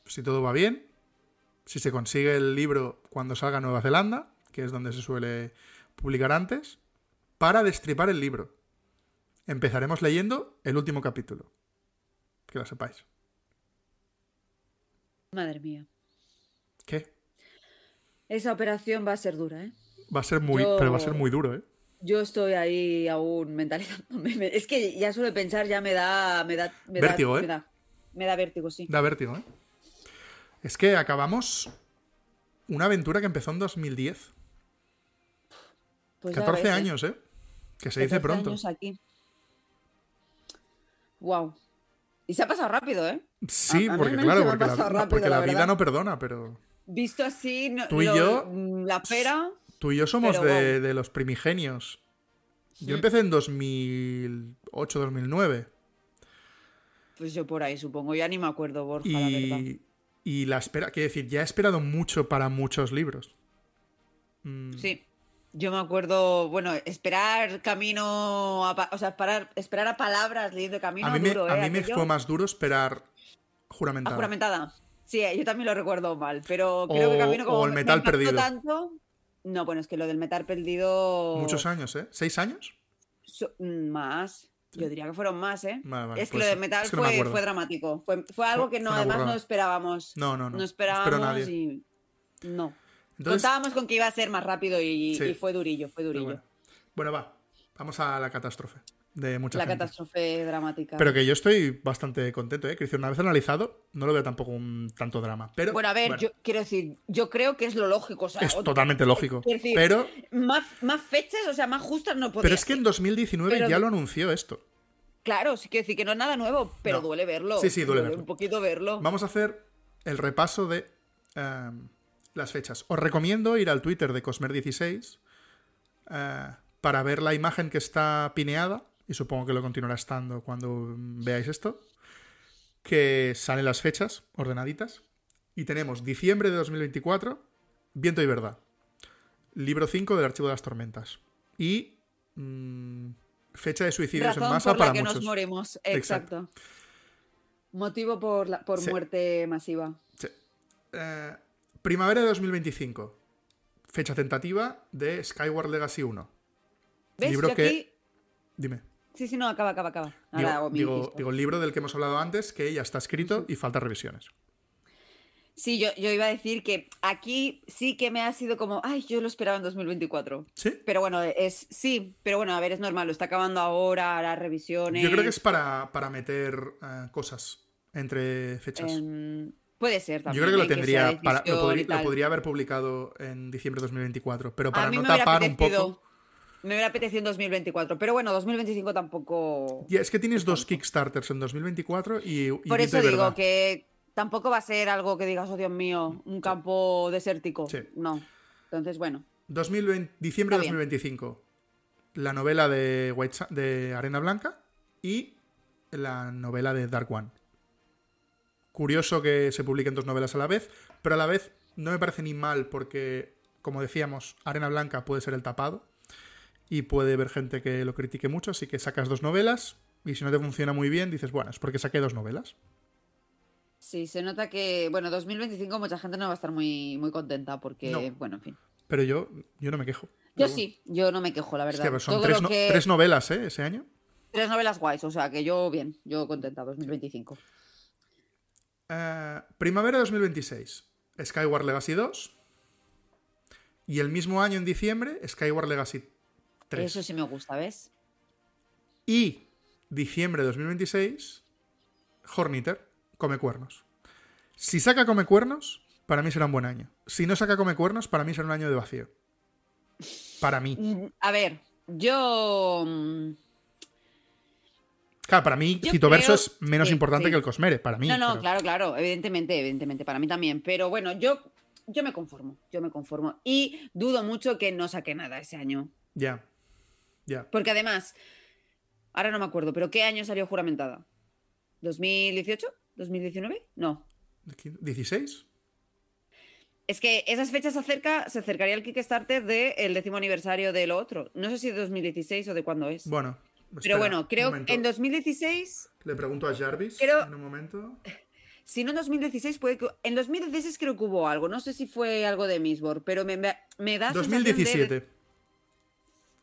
si todo va bien, si se consigue el libro cuando salga Nueva Zelanda, que es donde se suele publicar antes, para destripar el libro. Empezaremos leyendo el último capítulo. Que lo sepáis. Madre mía. ¿Qué? Esa operación va a ser dura, ¿eh? Va a ser muy, Yo- pero va a ser muy duro, ¿eh? Yo estoy ahí aún mentalizándome. Me- Es que ya solo pensar ya me da. Me da me da- Vértigo, ¿eh? Me da, me da vértigo, sí. Da vértigo, ¿eh? Es que acabamos una aventura que empezó en 2010. Pues ya 14 ves, ¿eh? años, ¿eh? Que se dice 14 pronto. años aquí. Wow. Y se ha pasado rápido, ¿eh? Sí, A- a mí porque claro, porque la, rápido, porque la la vida no perdona, pero Visto así, no- Tú y lo- yo- mm, la pera. tú y yo somos Pero de, wow. de los primigenios. Yo empecé en 2008, 2009. Pues yo por ahí supongo. Ya ni me acuerdo, Borja, la verdad. Y, la espera, quiero decir, ya he esperado mucho para muchos libros. Mm, Sí. Yo me acuerdo, bueno, esperar camino, a o sea, esperar, esperar a palabras leyendo camino a mí, me, duro, a ¿eh? mí me fue más duro esperar Ah, juramentada. juramentada. Sí, eh, yo también lo recuerdo mal, pero creo que camino como o el me- me metal perdido. tanto. No, bueno, es que lo del metal perdido. Muchos años, ¿eh? ¿Seis años? so- mm, más. Yo diría que fueron más, ¿eh? Vale, vale, es que pues lo del metal es que no me fue, fue dramático. Fue, fue algo que no, además no esperábamos. No, no, no. No esperábamos nadie. y. No. Entonces, Contábamos con que iba a ser más rápido y, Sí. y fue durillo, fue durillo. bueno. Bueno, va. Vamos a la catástrofe de mucha La gente. catástrofe dramática. Pero que yo estoy bastante contento, ¿eh? Quiero decir, una vez analizado, no lo veo tampoco un tanto drama. Pero, Bueno, a ver, bueno, yo quiero decir, yo creo que es lo lógico. O sea, es totalmente lógico. quiero decir, Pero, más, más fechas, o sea, más justas no podía pero es que en ser. 2019 Pero- ya lo anunció esto. Claro, sí quiero decir que no es nada nuevo, pero No. duele verlo. Sí, sí, duele verlo. Un poquito verlo. Vamos a hacer el repaso de em, las fechas. Os recomiendo ir al Twitter de Cosmer16 eh, para ver la imagen que está pineada, y supongo que lo continuará estando cuando veáis esto, que salen las fechas ordenaditas. Y tenemos diciembre de 2024, Viento y Verdad. Libro 5 del Archivo de las Tormentas. Y mm, fecha de suicidios Razón en masa por la para que muchos. nos. Exacto. Exacto. Motivo por, la- por Sí. muerte masiva. Sí. Eh, primavera de 2025. fecha tentativa de Skyward Legacy 1. ¿Ves? Libro Yo que- aquí- Dime. Sí, sí, no, acaba, acaba, acaba. Ahora Digo, digo- el libro del que hemos hablado antes, que ya está escrito y falta revisiones. Sí, yo, yo iba a decir que aquí sí que me ha sido como, ay, yo lo esperaba en 2024. ¿Sí? Pero bueno, es sí, pero bueno, a ver, es normal, lo está acabando ahora, las revisiones. Yo creo que es para, para meter eh, cosas entre fechas. em, puede ser también. Yo creo que lo tendría, para- lo, podría, lo podría haber publicado en diciembre de 2024, pero para no tapar un poco. Me hubiera apetecido en 2024, pero bueno, 2025 tampoco. Es que tienes dos Kickstarters en 2024 y, y Por eso digo verdad. que tampoco va a ser algo que digas, oh Dios mío, un campo desértico. Sí. No. Entonces, bueno. 2020 diciembre de Está bien. 2025. La novela de, White Sa- de Arena Blanca y la novela de Dark One. Curioso que se publiquen dos novelas a la vez, pero a la vez no me parece ni mal porque, como decíamos, Arena Blanca puede ser el tapado y puede haber gente que lo critique mucho, así que sacas dos novelas y si no te funciona muy bien dices, bueno, es porque saqué dos novelas. Sí, se nota que, bueno, 2025 mucha gente no va a estar muy, muy contenta porque, No. bueno, en fin. Pero yo, yo no me quejo. Yo bueno. sí, yo no me quejo, la verdad. Hostia, pero son Todo tres, lo no- que- tres novelas, ¿eh? Ese año. tres novelas guays, o sea que yo bien, yo contenta, 2025. Eh, primavera de 2026, Skyward Legacy 2. Y el mismo año, en diciembre, Skyward Legacy 3. Eso sí me gusta, ¿ves? Y diciembre de 2026, Horniter, Come Cuernos. Si saca Come Cuernos, para mí será un buen año. Si no saca Come Cuernos, para mí será un año de vacío. Para mí. Mm, A ver, yo... mm, Claro, para mí, Yo Citoverso creo- es menos sí, importante sí. que el Cosmere, para mí. No, no, pero- claro, claro, evidentemente, evidentemente, para mí también. Pero bueno, yo, yo me conformo, yo me conformo. Y dudo mucho que no saque nada ese año. Ya. Porque además, ahora no me acuerdo, pero ¿qué año salió juramentada? ¿2018? ¿2019? No. ¿16? Es que esas fechas se acerca, se acercaría el Kickstarter del décimo aniversario de lo otro. No sé si de 2016 o de cuándo es. Bueno. pero espera, bueno, un creo que en 2016 Le pregunto a Jarvis Pero- en un momento. Si no en 2016, puede que. En 2016 creo que hubo algo. No sé si fue algo de Misbor, pero me, me, da. sensación de- 2017.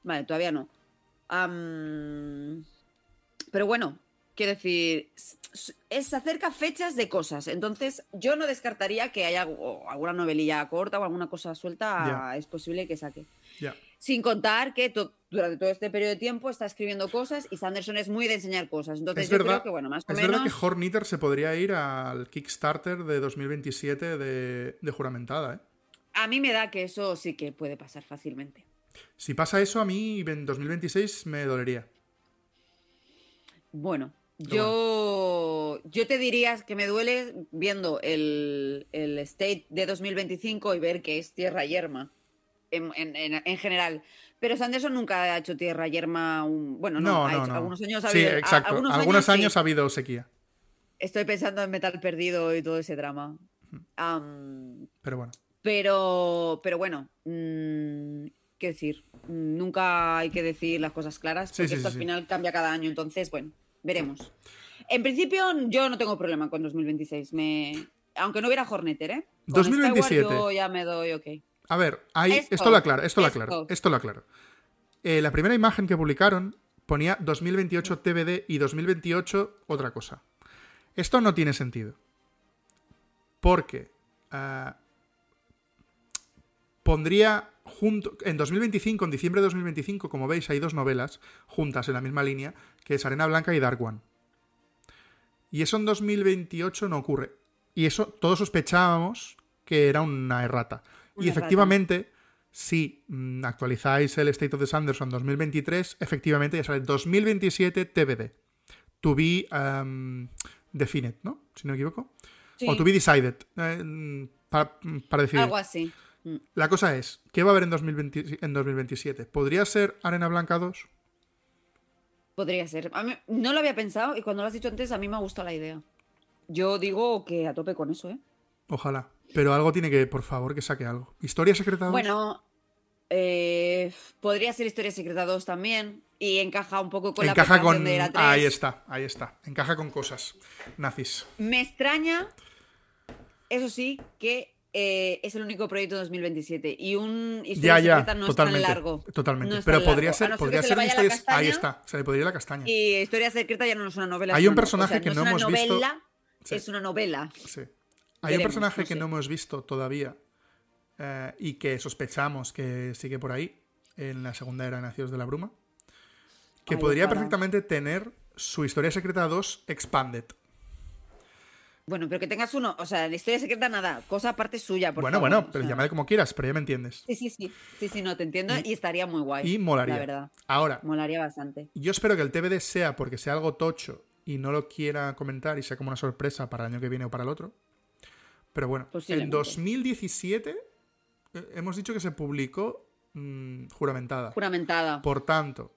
Vale, todavía no. Am, Pero bueno, quiero decir. es- Se acerca fechas de cosas. Entonces, yo no descartaría que haya alguna novelilla corta o alguna cosa suelta. Ya. Es posible que saque. Ya. Sin contar que to- durante todo este periodo de tiempo está escribiendo cosas y Sanderson es muy de enseñar cosas. Entonces, Es yo verdad, creo que, bueno, más o es menos. verdad que Horniter se podría ir al Kickstarter de 2027 de, de juramentada, ¿eh? A mí me da que eso sí que puede pasar fácilmente. Si pasa eso, a mí en 2026 me dolería. Bueno, Pero yo, yo te diría que me duele viendo el, el state de 2025 y ver que es tierra yerma en, en- en- en general. Pero Sanderson nunca ha hecho tierra yerma. un- bueno, no, No, ha no, hecho- no. algunos años ha sí, habido- a- exacto. algunos, Algunos, años, años, sí. ha habido sequía. Estoy pensando en Metal Perdido y todo ese drama. Am, Pero bueno. pero, pero bueno, mm, qué decir, Mm, nunca hay que decir las cosas claras porque sí, esto sí, al final cambia cada año, entonces, bueno, veremos. En principio, yo no tengo problema con 2026, me... aunque no hubiera Horneter, ¿eh? Con 2027. Skyward yo ya me doy ok. A ver, ahí, esto, Esto, lo aclaro, esto lo aclaro, esto lo aclaro. Eh, la primera imagen que publicaron ponía 2028 TBD y 2028 otra cosa. Esto no tiene sentido. Porque ah, pondría junto en 2025, en diciembre de 2025, como veis, hay dos novelas juntas en la misma línea, que es Arena Blanca y Dark One. Y eso en 2028 no ocurre. Y eso todos sospechábamos que era una errata. Una y errata. efectivamente, si mm, actualizáis el State of the Sanderson 2023, efectivamente ya sale 2027 TBD. To be um, defined, ¿no? Si no me equivoco. Sí, O to be decided. eh, mm, para, para decir. algo así. La cosa es, ¿qué va a haber en, 2020 en 2027? ¿Podría ser Arena Blanca 2? Podría ser. A mí- no lo había pensado y cuando lo has dicho antes, a mí me ha gustado la idea. Yo digo que a tope con eso, ¿eh? Ojalá. Pero algo tiene que, por favor, que saque algo. ¿Historia secreta 2? Bueno, eh, podría ser Historia Secreta 2 también. Y encaja un poco con la Encaja preparación con. de la 3. Ahí está, ahí está. Encaja con cosas. Nazis. Me extraña, eso sí, que eh, es el único proyecto de 2027 y un Ya, historia ya, secreta no totalmente. es tan largo. Totalmente. No Pero podría ser, podría se ser historia. Ahí está, se le podría ir la castaña. Y historia secreta ya no es una novela. Hay un personaje o sea, que no es hemos visto- Sí. Es una novela. Sí. Hay un personaje no que sé. no hemos visto todavía eh, y que sospechamos que sigue por ahí en la segunda era de Nacidos de la Bruma. Que Ay, podría perfectamente tener su historia secreta 2 expanded. Bueno, pero que tengas uno, o sea, la historia secreta nada, cosa aparte suya, por bueno, favor, bueno, o pero sea. llámale como quieras, pero ya me entiendes. Sí, sí, sí. Sí, sí, no, te entiendo y, estaría muy guay. Y molaría. La verdad. Ahora, Molaría bastante. yo espero que el TBD sea porque sea algo tocho y no lo quiera comentar y sea como una sorpresa para el año que viene o para el otro. Pero bueno, en Posiblemente. 2017 eh, hemos dicho que se publicó mm, juramentada. Juramentada. Por tanto,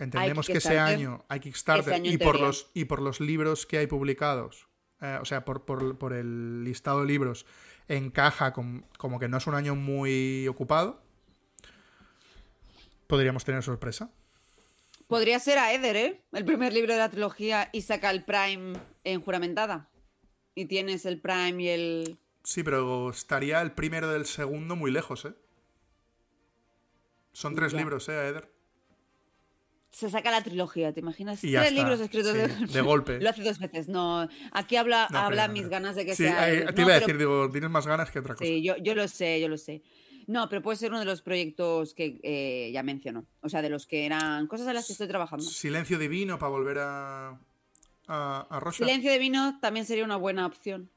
entendemos que ese año hay Kickstarter Ese año en y, por los, y por los libros que hay publicados, eh, o sea, por, por- por el listado de libros, encaja con- como que no es un año muy ocupado, podríamos tener sorpresa. Podría ser a Eder, ¿eh? El primer libro de la trilogía y saca el Prime en juramentada. Y tienes el Prime y el. Sí, pero estaría el primero del segundo muy lejos, ¿eh? Son tres Ya. libros, ¿eh, Eder? Se saca la trilogía, ¿te imaginas? Y Tres está, libros escritos sí, de golpe. Lo hace dos veces. No, aquí habla, No habla mis ganas de que Sí, sea. Eder. te No, iba a pero- decir, digo, tienes más ganas que otra cosa. Sí, yo, yo lo sé, yo lo sé. No, pero puede ser uno de los proyectos que eh, ya mencionó. O sea, de los que eran cosas en las que estoy trabajando. Silencio divino para volver a, a, a Rocha. Silencio de vino también sería una buena opción.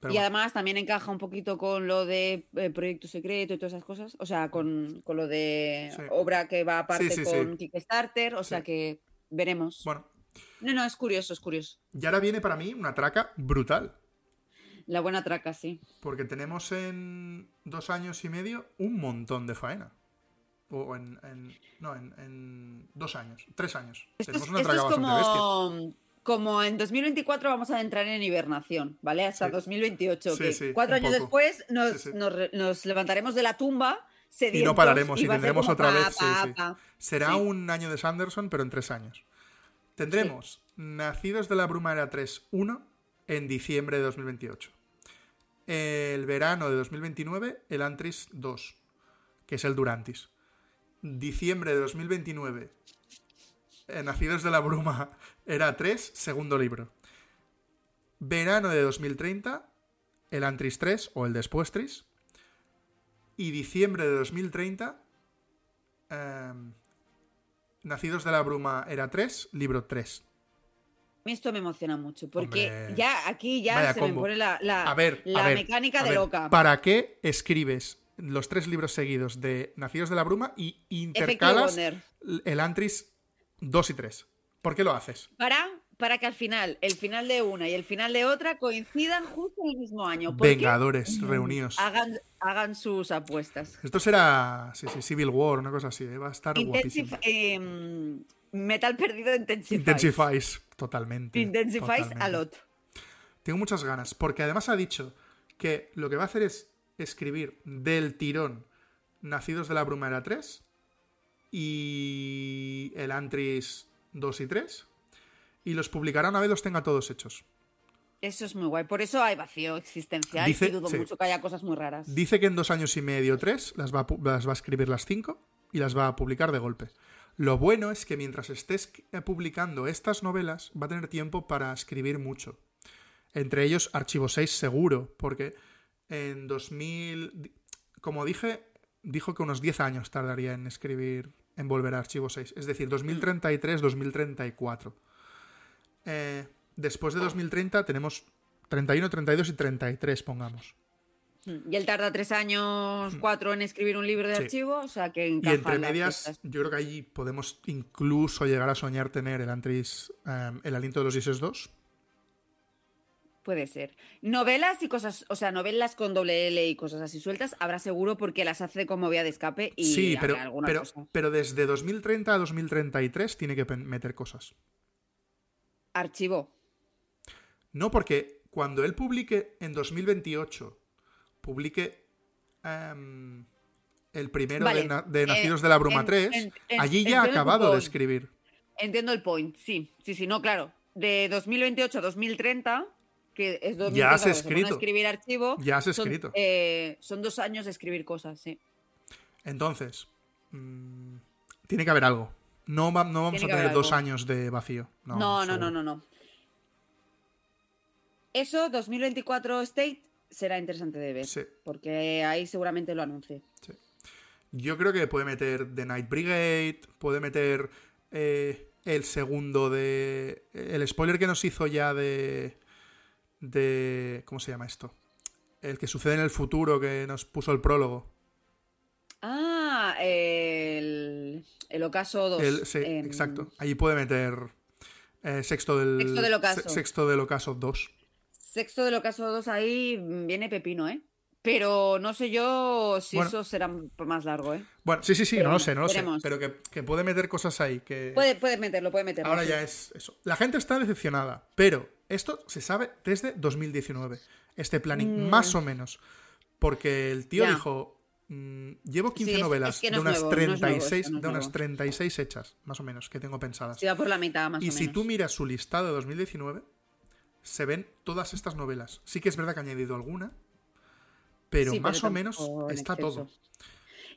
Pero y bueno. además también encaja un poquito con lo de eh, proyecto secreto y todas esas cosas. O sea, con, con lo de Sí. obra que va aparte Sí, sí, sí. con Kickstarter. O sea que veremos. Bueno, No, no, es curioso, es curioso. y ahora viene para mí una traca brutal. La buena traca, sí. Porque tenemos en dos años y medio un montón de faena. O en. en- no, en, en dos años. Tres años. Esto tenemos es, una traca es bastante bestia. Como, en 2024 vamos a entrar en hibernación, ¿vale? Hasta Sí. 2028. Sí, que sí, cuatro años poco. después nos, levantaremos de la tumba. Y no pararemos y, tendremos otra pa, vez. pa, pa. Será un año de Sanderson, pero en tres años. Tendremos Nacidos de la Bruma era 3.1 en diciembre de 2028. El verano de 2029, el Antris 2, que es el Durantis. Diciembre de 2029, eh, Nacidos de la Bruma era 3, segundo libro. Verano de 2030, el Antris 3 o el Despuestris. Y diciembre de 2030, em, Nacidos de la Bruma era 3, libro 3. A mí esto me emociona mucho, porque Hombre. ya aquí ya se combo. me pone la, la- A ver, la a ver, mecánica a de ver, loca. ¿Para qué escribes los tres libros seguidos de Nacidos de la Bruma y intercalas el Antris 2 y 3? ¿Por qué lo haces? Para, para que al final, el final de una y el final de otra coincidan justo en el mismo año. ¿Por qué? Vengadores reunidos. Hagan, hagan sus apuestas. Esto será sí, sí, Civil War, una cosa así, ¿eh? va a estar guapísimo. Intensif- em, metal perdido Intensifies. Intensifies, totalmente. Intensifies totalmente. a lot. Tengo muchas ganas, porque además ha dicho que lo que va a hacer es escribir del tirón Nacidos de la Bruma era 3 y el Antris 2 y 3 y los publicará una vez los tenga todos hechos. Eso es muy guay. Por eso hay vacío existencial Dice- y dudo sí. mucho que haya cosas muy raras. Dice que en dos años y medio, tres, las va, a pu- las va a escribir las cinco y las va a publicar de golpe. Lo bueno es que mientras estés eh, publicando estas novelas, va a tener tiempo para escribir mucho. Entre ellos, Archivo 6 seguro, porque en 2000, di- como dije, dijo que unos 10 años tardaría en escribir, en volver a Archivo 6. Es decir, 2033, 2034. Eh, después de 2030 tenemos 31, 32 y 33, pongamos. Y él tarda tres años, cuatro en escribir un libro de Hmm. Sí. archivo, o sea que Y entre en medias, yo creo que allí podemos incluso llegar a soñar tener el Antris, eh, el aliento de los dioses 2. Puede ser. Novelas y cosas, o sea, novelas con doble L y cosas así sueltas, habrá seguro porque las hace como vía de escape y Sí, pero, alguna pero, cosa. pero desde 2030 a 2033 tiene que meter cosas. Archivo. No, porque cuando él publique en 2028, publique em, el primero Vale, de, Na- de eh, Nacidos de la Bruma en- 3, en- en- allí ya ha acabado de escribir. Entiendo el point, sí, sí, sí, no, claro. De 2028 a 2030 que es 2024, Ya has escrito. escribir archivo. Ya has son, escrito. eh, son dos años de escribir cosas, sí. Entonces, mm, tiene que haber algo. No, va- no vamos Tiene a tener dos años de vacío. No, No, no, no, no, no. Eso, 2024 State, será interesante de ver. Sí. Porque ahí seguramente lo anuncie. Yo creo que puede meter The Night Brigade, puede meter eh, el segundo de... El spoiler que nos hizo ya de... de ¿Cómo se llama esto? El que sucede en el futuro, que nos puso el prólogo. Ah, el, el Ocaso 2. El- sí, exacto. Allí puede meter eh, Sexto del... Sexto del Ocaso. Se- Sexto del Ocaso 2. Sexto del Ocaso 2 ahí viene Pepino, ¿eh? Pero no sé yo si Bueno. eso será más largo, ¿eh? Bueno, sí, sí, sí, Pero no lo sé, no lo sé. Pero que, que puede meter cosas ahí que... Puede, puede meterlo, puede meterlo. Ahora sí. ya es eso. La gente está decepcionada, pero esto se sabe desde 2019. Este planning, Mm. más o menos. Porque el tío Ya. dijo, mm, llevo 15 Sí, es- novelas es que no de, unas nuevo, no es nuevo, 36, esto no es de unas nuevo. 36 hechas, más o menos, que tengo pensadas. Se va por la mitad, más y o si menos. tú miras su listado de 2019, se ven todas estas novelas. Sí que es verdad que ha añadido alguna, pero Sí, más pero o menos está todo.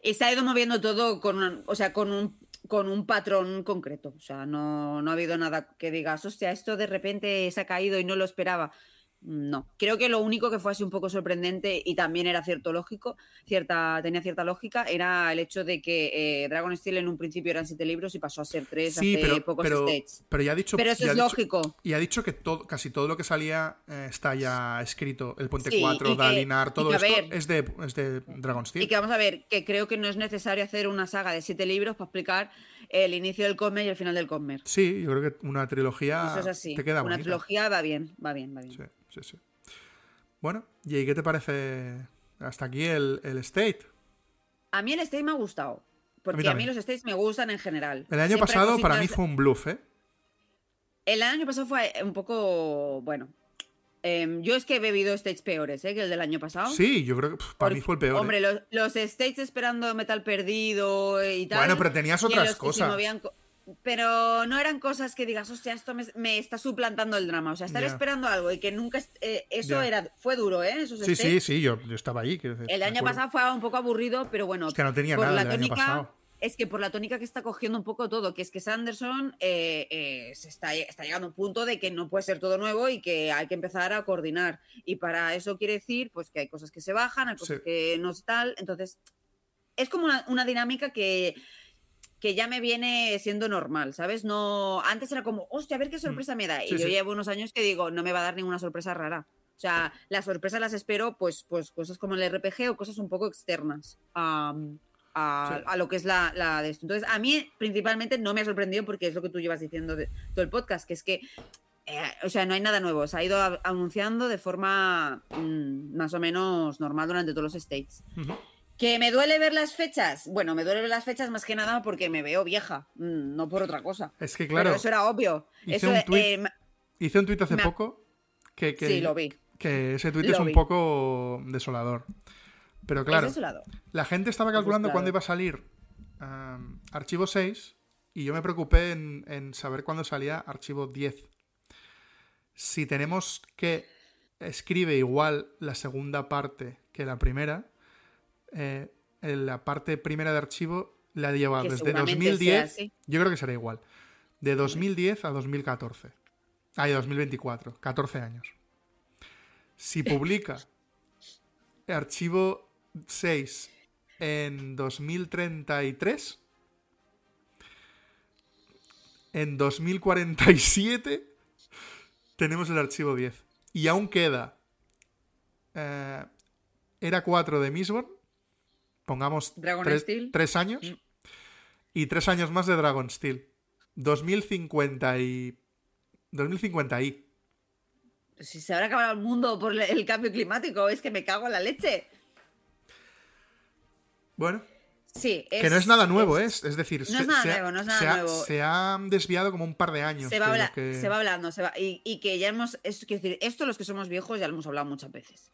Se ha ido moviendo todo con, un- o sea, con un, con un patrón concreto. O sea, no, no ha habido nada que digas, hostia, esto de repente se ha caído y no lo esperaba. No. Creo que lo único que fue así un poco sorprendente y también era cierto lógico, cierta, tenía cierta lógica, era el hecho de que eh, Dragon Steel en un principio eran siete libros y pasó a ser tres Sí, hace pero, pocos pero, states. pero ya ha dicho. Pero eso es ha dicho- lógico. Y ha dicho que todo, casi todo lo que salía eh, está ya escrito. El Puente Sí, 4, y que- Dalinar, todo esto ver- es de, es de Dragon Steel. Y que vamos a ver, que creo que no es necesario hacer una saga de siete libros para explicar el inicio del Cosmer y el final del Cosmer. Sí, yo creo que una trilogía Eso es así. te queda Una bonita. trilogía va bien, va bien, va bien. Sí, sí, sí. Bueno, ¿y qué te parece hasta aquí el, el State? A mí el State me ha gustado. Porque a mí, los States me gustan en general. El año Siempre pasado para mí fue un bluff, ¿eh? El año pasado fue un poco. Bueno. em, yo es que he bebido States peores, ¿eh? Que el del año pasado. Sí, yo creo que para Porque, mí fue el peor. ¿eh? Hombre, los, los States esperando Metal Perdido y tal. Bueno, pero tenías otras cosas. Pero no eran cosas que digas, hostia, esto me, me está suplantando el drama. O sea, estar Ya. esperando algo y que nunca. eh, eso Ya. era fue duro, ¿eh? Esos Sí, sí, sí, yo, yo estaba ahí. decir, El año pasado fue un poco aburrido, pero bueno. Es que no tenía por nada la el año tónica, pasado. Es que por la tónica que está cogiendo un poco todo, que es que Sanderson eh, eh, se está, está llegando a un punto de que no puede ser todo nuevo y que hay que empezar a coordinar. Y para eso quiere decir pues que hay cosas que se bajan, hay cosas Sí. que no es tal. Entonces, es como una, una dinámica que, que ya me viene siendo normal, ¿sabes? No, antes era como, hostia, a ver qué sorpresa me da. Y Mm. Yo sí. llevo unos años que digo, no me va a dar ninguna sorpresa rara. O sea, las sorpresas las espero, pues, pues cosas como el RPG o cosas un poco externas a, a- Sí. a lo que es la, la de esto. Entonces, a mí principalmente no me ha sorprendido porque es lo que tú llevas diciendo de todo el podcast, que es que, eh, o sea, no hay nada nuevo. Se ha ido a- anunciando de forma mm, más o menos normal durante todos los states. Ujú. ¿Que me duele ver las fechas? Bueno, me duele ver las fechas más que nada porque me veo vieja, mm, no por otra cosa. Es que, claro, Pero eso era obvio. hice Eso, un eh, tuit ma- hice un tuit hace me poco que, que, sí, lo vi. que ese Lo es un vi. poco desolador. Pero claro, la gente estaba calculando cuándo iba a salir Archivo 6 y yo me preocupé en, en saber cuándo salía Archivo 10. Si tenemos que escribe igual la segunda parte que la primera, eh, en la parte primera de archivo la lleva Que desde seguramente 2010. sea así. Yo creo que será igual. De 2010 a 2014. Ah, y 2024. 14 años. Si publica archivo 6 en 2033, en 2047 tenemos el archivo 10. Y aún queda eh, era 4 de Mistborn, pongamos tres, años, Mm. y tres años más de Dragon Steel. 2050 y... 2050 y... Si se habrá acabado el mundo por el cambio climático, es que me cago en la leche. Bueno, Sí, que no es nada nuevo, ¿eh? es- es, es decir, No es nada se, ha- nuevo, no es nada se ha- nuevo. se ha desviado como un par de años. Se va, de lo habla- que- se va hablando, se va, y, y que ya hemos, es, quiero decir, esto los que somos viejos ya lo hemos hablado muchas veces.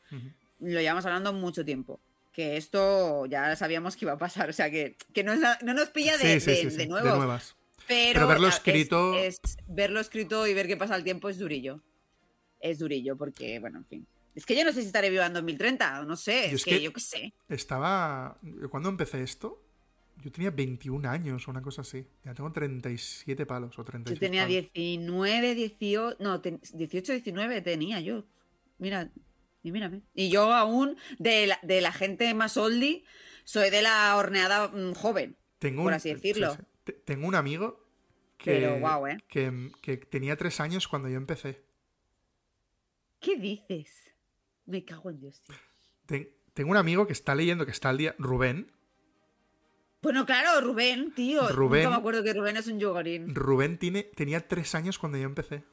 Lo llevamos hablando mucho tiempo. Que esto ya sabíamos que iba a pasar, o sea que, que no, no nos pilla de, Sí, de- sí, de nuevos. nuevas. Pero, Pero verlo a- es- escrito- es- verlo escrito y ver qué pasa el tiempo es durillo. es durillo, porque, bueno, en fin. Es que yo no sé si estaré viva en 2030, no sé, es, es que, que- yo qué sé. Estaba. Cuando empecé esto, yo tenía 21 años o una cosa así. Ya tengo 37 palos o 36 Yo tenía palos. 19, 18, no, ten- 18, 19 tenía yo. Mira, y mírame. Y yo aún, de la, de la gente más oldie, soy de la horneada mm, joven. Tengo por un- así decirlo. sí, sí. Te- Tengo un amigo que, Pero ¿eh? que, que tenía 3 años cuando yo empecé. ¿Qué dices? Me cago en Dios, tío. Ten- tengo un amigo que está leyendo, que está al día, Rubén. Bueno, claro, Rubén, tío. Rubén- Nunca me acuerdo que Rubén es un yogorín. Rubén tiene, tenía 3 años cuando yo empecé.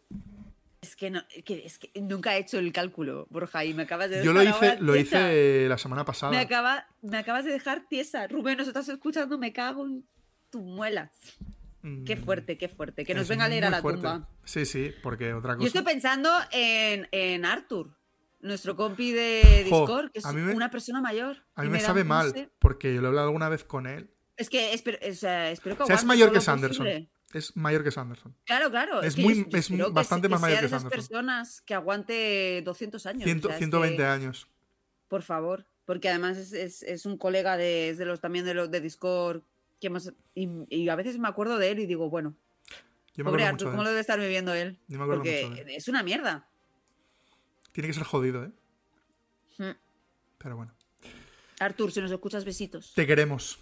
Es que, no, que- es que nunca he hecho el cálculo, Borja, y me acabas de dejar Yo lo hice, lo tiesa. hice la semana Me, pasada. acaba, me acabas de dejar tiesa. Rubén, nos estás escuchando, me cago en tu muela. Qué Mm, fuerte, qué fuerte. Que nos es venga a leer a la fuerte. tumba. Sí, sí, porque otra cosa. Yo estoy pensando en, en Arthur, nuestro compi de Jo, Discord, que es me- una persona mayor. A mí me, sabe mal, porque yo lo he hablado alguna vez con él. Es que espero, o sea, espero que O sea, es mayor que Sanderson. posible. Es mayor que Sanderson. Claro, claro. Es que muy- yo- yo es bastante más que mayor sea que de esas Sanderson. personas que aguante 200 años. Ciento- o sea, es 120 que- años. Por favor, porque además es, es- es un colega de, de los también de los de Discord que hemos y, y a veces me acuerdo de él y digo, bueno, Yo me pobre Arthur, ¿cómo lo debe estar viviendo él? Yo me acuerdo Porque mucho es una mierda. Tiene que ser jodido, ¿eh? Mm. Pero bueno. Arthur, si nos escuchas, besitos. Te queremos.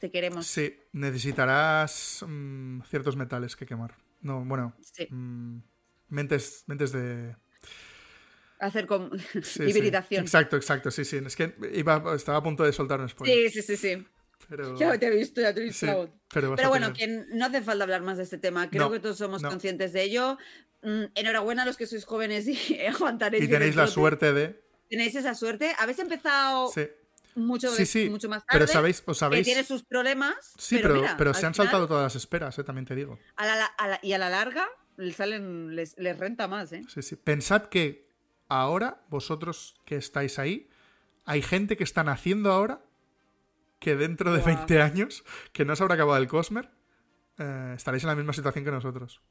Te queremos. Sí, necesitarás mm, ciertos metales que quemar. No, bueno. Sí. mm, mentes, mentes de. Hacer con sí, sí. hibridación. Exacto, exacto, sí, sí. Es que iba, estaba a punto de soltar un spoiler. Sí, sí, sí, sí. Pero, Ya te he visto, ya te he visto. sí, pero, bueno, que no hace falta hablar más de este tema. Creo No, que todos somos no. conscientes de ello. Mm, enhorabuena a los que sois jóvenes y aguantaréis. Y tenéis la suerte de. Tenéis esa suerte. Habéis empezado Sí, mucho, sí, sí. mucho más tarde. Pero sabéis, os que sabéis. tiene sus problemas. Sí, pero, pero, mira, pero al se han final, saltado todas las esperas, eh, también te digo. a la- a la- y a la larga les salen, les, les renta más, ¿eh? Sí, sí. Pensad que ahora, vosotros que estáis ahí, hay gente que está naciendo ahora que dentro de Buah. 20 años, que no se habrá acabado el Cosmer, eh, estaréis en la misma situación que nosotros.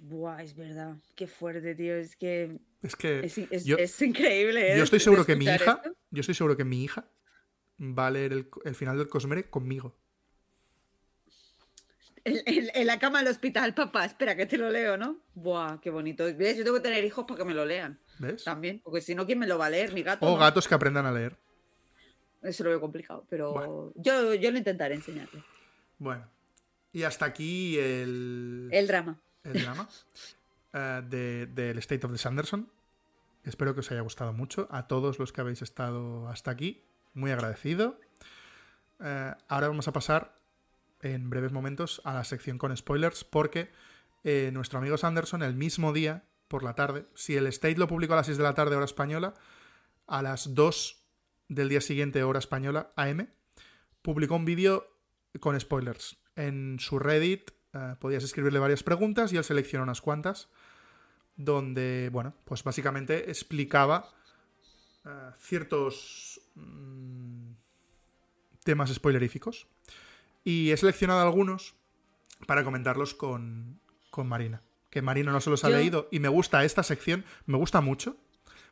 Buah, es verdad. Qué fuerte, tío. Es que Es que es, es- yo, es increíble. ¿eh? yo estoy de seguro que mi hija, esto. Yo estoy seguro que mi hija va a leer el, el final del Cosmere conmigo. En, en- en la cama del hospital, papá, espera que te lo leo, ¿no? Buah, qué bonito. ¿Ves? Yo tengo que tener hijos para que me lo lean ¿Ves? también. Porque si no, ¿quién me lo va a leer? Mi gato. O ¿no? gatos que aprendan a leer. Eso lo veo complicado, pero Bueno. yo, yo lo intentaré enseñarle. Bueno. Y hasta aquí el, El drama. el drama eh, de- del State of the Sanderson. Espero que os haya gustado mucho. A todos los que habéis estado hasta aquí, muy agradecido. Eh, ahora vamos a pasar en breves momentos a la sección con spoilers, porque eh, nuestro amigo Sanderson, el mismo día, por la tarde, si el State lo publicó a las 6 de la tarde, hora española, a las 2 del día siguiente, hora española, AM, publicó un vídeo con spoilers. En su Reddit eh, podías escribirle varias preguntas y él seleccionó unas cuantas, donde, bueno, pues básicamente explicaba eh, ciertos mm, temas spoileríficos. Y he seleccionado algunos para comentarlos con, con Marina. Que Marina no se los ha Yo- leído y me gusta esta sección, me gusta mucho.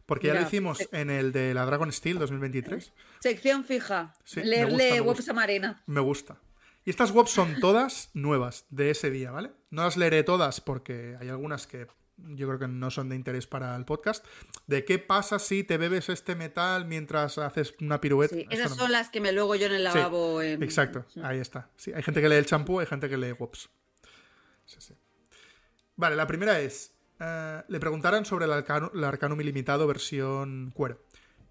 Porque ya lo hicimos en el de la Dragon Steel 2023. Sección fija. Sí, Leerle webs a Marina. Me gusta. Y estas webs son todas nuevas de ese día, ¿vale? No las leeré todas porque hay algunas que yo creo que no son de interés para el podcast. De qué pasa si te bebes este metal mientras haces una pirueta. Sí, esas no. son las que me luego yo en el Sí, lavabo. en- Exacto, ahí está. Sí, hay gente que lee el champú, hay gente que lee. Sí, sí. Vale, la primera es. eh, le preguntaron sobre el, arcano, el Arcanum ilimitado versión cuero.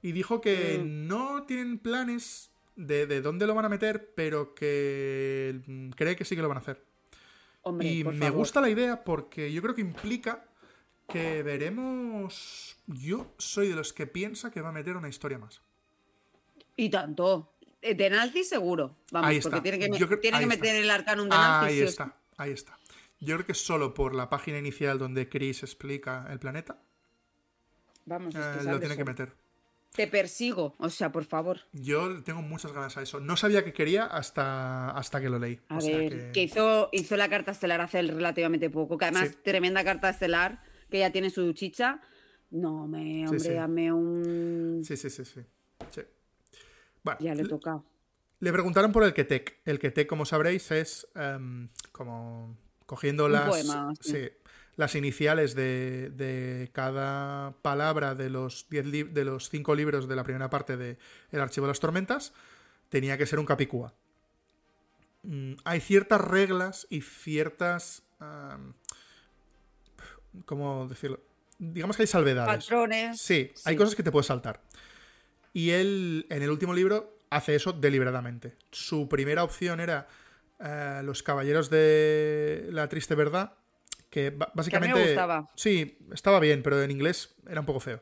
Y dijo que Mm. no tienen planes de, de dónde lo van a meter, pero que mm, cree que sí que lo van a hacer. Hombre, y me favor. gusta la idea porque yo creo que implica que veremos. Yo soy de los que piensa que va a meter una historia más. Y tanto. Eh, De Nancy seguro. Vamos, Ahí porque está. tiene que, creo- tiene que meter está. el arcanum de Nancy. Ahí sí o sí. está, ahí está. Yo creo que solo por la página inicial donde Chris explica el planeta, Vamos, eh, es que lo tiene que meter. Te persigo, o sea, por favor. Yo tengo muchas ganas a eso. No sabía que quería hasta, hasta que lo leí. A O sea ver, que- que hizo, hizo la carta estelar hace relativamente poco, que además Sí. tremenda carta estelar, que ya tiene su chicha. No, me, hombre, sí. dame un. Sí, sí, sí, sí. sí. Bueno, Ya le toca. Le preguntaron por el Ketek. El Ketek, como sabréis, es em, como cogiendo las, poema, sí. sí, las iniciales de, de cada palabra de los, diez li- de los cinco libros de la primera parte de El Archivo de las Tormentas, tenía que ser un capicúa. Mm, hay ciertas reglas y ciertas... em, ¿Cómo decirlo? Digamos que hay salvedades. Patrones. Sí, hay cosas que te puedes saltar. Y él, en el último libro, hace eso deliberadamente. Su primera opción era eh, Los Caballeros de la Triste Verdad, que básicamente... gustaba. Sí, estaba bien, pero en inglés era un poco feo.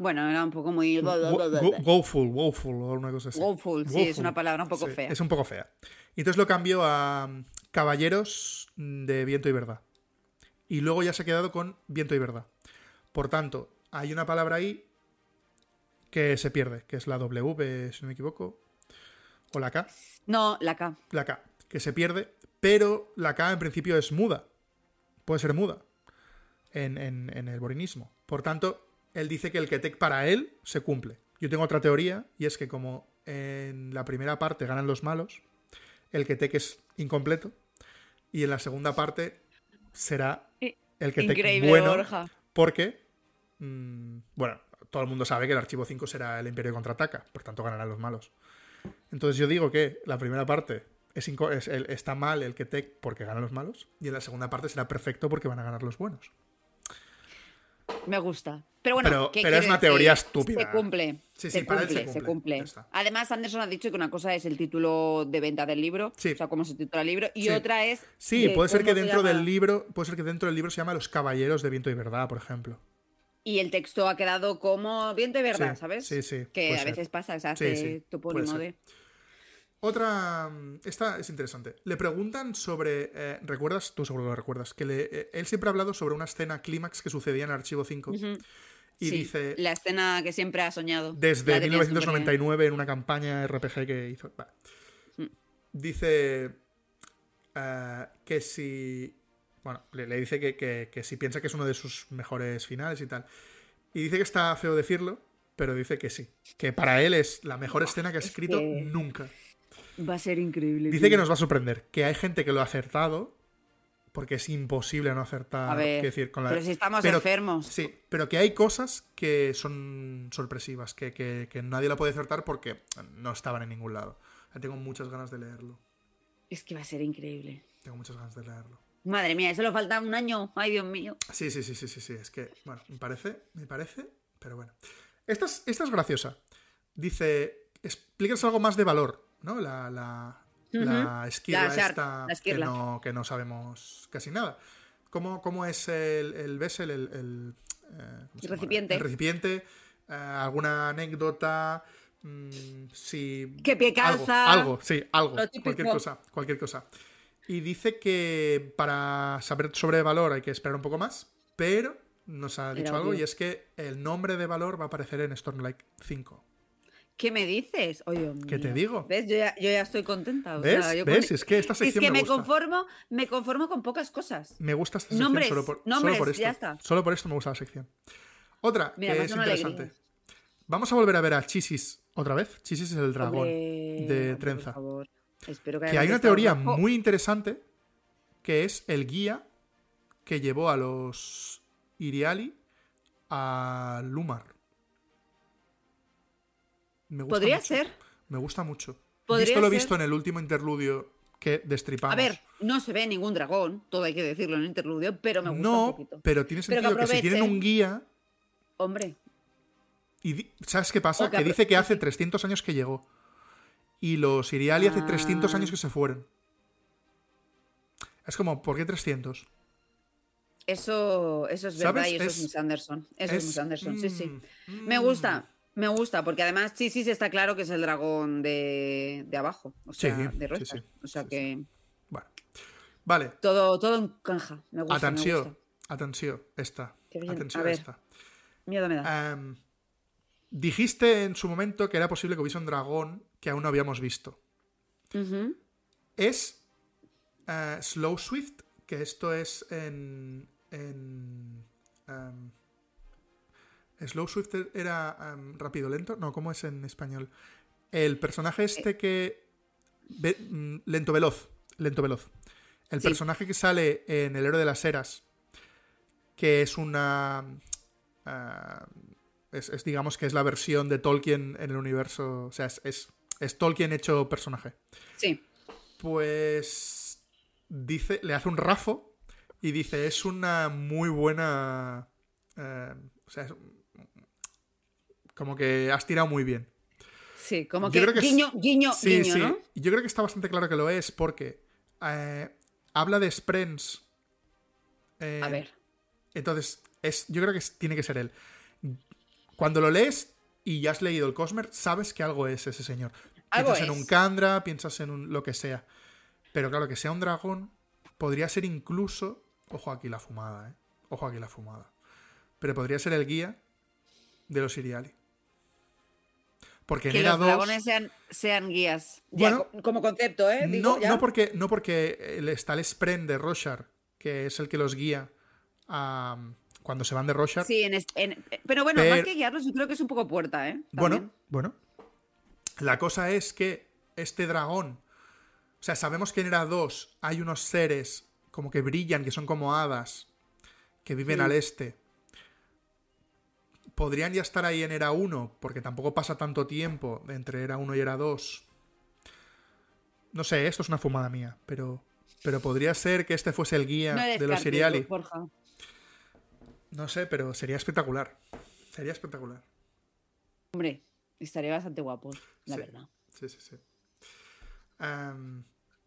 Bueno, era un poco muy. Woeful, woeful, o una cosa así. Woeful, sí, es una palabra un poco Sí, fea. Es un poco fea. Y entonces lo cambió a mm, Caballeros de Viento y Verdad. Y luego ya se ha quedado con Viento y Verdad. Por tanto, hay una palabra ahí que se pierde, que es la W, si no me equivoco. O la K. No, la K. La K, que se pierde, pero la K en principio es muda. Puede ser muda en, en- en el borinismo. Por tanto, él dice que el Ketek para él se cumple. Yo tengo otra teoría, y es que como en la primera parte ganan los malos, el Ketek es incompleto, y en la segunda parte será el Ketek Increíble, bueno, Borja. porque, mm, bueno, todo el mundo sabe que el archivo 5 será el Imperio contraataca, por tanto ganarán los malos. Entonces yo digo que la primera parte es es- el- está mal el Ketek porque ganan los malos, y en la segunda parte será perfecto porque van a ganar los buenos. Me gusta. Pero bueno, Pero- ¿qué pero es una teoría decir? estúpida. Se cumple. Sí, se, sí, él cumple se se cumple. Además, Anderson ha dicho que una cosa es el título de venta del libro, Sí. o sea, cómo se titula el libro, y otra es. Sí, de puede ser que se dentro del libro, puede ser que dentro del libro se llama Los Caballeros de Viento y Verdad, por ejemplo. Y el texto ha quedado como viento y verdad, ¿sabes? sí, sí, Que a ser. veces pasa, se Sí, hace topónimo de. Otra. Esta es interesante. Le preguntan sobre. eh, ¿Recuerdas? Tú seguro que lo recuerdas. Que le- eh, él siempre ha hablado sobre una escena clímax que sucedía en Archivo 5. Ujú. Y Sí, dice. La escena que siempre ha soñado. Desde La tenía siempre- 1999 en una campaña RPG que hizo. Vale. Mm. Dice eh, que si. Bueno, le, le dice que, que- que si piensa que es uno de sus mejores finales y tal. Y dice que está feo decirlo, pero dice que sí. Que para él es la mejor escena que ha es escrito que- nunca. Va a ser increíble. Dice tío. que nos va a sorprender. Que hay gente que lo ha acertado. Porque es imposible no acertar. A ver, quiero decir, con la- pero si estamos pero- enfermos. Sí, pero que hay cosas que son sorpresivas, que, que- que nadie la puede acertar porque no estaban en ningún lado. Tengo muchas ganas de leerlo. Es que va a ser increíble. Tengo muchas ganas de leerlo. Madre mía, solo falta un año. Ay, Dios mío. Sí, sí, sí, sí, sí, sí. Es que, bueno, me parece, me parece, pero bueno. Esta es, esta es graciosa. Dice, explícanos algo más de valor, ¿no? La, la, la esquirla La shark, esta que, no, que no sabemos casi nada. ¿Cómo, cómo es el, el vessel, el, el, eh, recipiente. El recipiente, eh, alguna anécdota, mm, si... ¿Qué pie algo, calza? Algo, sí, algo, cualquier cosa, cualquier cosa. Y dice que para saber sobre valor hay que esperar un poco más, pero nos ha dicho Era algo obvio. y es que el nombre de valor va a aparecer en Stormlight 5. ¿Qué me dices? Oye, Dios ¿Qué te digo? ¿Ves? Yo ya, yo ya estoy contenta. o ¿Ves? sea, yo ¿Ves? con- Es que esta Es sección que me me, gusta. conformo, me conformo con pocas cosas. Me gusta esta sección Nombres, solo, por, solo nombres, por esto. ya está. Solo por esto me gusta la sección. Otra Mira, que me es interesante. alegría. Vamos a volver a ver a Chisis otra vez. Chisis es el dragón Hombre, de trenza. Por favor. Espero que, Que hay una teoría muy interesante que es el guía que llevó a los Iriali a Lumar. Me gusta Podría mucho. ser. Me gusta mucho. Podría Visto lo ser. visto en el último interludio que destripamos. A ver, no se ve ningún dragón, todo hay que decirlo en el interludio, pero me gusta un no, poquito. pero tiene Pero que sentido que, si tienen un guía Hombre, y ¿sabes qué pasa? Que dice que hace 300 años que llegó y los Iriali hace 300 Ah. años que se fueron. Es como, ¿por qué 300? eso, eso es verdad ¿Sabes? y eso es, Es- Miss Anderson. Eso es, es- Miss Anderson, sí, sí. mm, Me mm. gusta, me gusta, porque además sí, sí, está claro que es el dragón de, de abajo, o sea, Sí, de sí, Rocha. sí, o sea que Bueno. Vale. todo, todo. Me gusta, me Atenció. gusta. Atenció. Esta. Qué bien. Atención A ver. esta. Miedo me da. Em, dijiste en su momento que era posible que hubiese un dragón que aún no habíamos visto. Es eh, Slow Swift, que esto es en. en em, Slow Swift era um, rápido lento. No, ¿cómo es en español? El personaje este que. ve- mm, lento veloz. Lento veloz. El Sí. personaje que sale en El héroe de las eras. Que es una. ah, es, es, digamos que es la versión de Tolkien en el universo. O sea, es, es, es Tolkien hecho personaje. Sí. Pues. Dice. Le hace un rafo. Y dice, es una muy buena. eh, o sea, como que has tirado muy bien. Sí, como Yo que, creo que es- guiño, guiño, Sí, guiño, sí. ¿no? Y Yo creo que está bastante claro que lo es porque eh, habla de Sprens. eh, A ver. Entonces, es, yo creo que tiene que ser él. Cuando lo lees y ya has leído el Cosmer, sabes que algo es ese señor. Algo piensas en un Kandra, piensas en un, lo que sea. Pero claro, que sea un dragón, podría ser incluso. Ojo aquí la fumada, ¿eh? Ojo aquí la fumada. Pero podría ser el guía de los Iriali. Porque Que los 2. dragones sean, sean guías. Bueno, como concepto, ¿eh? Digo, No, ya. no porque, no porque el- está el Spren de Roshar, que es el que los guía a- cuando se van de Roshar. Sí, en es- en- pero bueno, más que guiarlos, yo creo que es un poco puerta, ¿eh? bueno, También. bueno. La cosa es que este dragón. O sea, sabemos que en Era 2 hay unos seres como que brillan, que son como hadas, que viven Mm. al este. Podrían ya estar ahí en Era 1, porque tampoco pasa tanto tiempo entre Era 1 y Era 2. No sé, esto es una fumada mía, pero, pero podría ser que este fuese el guía No de los. Borja. No sé, pero sería espectacular. Sería espectacular. Hombre, estaría bastante guapo, la Sí. verdad. Sí, sí, sí. Am,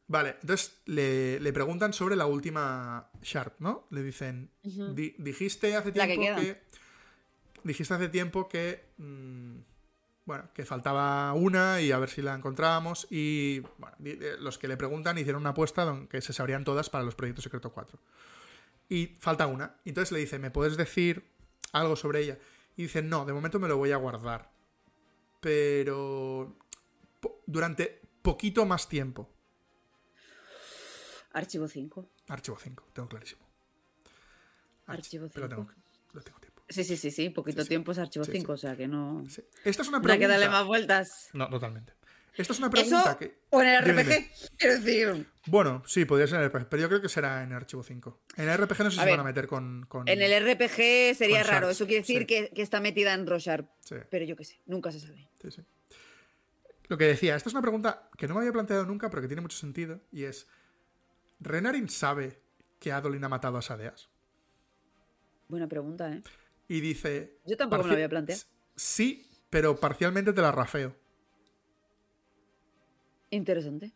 vale, entonces le, le preguntan sobre la última Sharp, ¿no? Le dicen, Ujú. "Di- dijiste hace que tiempo que, dijiste hace tiempo que mm, bueno, que faltaba una y a ver si la encontrábamos y bueno, eh, los que le preguntan hicieron una apuesta donde se sabrían todas para los proyectos secreto 4. Y falta una. Entonces le dice, ¿me puedes decir algo sobre ella? Y dice, no, de momento me lo voy a guardar. Pero po- durante poquito más tiempo. Archivo 5. Archivo 5, tengo clarísimo. Archi- Archivo Pero 5. tengo, lo tengo tiempo. Sí, sí, sí, sí, poquito Sí, sí. tiempo es archivo Sí, 5, o sea que no. Sí. Esta es una No hay que pregunta. darle más vueltas. No, totalmente. Esta es una pregunta Eso que. o en el RPG, dime. quiero decir. Bueno, sí, podría ser en el RPG, pero yo creo que será en el archivo 5. En el RPG no sé si A se ver, van a meter con. con- En el RPG sería raro, Sharks, eso quiere decir sí. que, que está metida en Rosharp. Sí, Pero yo qué sé, nunca se sabe. sí, sí. Lo que decía, esta es una pregunta que no me había planteado nunca, pero que tiene mucho sentido, y es: ¿Renarin sabe que Adolin ha matado a Sadeas? Buena pregunta, ¿eh? Y dice. Yo tampoco me lo había planteado. Sí, pero parcialmente te la rafeo. Interesante.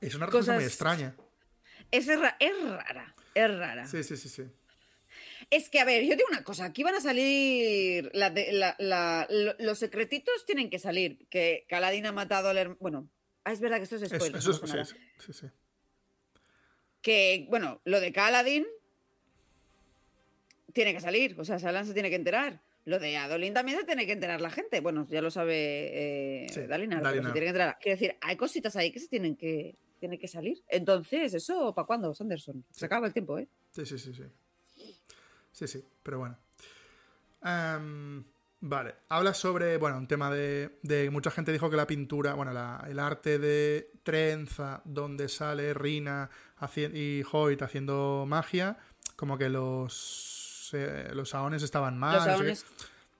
Es una respuesta muy Cosas- extraña. Es, ra- es rara, es rara. Sí, sí, sí, sí. Es que, a ver, yo digo una cosa, aquí van a salir, la de- la- la- lo- los secretitos tienen que salir, que Caladín ha matado al hermano, bueno, ah, es verdad que esto es spoiler. eso no sí, sí. Que, bueno, lo de Caladín tiene que salir, o sea, Salan se tiene que enterar. Lo de Adolin también se tiene que enterar la gente, bueno, ya lo sabe eh, Sí, Dalinar, pero se tiene que enterar. Quiero decir, hay cositas ahí que se tienen que, tienen que salir. Entonces, ¿eso para cuándo, Sanderson? Se acaba el tiempo, ¿eh? Sí, sí, sí, sí. Sí, sí, pero bueno. Am, vale, habla sobre, bueno, un tema de, de- Mucha gente dijo que la pintura, bueno, la- el arte de trenza, donde sale Rina y Hoyt haciendo magia, como que los, eh, los aones estaban mal. Los no sé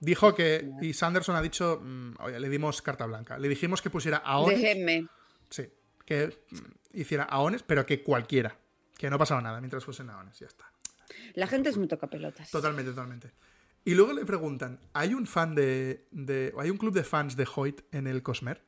Dijo que, y Sanderson ha dicho, mm, oye, le dimos carta blanca. Le dijimos que pusiera aones. Déjenme. Sí, que mm, hiciera aones, pero que cualquiera. Que no pasaba nada mientras fuesen aones, ya está. La gente es muy tocapelotas. Totalmente, totalmente. Y luego le preguntan, ¿hay un fan de, de- ¿Hay un club de fans de Hoyt en el Cosmer?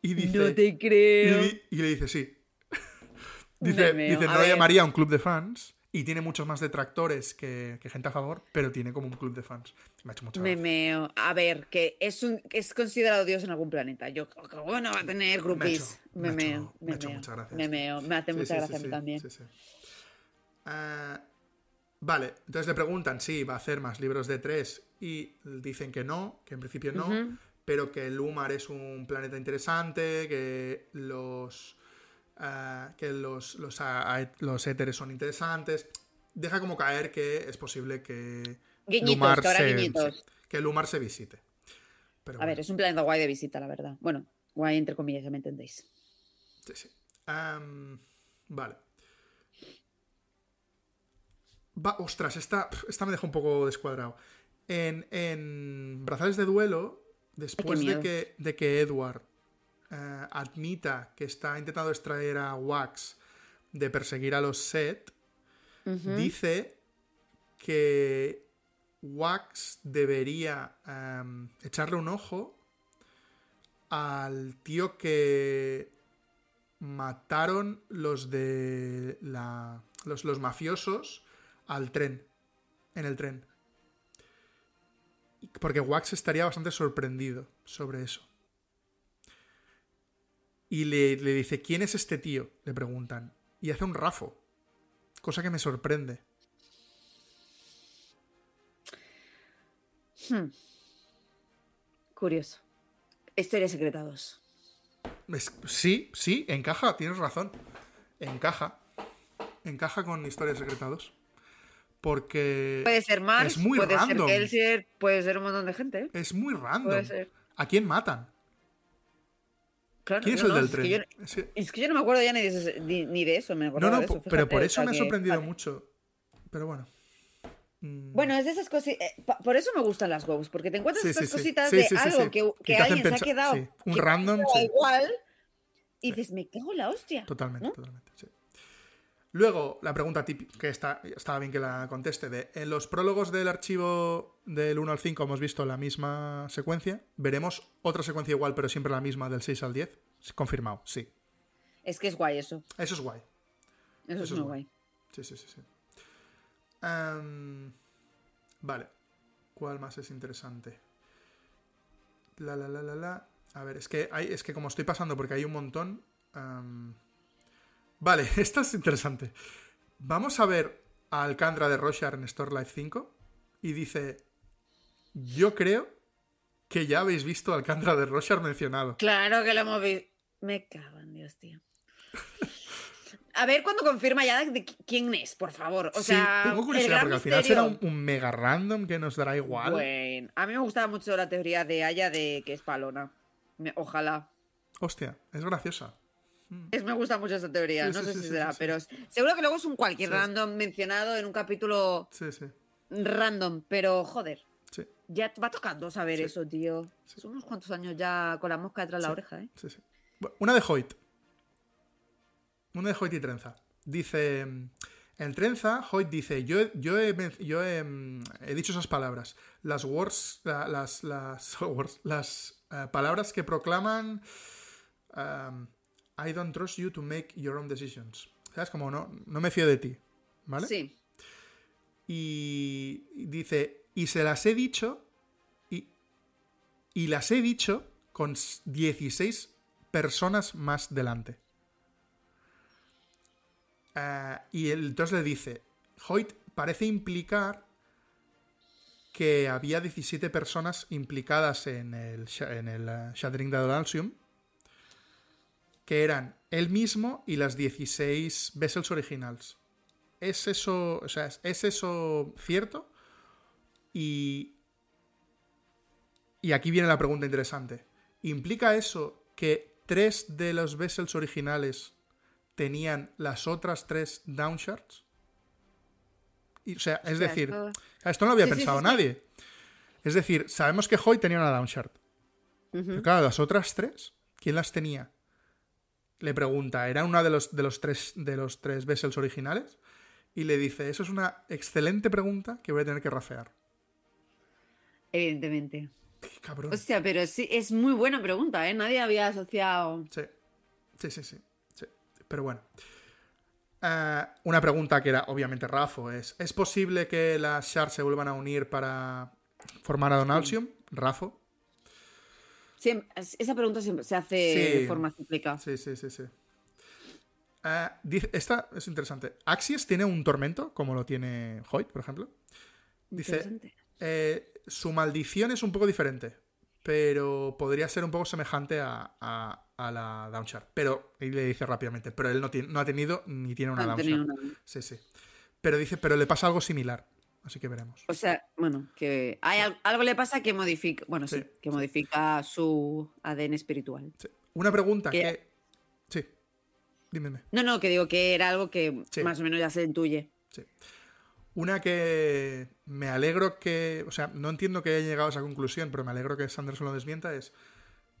Y dice... no te creo. y le dice, sí. dice, dice, no llamaría un club de fans. Y tiene muchos más detractores que, que gente a favor, pero tiene como un club de fans. Me ha hecho mucha Me meo. A ver, que es un es considerado Dios en algún planeta. Yo, bueno, va a tener groupies. me Me, meo. me Me, ha hecho meo. mucha gracia Me meo. Me hace Sí, mucha sí, gracia sí, a mí también. sí, sí. Ah, vale, entonces le preguntan si va a hacer más libros de tres y dicen que no, que en principio no, pero que Lumar es un planeta interesante, que los que los, los, a- a- los éteres son interesantes. Deja como caer que es posible que Guiñitos, Lumar que se- guiñitos. sí, que Lumar se visite. Pero A bueno, ver, es un planeta guay de visita, la verdad. Bueno, guay entre comillas, ya me entendéis. sí, sí. Vale. Va, ostras, esta, esta me deja un poco descuadrado. En, en Brazales de Duelo, después de que, de que Edward eh, admita que está intentando extraer a Wax de perseguir a los Set, dice que Wax debería em, echarle un ojo al tío que mataron los de la, los, los mafiosos al tren, en el tren. Porque Wax estaría bastante sorprendido sobre eso. Y le, le dice, ¿quién es este tío? Le preguntan. Y hace un rafo. Cosa que me sorprende. Hmm. Curioso. Historia secreta 2. Es- sí, sí, encaja, tienes razón. Encaja. Encaja con Historias Secretados. Porque Puede ser Mark, es muy puede random. ser Kelsier, puede ser un montón de gente. ¿eh? es muy random. Puede ser. ¿A quién matan? Claro, ¿Quién es no, el no, del es que tren? yo- Es que- Es que yo no me acuerdo ya ni de, ni, ni de eso. Me No, no, de eso, pero por eso me ha que- sorprendido mucho. Pero bueno. Mm, Bueno, es de esas cosas. por eso me gustan las Ghosts, porque te encuentras Sí, estas sí, sí. cositas Sí, de sí, sí, algo sí. que, Que que alguien se ha quedado. sí, un que random, sí. igual. Y dices, me cago en la hostia. Totalmente, ¿no? totalmente, sí. Luego, la pregunta típica, que está, estaba bien que la conteste, de en los prólogos del archivo del 1 al 5 hemos visto la misma secuencia, veremos otra secuencia igual, pero siempre la misma del 6 al 10. Confirmado, sí. Es que es guay eso. Eso es guay. Eso, Eso es muy guay. guay. Sí, sí, sí, sí. Am, vale. ¿Cuál más es interesante? La, la, la, la, la. A ver, es que, hay, es que como estoy pasando porque hay un montón... am, Vale, esta es interesante. Vamos a ver a Alcandra de Roshar en Store Life 5 y dice... Yo creo que ya habéis visto a Alcandra de Roshar mencionado. Claro que lo hemos visto. Me cago en Dios, tío. A ver cuándo confirma ya de qui- quién es, por favor. O sí, sea, tengo curiosidad porque al final será un, mega random que nos dará igual. Bueno, a mí me gustaba mucho la teoría de Aya de que es palona. Me- ojalá. Hostia, es graciosa. Es, me gusta mucho esa teoría. Sí, no sí, sé sí, si será, pero seguro que luego es un cualquier random mencionado en un capítulo Sí, sí, random. Pero joder, sí. ya va tocando saber eso, tío. Son unos cuantos años ya con la mosca detrás de la oreja, ¿eh? Sí, sí. Una de Hoyt. Una de Hoyt y Trenza. Dice. En Trenza, Hoyt dice: Yo, he- yo, he, yo he, mm, he dicho esas palabras. Las words. la- las. Las, words, las eh, palabras que proclaman. um, I don't trust you to make your own decisions. ¿Sabes? Como no, no me fío de ti. ¿Vale? Sí. Y dice, y se las he dicho, y, y las he dicho con s- 16 personas más delante. Ah, y él entonces le dice, Hoyt parece implicar que había 17 personas implicadas en el, en el eh, Shattering de Adolescence, que eran él mismo y las 16 vessels originals. ¿Es eso, o sea, es- ¿es eso cierto? Y, y aquí viene la pregunta interesante. ¿Implica eso que tres de los vessels originales tenían las otras tres downshards? Y, o sea, es Hostia, decir, esto- esto no lo había Sí, pensado sí, sí. nadie. Es decir, sabemos que Hoy tenía una downshard. Pero claro, las otras tres, ¿quién las tenía? Le pregunta, ¿era una de los, de los, tres, de los tres vessels originales? Y le dice, eso es una excelente pregunta que voy a tener que rafear. Evidentemente. Qué cabrón. Hostia, pero sí, es muy buena pregunta, ¿eh? Nadie había asociado. Sí, sí, sí, sí. sí. Pero bueno. Eh, una pregunta que era obviamente Rafo es, ¿es posible que las shards se vuelvan a unir para formar a Donalsium? Rafo. Esa pregunta siempre se hace Sí. de forma cíclica. Sí, sí, sí, sí. Dice- esta es interesante. Axies tiene un tormento, como lo tiene Hoyt, por ejemplo. Dice, eh, su maldición es un poco diferente, pero podría ser un poco semejante a, a- a la Downshard. Pero, y le dice rápidamente, pero él no, tiene, no ha tenido ni tiene una No Downshard. Sí, sí. Pero dice, pero le pasa algo similar. Así que veremos. O sea, bueno, que hay al- algo le pasa que modifica, bueno, sí, Sí, que modifica su ADN espiritual. Sí. Una pregunta Que- que... Sí. Dímeme. No, no, que digo que era algo que más o menos ya se intuye. Sí. Una que me alegro que, o sea, no entiendo que haya llegado a esa conclusión, pero me alegro que Sanderson lo desmienta, es,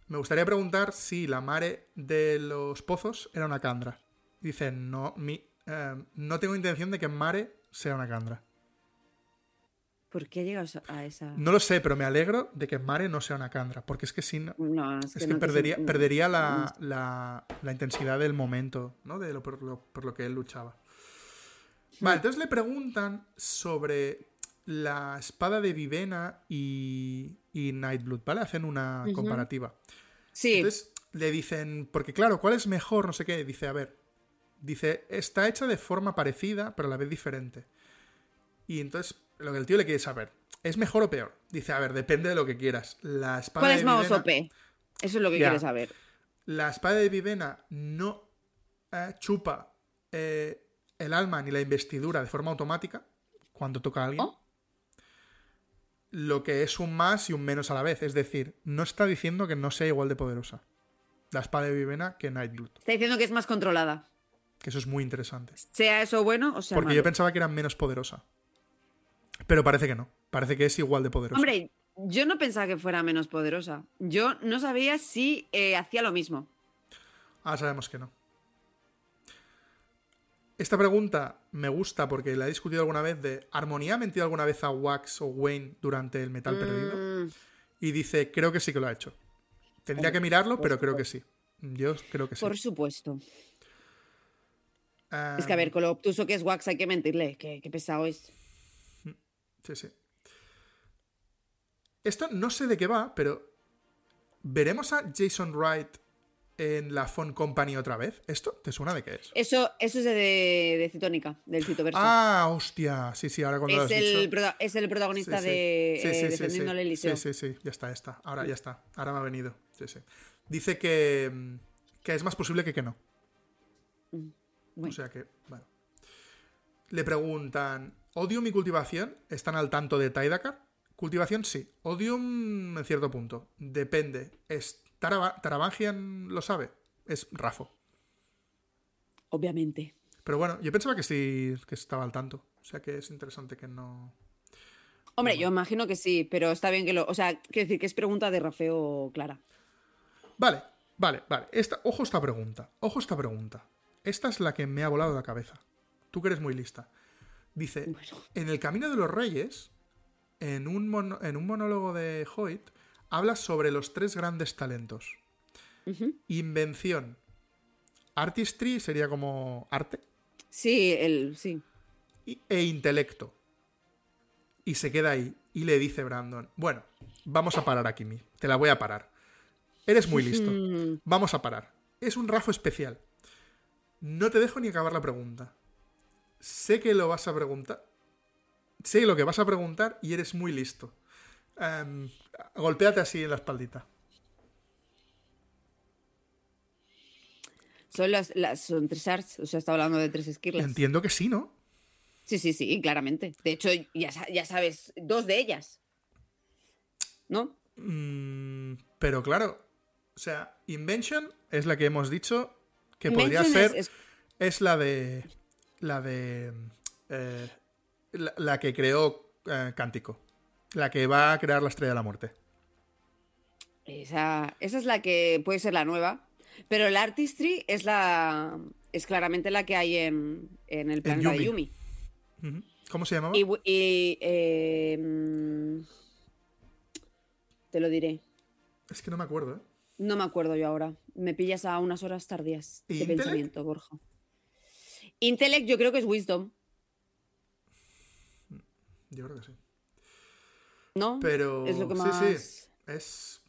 me gustaría preguntar si la mare de los pozos era una candra. Dice, no, mi, eh, no tengo intención de que mare sea una candra. ¿Por qué llegas a esa...? No lo sé, pero me alegro de que mare no sea una candra, porque es que si no, No, es que, es que no te perdería, perdería la, la- la intensidad del momento, ¿no? De lo, por, lo, por lo que él luchaba. Vale, entonces le preguntan sobre la espada de Vivena y, y Nightblood, ¿vale? Hacen una comparativa. Sí, Entonces le dicen, porque claro, ¿cuál es mejor? No sé qué. Dice, a ver, dice, está hecha de forma parecida, pero a la vez diferente. Y entonces lo que el tío le quiere saber, ¿es mejor o peor? Dice, a ver, depende de lo que quieras. La espada ¿cuál de es más Vivena- OP? Eso es lo que Ya. quieres saber. la espada de Vivena no eh, chupa eh, el alma ni la investidura de forma automática cuando toca a alguien. Oh. Lo que es un más y un menos a la vez. Es decir, no está diciendo que no sea igual de poderosa la espada de Vivena que Nightblood. Está diciendo que es más controlada. Que eso es muy interesante. Sea eso bueno o sea Porque malo. yo pensaba que era menos poderosa. Pero parece que no. Parece que es igual de poderosa. Hombre, yo no pensaba que fuera menos poderosa. Yo no sabía si eh, hacía lo mismo. Ah, sabemos que no. Esta pregunta me gusta porque la he discutido alguna vez de ¿Armonía ha mentido alguna vez a Wax o Wayne durante el metal perdido? Mm, Y dice, creo que sí que lo ha hecho. Tendría que mirarlo, pero creo que sí. Yo creo que sí. por supuesto. Es que a ver, con lo obtuso que es Wax hay que mentirle. Qué, qué pesado es. Sí, sí. Esto no sé de qué va, pero ¿veremos a Jason Wright en la Phone Company otra vez? ¿Esto te suena de qué es? Eso, eso es de, de Citónica, del Citoverso. Ah, hostia. Sí, sí, ahora cuando lo es, has el, dicho... es el protagonista Sí, sí. de Sí, eh, Defendiendo Eliseo. Sí, sí, sí, ya está, ya está. Ahora ya está. Ahora me ha venido. Sí, sí. Dice que, mm, que es más posible que que no. Bueno. O sea que, bueno. Le preguntan, ¿Odium y cultivación están al tanto de Taidacar? Cultivación sí. Odium en cierto punto. Depende. ¿Es Taraba- ¿Taravangian lo sabe? Es Rafo. Obviamente. Pero bueno, yo pensaba que sí que estaba al tanto. O sea que es interesante que no... Hombre, yo imagino que sí, pero está bien que lo. O sea, quiero decir que es pregunta de Rafeo clara. Vale, vale, vale. Esta, ojo esta pregunta. Ojo esta pregunta. Esta es la que me ha volado la cabeza. Tú que eres muy lista. Dice, Bueno. en el Camino de los Reyes, en un, mono- en un monólogo de Hoyt, habla sobre los tres grandes talentos. Invención. Artistry sería como arte. Sí, el, sí. y- e intelecto. Y se queda ahí. Y le dice Brandon, bueno, vamos a parar aquí, Mi. Te la voy a parar. Eres muy listo. Vamos a parar. Es un Rafo especial. No te dejo ni acabar la pregunta. Sé que lo vas a preguntar. Sé lo que vas a preguntar y eres muy listo. Em, golpéate así en la espaldita. son, las, las- son tres arts, o sea, está hablando de tres esquirlas. Entiendo que sí, ¿no? Sí, sí, sí, claramente. De hecho, ya, ya sabes, dos de ellas. ¿No? Mm, pero claro, o sea, Invention es la que hemos dicho que podría ser. es- Es, es- la de. La de. eh, la, la que creó eh, Cántico. La que va a crear la estrella de la muerte. esa, esa es la que puede ser la nueva. Pero el Artistry es la. Es claramente la que hay en, en el planeta de Yumi. Yumi. Ujú. ¿Cómo se llamaba? Y, eh, mm, te lo diré. Es que no me acuerdo, ¿eh? No me acuerdo yo ahora. Me pillas a unas horas tardías ¿Y de Intellect? pensamiento, Borja. Intellect yo creo que es Wisdom, Yo creo que sí. ¿no? Pero. es lo que sí, más... sí. Es.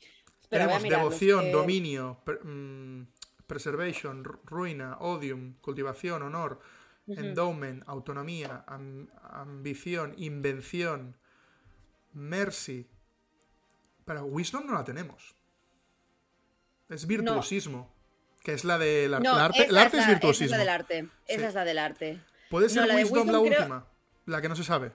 Voy a tenemos devoción, es que- dominio, per- mm, preservation, ru- ruina, odium, cultivación, honor, endowment, autonomía, am- ambición, invención, mercy. Pero wisdom no la tenemos. Es virtuosismo. Que es la del arte. No, arte, el arte es la- virtuosismo. Esa es la del arte. Esa Sí. es la del arte. ¿Puede No, ser la de wisdom, la wisdom creo- última? La que no se sabe.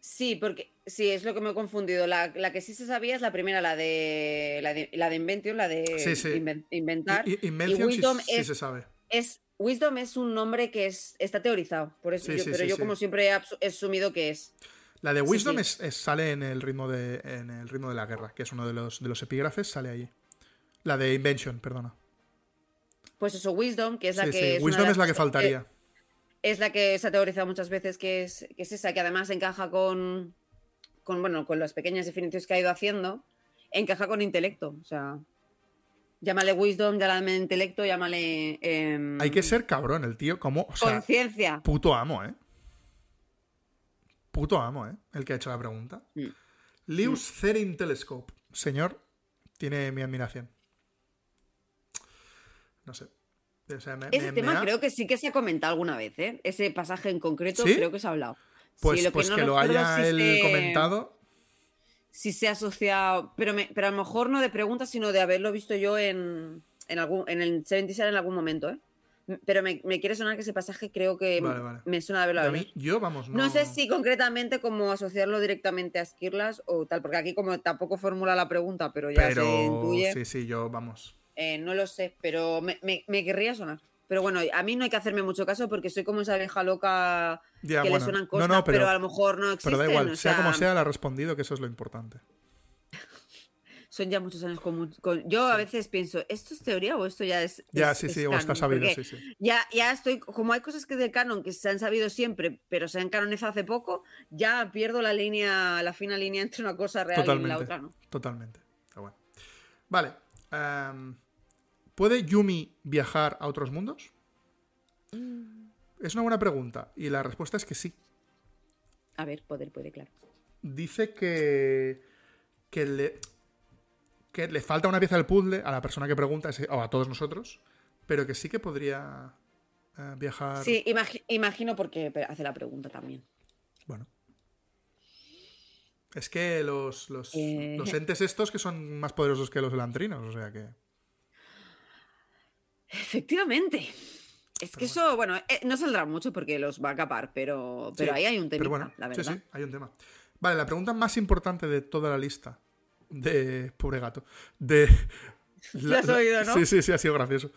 Sí, porque sí, es lo que me he confundido. La, la que sí se sabía es la primera, la de la de, la de Invention, la de Sí, sí. inven- inventar. Invention Wisdom sí, es- se sabe. Es, Wisdom es un nombre que es, está teorizado, por eso yo- pero yo como siempre he asumido que es. La de Wisdom sí. es- es- sale en el ritmo de en el ritmo de la guerra, que es uno de los, de los epígrafes, sale allí. La de Invention, perdona. Pues eso, Wisdom, que es la Sí, que sí, es una Wisdom es la que faltaría. es la que se ha teorizado muchas veces que es, que es esa, que además encaja con, con, bueno, con las pequeñas definiciones que ha ido haciendo, encaja con intelecto. O sea, llámale wisdom, llámale intelecto, llámale em, Hay que ser cabrón, el tío, como, o sea, conciencia. puto amo, ¿eh? Puto amo, ¿eh? El que ha hecho la pregunta. Mm. Lewis Therin Telescope. Señor, tiene mi admiración. No sé. O sea, me- Ese me- me tema ha- creo que sí que se ha comentado alguna vez, ¿eh? Ese pasaje en concreto ¿Sí? creo que se ha hablado. Pues, Sí, lo pues que, no lo recuerdo haya si él se- comentado. Si se ha asociado, pero, me- pero a lo mejor no de preguntas, sino de haberlo visto yo en, en, algún, en el 77 en algún momento, ¿eh? Pero me, me quiere sonar que ese pasaje creo que Vale, vale. me suena de haberlo A hablado. mí, yo, vamos, no. No sé si concretamente cómo asociarlo directamente a Skirlas o tal, porque aquí como tampoco formula la pregunta, pero ya se Pero intuye, sí, sí, yo, vamos. Eh, no lo sé, pero me, me- me querría sonar. Pero bueno, a mí no hay que hacerme mucho caso porque soy como esa vieja loca Ya, que bueno. le suenan cosas, no, pero, pero- a lo mejor no existen. Pero da igual, o sea como sea, le ha respondido que eso es lo importante. Son ya muchos años con, Yo a veces pienso, ¿esto es teoría o esto ya es. Ya, es- sí, es sí, o está sabido, sí, sí. Ya, ya estoy. Como hay cosas que de canon que se han sabido siempre, pero se han canonizado hace poco, ya pierdo la línea, la fina línea entre una cosa real y la otra, ¿no? Totalmente. Pero bueno. Vale. em, ¿Puede Yumi viajar a otros mundos? Mm. Es una buena pregunta. Y la respuesta es que sí. A ver, poder puede, claro. Dice que. que le. que le falta una pieza del puzzle a la persona que pregunta, o a todos nosotros, pero que sí que podría eh, viajar. Sí, imagi- imagino porque hace la pregunta también. Bueno. Es que los, los, Eh. los entes estos que son más poderosos que los elantrinos, o sea que. Efectivamente. Es que eso, bueno, eh, no saldrá mucho porque los va a capar, pero, pero Sí, ahí hay un tema, Pero bueno, la sí, verdad. sí, hay un tema. Vale, la pregunta más importante de toda la lista. De. Pobre gato. De. Has oído, ¿no? Sí, sí, sí, ha sido gracioso.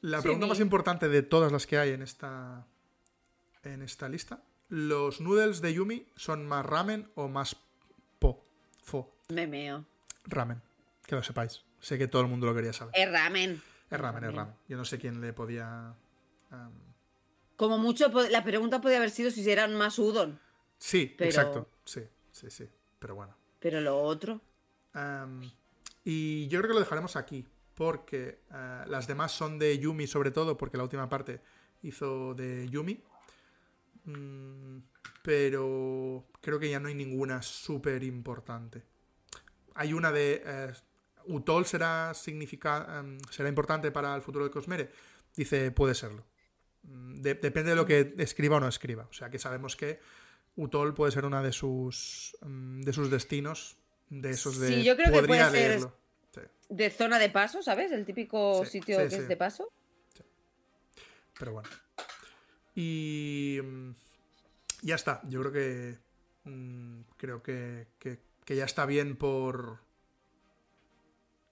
La Sí, pregunta más importante de todas las que hay en esta. En esta lista. ¿Los noodles de Yumi son más ramen o más po? Fo. Me meo. Ramen. Que lo sepáis. Sé que todo el mundo lo quería saber. Es ramen. Es ramen, es ramen. Yo no sé quién le podía. Como mucho, la pregunta podría haber sido si eran más udon, Sí, Pero- exacto. Sí, sí, sí. Pero bueno. pero lo otro. Y yo creo que lo dejaremos aquí. Porque eh, las demás son de Yumi, sobre todo, porque la última parte hizo de Yumi. Mm, pero creo que ya no hay ninguna súper importante. Hay una de. eh, Utol será, significa, em, será importante para el futuro de Cosmere. Dice, puede serlo. Mm, de- depende de lo que escriba o no escriba. O sea que sabemos que Utol puede ser una de sus, mm, de sus destinos. De esos de. Sí, yo creo que podría puede ser-. Sí. De zona de paso, ¿sabes? El típico Sí, sitio sí, que es de paso. Pero bueno. Y. mm, Ya está. Yo creo que. mm, Creo que, que, que ya está bien por.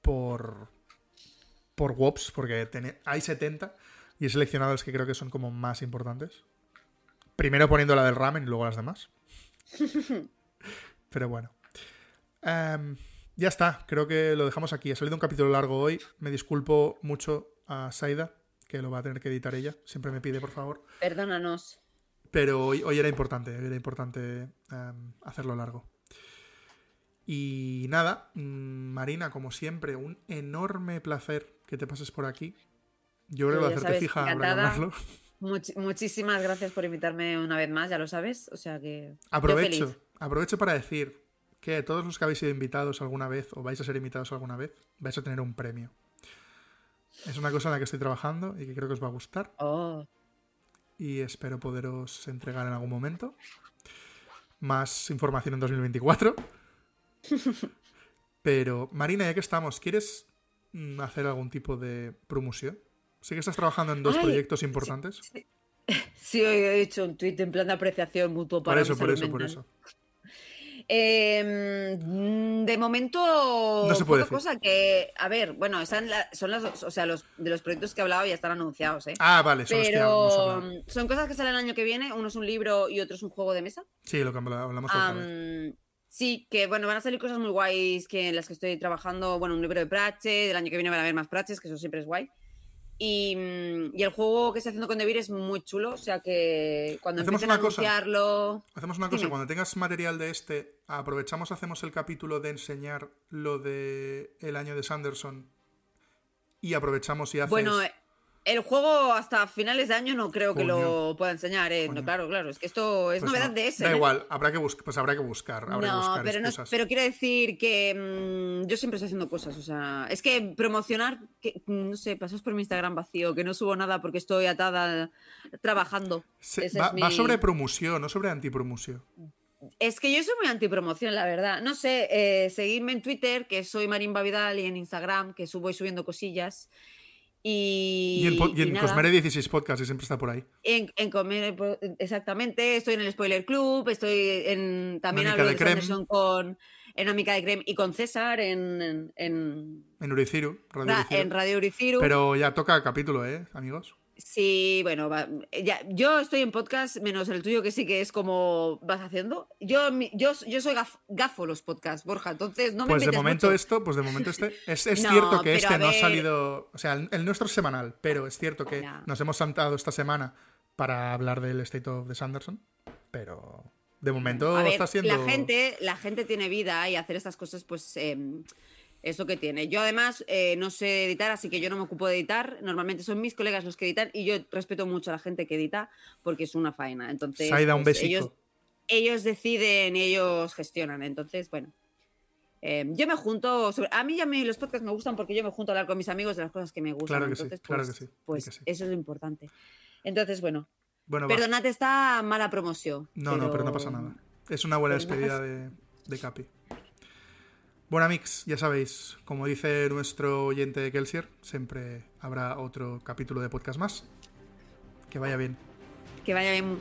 Por. Por WOPs, porque tiene- hay 70 y he seleccionado los que creo que son como más importantes. Primero poniendo la del ramen y luego las demás. Pero bueno. Em, ya está, creo que lo dejamos aquí. Ha salido un capítulo largo hoy. Me disculpo mucho a Saida, que lo va a tener que editar ella. Siempre me pide, por favor. Perdónanos. Pero hoy, hoy era importante, hoy era importante em, hacerlo largo. Y nada, mm, Marina, como siempre, un enorme placer que te pases por aquí. Yo creo que hacerte sabes, fija encantada. hablarlo. Much- muchísimas gracias por invitarme una vez más, ya lo sabes. O sea que. Aprovecho, aprovecho para decir que todos los que habéis sido invitados alguna vez o vais a ser invitados alguna vez, vais a tener un premio. Es una cosa en la que estoy trabajando y que creo que os va a gustar Oh, y espero poderos entregar en algún momento. Más información en 2024. Pero, Marina, ya que estamos, ¿quieres mm, hacer algún tipo de promoción? Sé que estás trabajando en dos Ay, proyectos importantes. sí, hoy he hecho un tuit en plan de apreciación mutuo Por para eso, mi por eso, por eso. Em, de momento, No se puede poca cosa que, a ver, bueno, están la- son los, o sea, los de los proyectos que he hablado ya están anunciados, ¿eh? Ah, vale, son los que Pero mm, son cosas que salen el año que viene. Uno es un libro y otro es un juego de mesa. Sí, lo que habla- hablamos la otra vez. Am, sí, que bueno, van a salir cosas muy guays que en las que estoy trabajando. Bueno, un libro de Pratchett, del año que viene van a haber más Pratchett, que eso siempre es guay. Y, mm, y el juego que estoy haciendo con Devir es muy chulo, o sea que cuando Hacemos a cosa. anunciarlo... Hacemos una cosa, Dime. cuando tengas material de este, aprovechamos, hacemos el capítulo de enseñar lo de el año de Sanderson y aprovechamos y haces... Bueno, el juego hasta finales de año no creo que Coño. lo pueda enseñar, ¿eh? No, claro, claro, es que esto es pues novedad no, de ese. Da ¿eh? igual, habrá que, pues habrá que buscar. Habrá que No, buscar pero, no, excusas. pero quiero decir que mm, yo siempre estoy haciendo cosas, o sea, es que promocionar, que, mm, no sé, pasas por mi Instagram vacío, que no subo nada porque estoy atada trabajando. Se- va, sobre promoción, no sobre antipromoción. Es que yo soy muy antipromoción, la verdad. No sé, eh, seguidme en Twitter, que soy Marimba Vidal, y en Instagram, que subo y subiendo cosillas. Y, Y en, po- y y en nada. Cosmere 16 Podcast, y siempre está por ahí. En, en comer, po- exactamente, estoy en el Spoiler Club, estoy en también hablo de de con en Amica de Creme y con César en, en, en, En Uriciru, Radio Ra- Uriciru. en Radio Uriciru. Pero ya toca capítulo, ¿eh, amigos? Sí, bueno, va- ya, yo estoy en podcast, menos el tuyo, que sí que es como vas haciendo. Yo, mi- yo, yo soy gaf- gafo los podcasts, Borja, entonces no me Pues de momento mucho. esto, pues de momento este. Es, es No, cierto que este no ha salido. O sea, el, el nuestro es semanal, pero es cierto que nos hemos saltado esta semana para hablar del State of the Sanderson. Pero de momento A ver, está siendo. la gente, la gente tiene vida y hacer estas cosas, pues eh, es lo que tiene. Yo además eh, no sé editar, así que yo no me ocupo de editar. Normalmente son mis colegas los que editan y yo respeto mucho a la gente que edita porque es una faena. Entonces, Saida, un pues, ellos, ellos deciden y ellos gestionan. Entonces, bueno. eh, yo me junto, sobre- a mí ya me, los podcasts me gustan porque yo me junto a hablar con mis amigos de las cosas que me gustan. Claro que sí, Entonces, claro pues, que sí, Pues que sí. eso es lo importante. Entonces, bueno, Bueno, va. perdonad esta mala promoción. No, no, pero no pasa nada. Es una buena no despedida de, de Capi. Bueno, mix, ya sabéis, como dice nuestro oyente Kelsier, siempre habrá otro capítulo de podcast más. Que vaya bien. Que vaya bien.